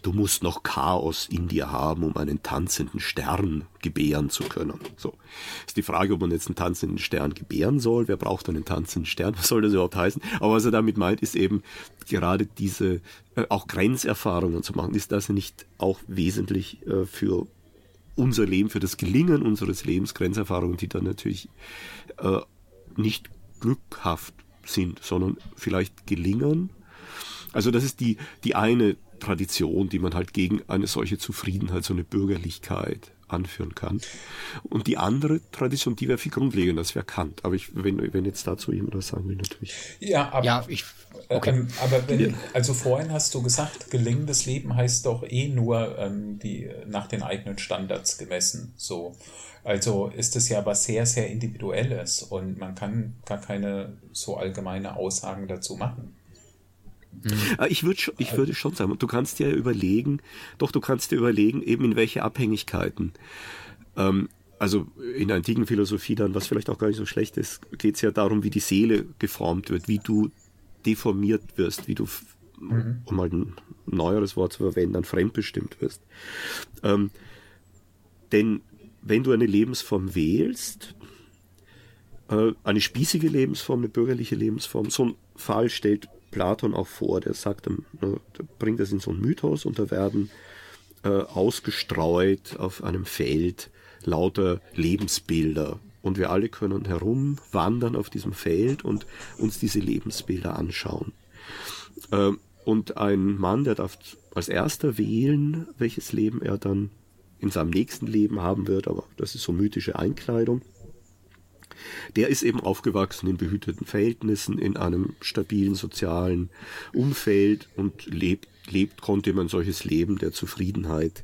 du musst noch Chaos in dir haben, um einen tanzenden Stern gebären zu können. So. Ist die Frage, ob man jetzt einen tanzenden Stern gebären soll. Wer braucht einen tanzenden Stern? Was soll das überhaupt heißen? Aber was er damit meint, ist eben gerade diese, äh, auch Grenzerfahrungen zu machen. Ist das nicht auch wesentlich äh, für unser Leben, für das Gelingen unseres Lebens, Grenzerfahrungen, die dann natürlich äh, nicht glückhaft sind, sondern vielleicht gelingen. Also das ist die, die eine Tradition, die man halt gegen eine solche Zufriedenheit, so eine Bürgerlichkeit anführen kann. Und die andere Tradition, die wäre viel grundlegender, das wäre Kant. Aber ich, wenn, wenn jetzt dazu jemand was sagen will, natürlich. Ja, aber, ja, ich, okay. ähm, aber wenn, also vorhin hast du gesagt, gelingendes Leben heißt doch eh nur ähm, die, nach den eigenen Standards gemessen. So. Also ist es ja was sehr, sehr Individuelles und man kann gar keine so allgemeine Aussagen dazu machen. Mhm. Ich, würd, ich würde schon sagen, du kannst dir überlegen, doch du kannst dir überlegen, eben in welche Abhängigkeiten. Ähm, also in der antiken Philosophie dann, was vielleicht auch gar nicht so schlecht ist, geht es ja darum, wie die Seele geformt wird, wie du deformiert wirst, wie du, mhm. um mal ein neueres Wort zu verwenden, dann fremdbestimmt wirst. Ähm, denn wenn du eine Lebensform wählst, äh, eine spießige Lebensform, eine bürgerliche Lebensform, so ein Fall stellt Platon auch vor, der sagt, ähm, ne, bringt das in so einen Mythos und da werden äh, ausgestreut auf einem Feld lauter Lebensbilder. Und wir alle können herumwandern auf diesem Feld und uns diese Lebensbilder anschauen. Äh, und ein Mann, der darf als erster wählen, welches Leben er dann in seinem nächsten Leben haben wird, aber das ist so mythische Einkleidung. Der ist eben aufgewachsen in behüteten Verhältnissen, in einem stabilen sozialen Umfeld und lebt, lebt konnte man solches Leben der Zufriedenheit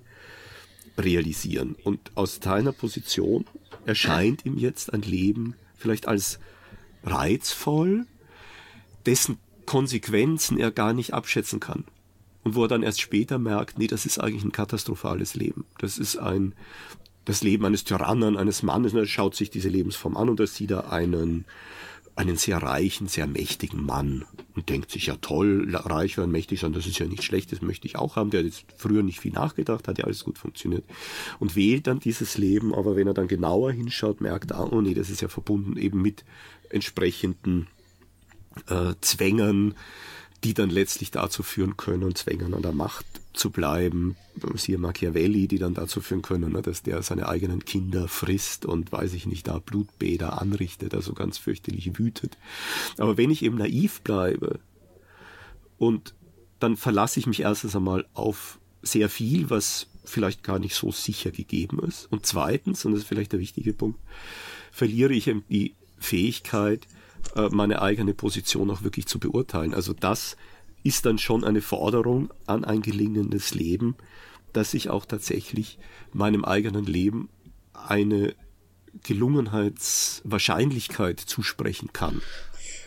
realisieren. Und aus deiner Position erscheint ihm jetzt ein Leben vielleicht als reizvoll, dessen Konsequenzen er gar nicht abschätzen kann. Und wo er dann erst später merkt, nee, das ist eigentlich ein katastrophales Leben. Das ist ein, das Leben eines Tyrannen, eines Mannes. Und er schaut sich diese Lebensform an und da sieht er einen, einen sehr reichen, sehr mächtigen Mann und denkt sich, ja toll, reich und mächtig sein, das ist ja nichts Schlechtes, möchte ich auch haben. Der hat jetzt früher nicht viel nachgedacht, hat ja alles gut funktioniert und wählt dann dieses Leben, aber wenn er dann genauer hinschaut, merkt er, oh nee, das ist ja verbunden eben mit entsprechenden äh, Zwängen, die dann letztlich dazu führen können, Zwängen an der Macht zu bleiben, siehe Machiavelli, die dann dazu führen können, ne, dass der seine eigenen Kinder frisst und weiß ich nicht, da Blutbäder anrichtet, also ganz fürchterlich wütet. Aber wenn ich eben naiv bleibe und dann verlasse ich mich erstens einmal auf sehr viel, was vielleicht gar nicht so sicher gegeben ist. Und zweitens, und das ist vielleicht der wichtige Punkt, verliere ich die Fähigkeit, äh, meine eigene Position auch wirklich zu beurteilen. Also das ist dann schon eine Forderung an ein gelingendes Leben, dass ich auch tatsächlich meinem eigenen Leben eine Gelungenheitswahrscheinlichkeit zusprechen kann.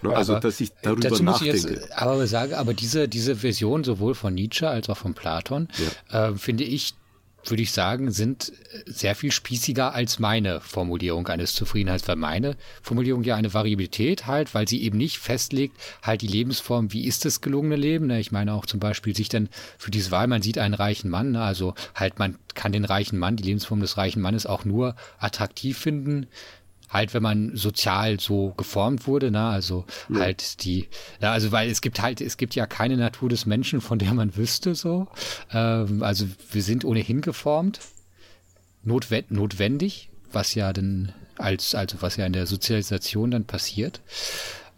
Ne, also, aber dass ich darüber nachdenke. Ich jetzt aber sagen, aber diese, diese Version sowohl von Nietzsche als auch von Platon, ja. äh, finde ich würde ich sagen, sind sehr viel spießiger als meine Formulierung eines Zufriedenheits, weil meine Formulierung ja eine Variabilität halt, weil sie eben nicht festlegt, halt die Lebensform, wie ist das gelungene Leben. Ne? Ich meine auch zum Beispiel sich dann für diese Wahl, man sieht einen reichen Mann, ne? also halt man kann den reichen Mann, die Lebensform des reichen Mannes auch nur attraktiv finden, halt, wenn man sozial so geformt wurde, ne, also ja. halt die, ja, also weil es gibt halt, es gibt ja keine Natur des Menschen, von der man wüsste so. Ähm, also wir sind ohnehin geformt, notwend notwendig, was ja dann als, also was ja in der Sozialisation dann passiert.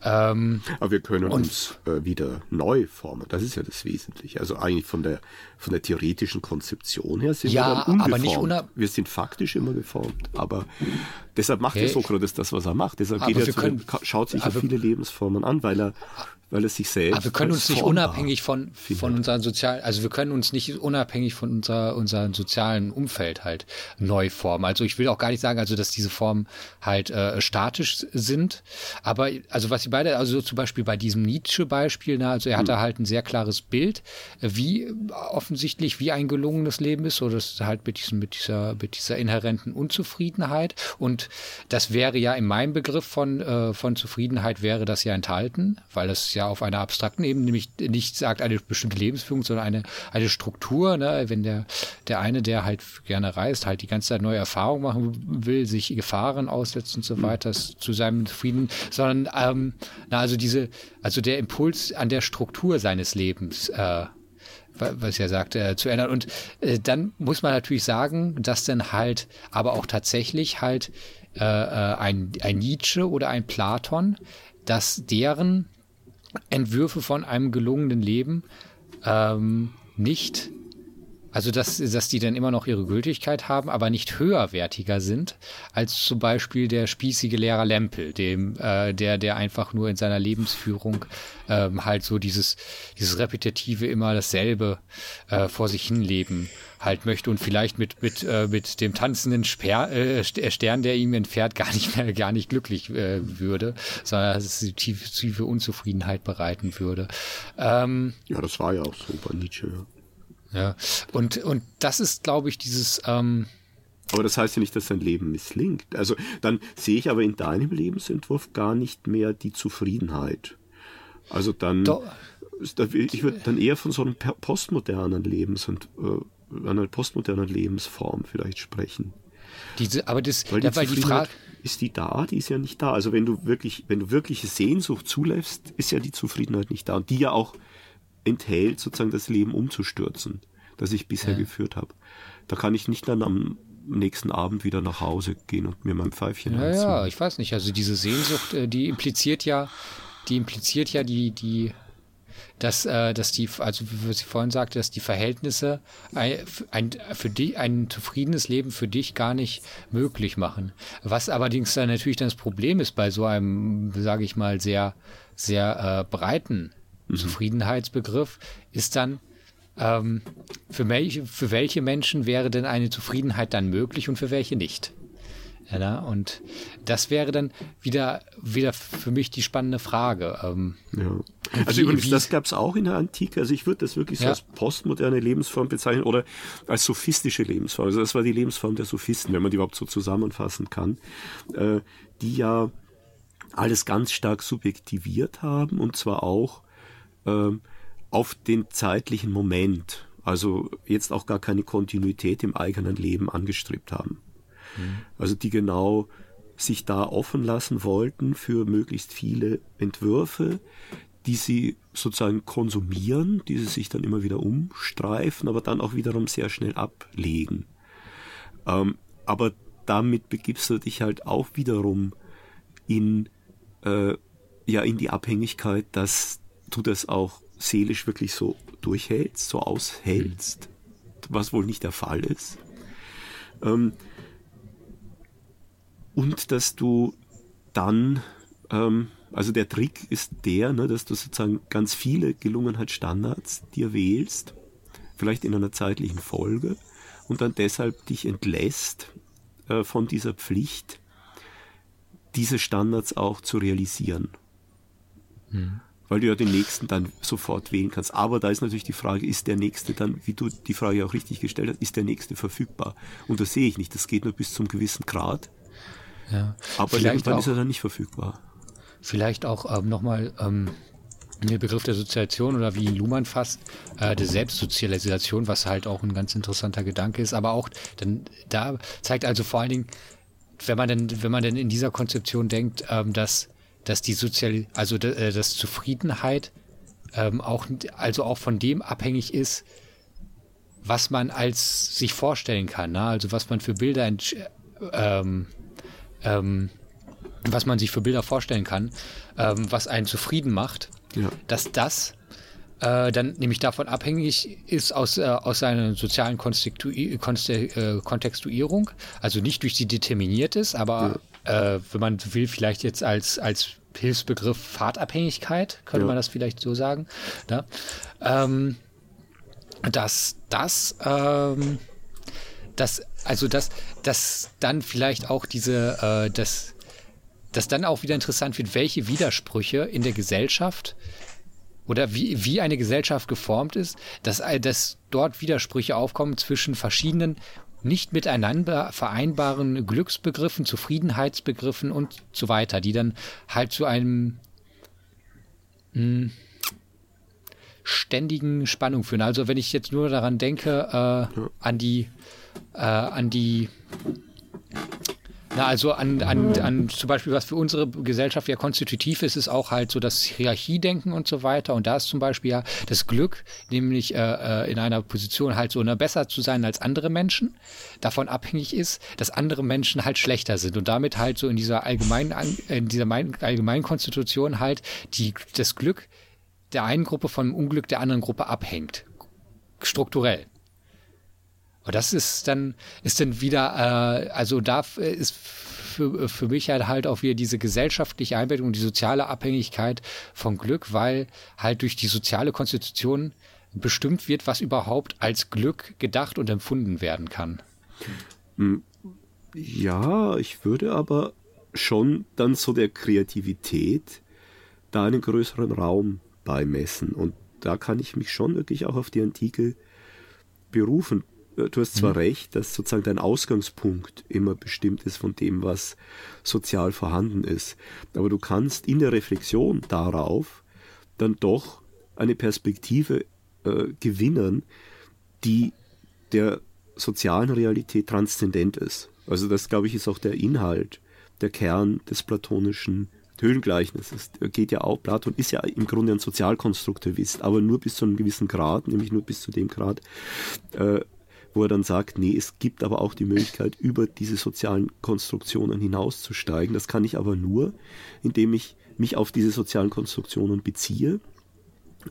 Ähm, Aber wir können uns äh, wieder neu formen. Das ist ja das Wesentliche. Also eigentlich von der von der theoretischen Konzeption her sind ja, wir dann ungeformt. Aber nicht wir sind faktisch immer geformt. Aber deshalb macht okay. ja Sokrates das, was er macht. Deshalb geht er zu, schaut sich ja viele Lebensformen an, weil er weil es sich selbst. Aber wir können uns nicht unabhängig von, von unseren sozialen, also wir können uns nicht unabhängig von unserer, unserem sozialen Umfeld halt neu formen. Also ich will auch gar nicht sagen, also dass diese Formen halt äh, statisch sind. Aber also was sie beide, also zum Beispiel bei diesem Nietzsche-Beispiel, ne, also er hatte hm. halt ein sehr klares Bild, wie offensichtlich wie ein gelungenes Leben ist, oder das halt mit diesem, mit dieser, mit dieser inhärenten Unzufriedenheit. Und das wäre ja in meinem Begriff von, äh, von Zufriedenheit wäre das ja enthalten, weil das ja ja auf einer abstrakten Ebene, nämlich nicht sagt eine bestimmte Lebensführung, sondern eine, eine Struktur, ne? wenn der, der eine, der halt gerne reist, halt die ganze Zeit neue Erfahrungen machen will, sich Gefahren aussetzt und so mhm. weiter, zu seinem Frieden, sondern ähm, na, also diese, also der Impuls an der Struktur seines Lebens, äh, was er sagt, äh, zu ändern. Und äh, dann muss man natürlich sagen, dass dann halt, aber auch tatsächlich halt äh, äh ein, ein Nietzsche oder ein Platon, dass deren Entwürfe von einem gelungenen Leben ähm, nicht, also dass, dass die dann immer noch ihre Gültigkeit haben, aber nicht höherwertiger sind als zum Beispiel der spießige Lehrer Lempel, dem, äh, der, der einfach nur in seiner Lebensführung ähm, halt so dieses, dieses repetitive immer dasselbe äh, vor sich hinleben halt möchte und vielleicht mit, mit, äh, mit dem tanzenden Sper äh, Stern, der ihm entfährt, gar nicht mehr, gar nicht glücklich äh, würde, sondern dass es tiefe, tiefe Unzufriedenheit bereiten würde. Ähm, ja, das war ja auch so bei Nietzsche. Ja, ja. und, und das ist, glaube ich, dieses, ähm, aber das heißt ja nicht, dass sein Leben misslingt. Also dann sehe ich aber in deinem Lebensentwurf gar nicht mehr die Zufriedenheit. Also dann, Doch. ich würde dann eher von so einem postmodernen Lebens- und äh, einer postmodernen Lebensform vielleicht sprechen. Diese, aber das, weil die, weil die Frage ist die da, die ist ja nicht da. Also wenn du wirklich, wenn du wirkliche Sehnsucht zulässt, ist ja die Zufriedenheit nicht da. Und die ja auch enthält, sozusagen das Leben umzustürzen, das ich bisher ja. geführt habe. Da kann ich nicht dann am nächsten Abend wieder nach Hause gehen und mir mein Pfeifchen ja, anziehen. Ja, ich weiß nicht. Also diese Sehnsucht, äh, die impliziert ja, die impliziert ja die, die dass, äh, dass die, also wie sie vorhin sagte, dass die Verhältnisse ein, ein, für dich, ein zufriedenes Leben für dich gar nicht möglich machen. Was allerdings dann natürlich dann das Problem ist bei so einem, sage ich mal, sehr, sehr äh, breiten mhm. Zufriedenheitsbegriff, ist dann, ähm, für, welche, für welche Menschen wäre denn eine Zufriedenheit dann möglich und für welche nicht? Ja, und das wäre dann wieder, wieder für mich die spannende Frage. Ähm, ja. Also wie, übrigens, wie, das gab es auch in der Antike. Also ich würde das wirklich so ja. als postmoderne Lebensform bezeichnen oder als sophistische Lebensform. Also das war die Lebensform der Sophisten, wenn man die überhaupt so zusammenfassen kann, äh, die ja alles ganz stark subjektiviert haben und zwar auch auf den zeitlichen Moment. Also jetzt auch gar keine Kontinuität im eigenen Leben angestrebt haben. Also die genau sich da offen lassen wollten für möglichst viele Entwürfe, die sie sozusagen konsumieren, die sie sich dann immer wieder umstreifen, aber dann auch wiederum sehr schnell ablegen. Ähm, aber damit begibst du dich halt auch wiederum in, äh, ja, in die Abhängigkeit, dass du das auch seelisch wirklich so durchhältst, so aushältst, was wohl nicht der Fall ist. Ähm, und dass du dann, ähm, also der Trick ist der, ne, dass du sozusagen ganz viele Gelungenheitsstandards dir wählst, vielleicht in einer zeitlichen Folge, und dann deshalb dich entlässt äh, von dieser Pflicht, diese Standards auch zu realisieren. Hm. Weil du ja den nächsten dann sofort wählen kannst. Aber da ist natürlich die Frage, ist der nächste dann, wie du die Frage auch richtig gestellt hast, ist der nächste verfügbar? Und das sehe ich nicht. Das geht nur bis zum gewissen Grad. Ja. Aber vielleicht irgendwann auch, ist er dann nicht verfügbar. Vielleicht auch ähm, nochmal ähm, der Begriff der Sozialisation oder wie Luhmann fasst, äh, der Selbstsozialisation, was halt auch ein ganz interessanter Gedanke ist. Aber auch dann da zeigt also vor allen Dingen, wenn man denn, wenn man denn in dieser Konzeption denkt, ähm, dass, dass die Sozial, also äh, dass Zufriedenheit ähm, auch, also auch von dem abhängig ist, was man als sich vorstellen kann, ne? also was man für Bilder ähm, ähm, was man sich für Bilder vorstellen kann, ähm, was einen zufrieden macht, ja. dass das äh, dann nämlich davon abhängig ist aus, äh, aus seiner sozialen Konstitu Konste äh, Kontextuierung, also nicht durch sie determiniert ist, aber. Äh, wenn man will, vielleicht jetzt als, als Hilfsbegriff Fahrtabhängigkeit, könnte ja. man das vielleicht so sagen, ne? ähm, dass das ähm, dass, also dass, dass dann vielleicht auch diese, äh, dass, dass dann auch wieder interessant wird, welche Widersprüche in der Gesellschaft oder wie, wie eine Gesellschaft geformt ist, dass, dass dort Widersprüche aufkommen zwischen verschiedenen nicht miteinander vereinbaren Glücksbegriffen, Zufriedenheitsbegriffen und so weiter, die dann halt zu einem mh, hm, ständigen Spannung führen. Also wenn ich jetzt nur daran denke, äh, an die äh, an die na, also an, an, an zum Beispiel, was für unsere Gesellschaft ja konstitutiv ist, ist auch halt so das Hierarchiedenken und so weiter. Und da ist zum Beispiel ja das Glück, nämlich äh, äh in einer Position halt so ne, besser zu sein als andere Menschen, davon abhängig ist, dass andere Menschen halt schlechter sind und damit halt so in dieser allgemeinen, in dieser allgemeinen Konstitution halt die, das Glück der einen Gruppe vom Unglück der anderen Gruppe abhängt. Strukturell. Und das ist dann, ist dann wieder, äh, also da ist für, für mich halt, halt auch wieder diese gesellschaftliche Einbettung, die soziale Abhängigkeit von Glück, weil halt durch die soziale Konstitution bestimmt wird, was überhaupt als Glück gedacht und empfunden werden kann. Hm. Ja, ich würde aber schon dann so der Kreativität da einen größeren Raum beimessen. Und da kann ich mich schon wirklich auch auf die Antike berufen. Du hast zwar mhm. recht, dass sozusagen dein Ausgangspunkt immer bestimmt ist von dem, was sozial vorhanden ist, aber du kannst in der Reflexion darauf dann doch eine Perspektive äh, gewinnen, die der sozialen Realität transzendent ist. Also das, glaube ich, ist auch der Inhalt, der Kern des platonischen Höhlengleichnis. Es geht ja auch, Platon ist ja im Grunde ein Sozialkonstruktivist, aber nur bis zu einem gewissen Grad, nämlich nur bis zu dem Grad, äh, wo er dann sagt, nee, es gibt aber auch die Möglichkeit, über diese sozialen Konstruktionen hinauszusteigen. Das kann ich aber nur, indem ich mich auf diese sozialen Konstruktionen beziehe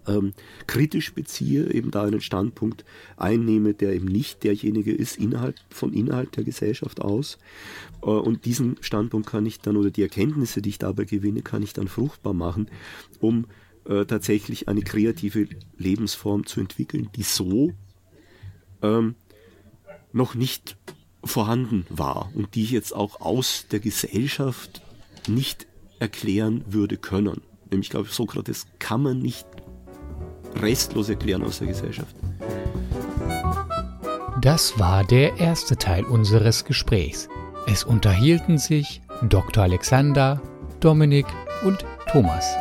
ähm, kritisch beziehe, eben da einen Standpunkt einnehme, der eben nicht derjenige ist innerhalb von innerhalb der Gesellschaft aus. Äh, und diesen Standpunkt kann ich dann oder die Erkenntnisse, die ich dabei gewinne, kann ich dann fruchtbar machen, um äh, tatsächlich eine kreative Lebensform zu entwickeln, die so ähm, noch nicht vorhanden war und die ich jetzt auch aus der Gesellschaft nicht erklären würde können. Nämlich, ich glaube, Sokrates kann man nicht restlos erklären aus der Gesellschaft. Das war der erste Teil unseres Gesprächs. Es unterhielten sich Dr. Alexander, Dominik und Thomas.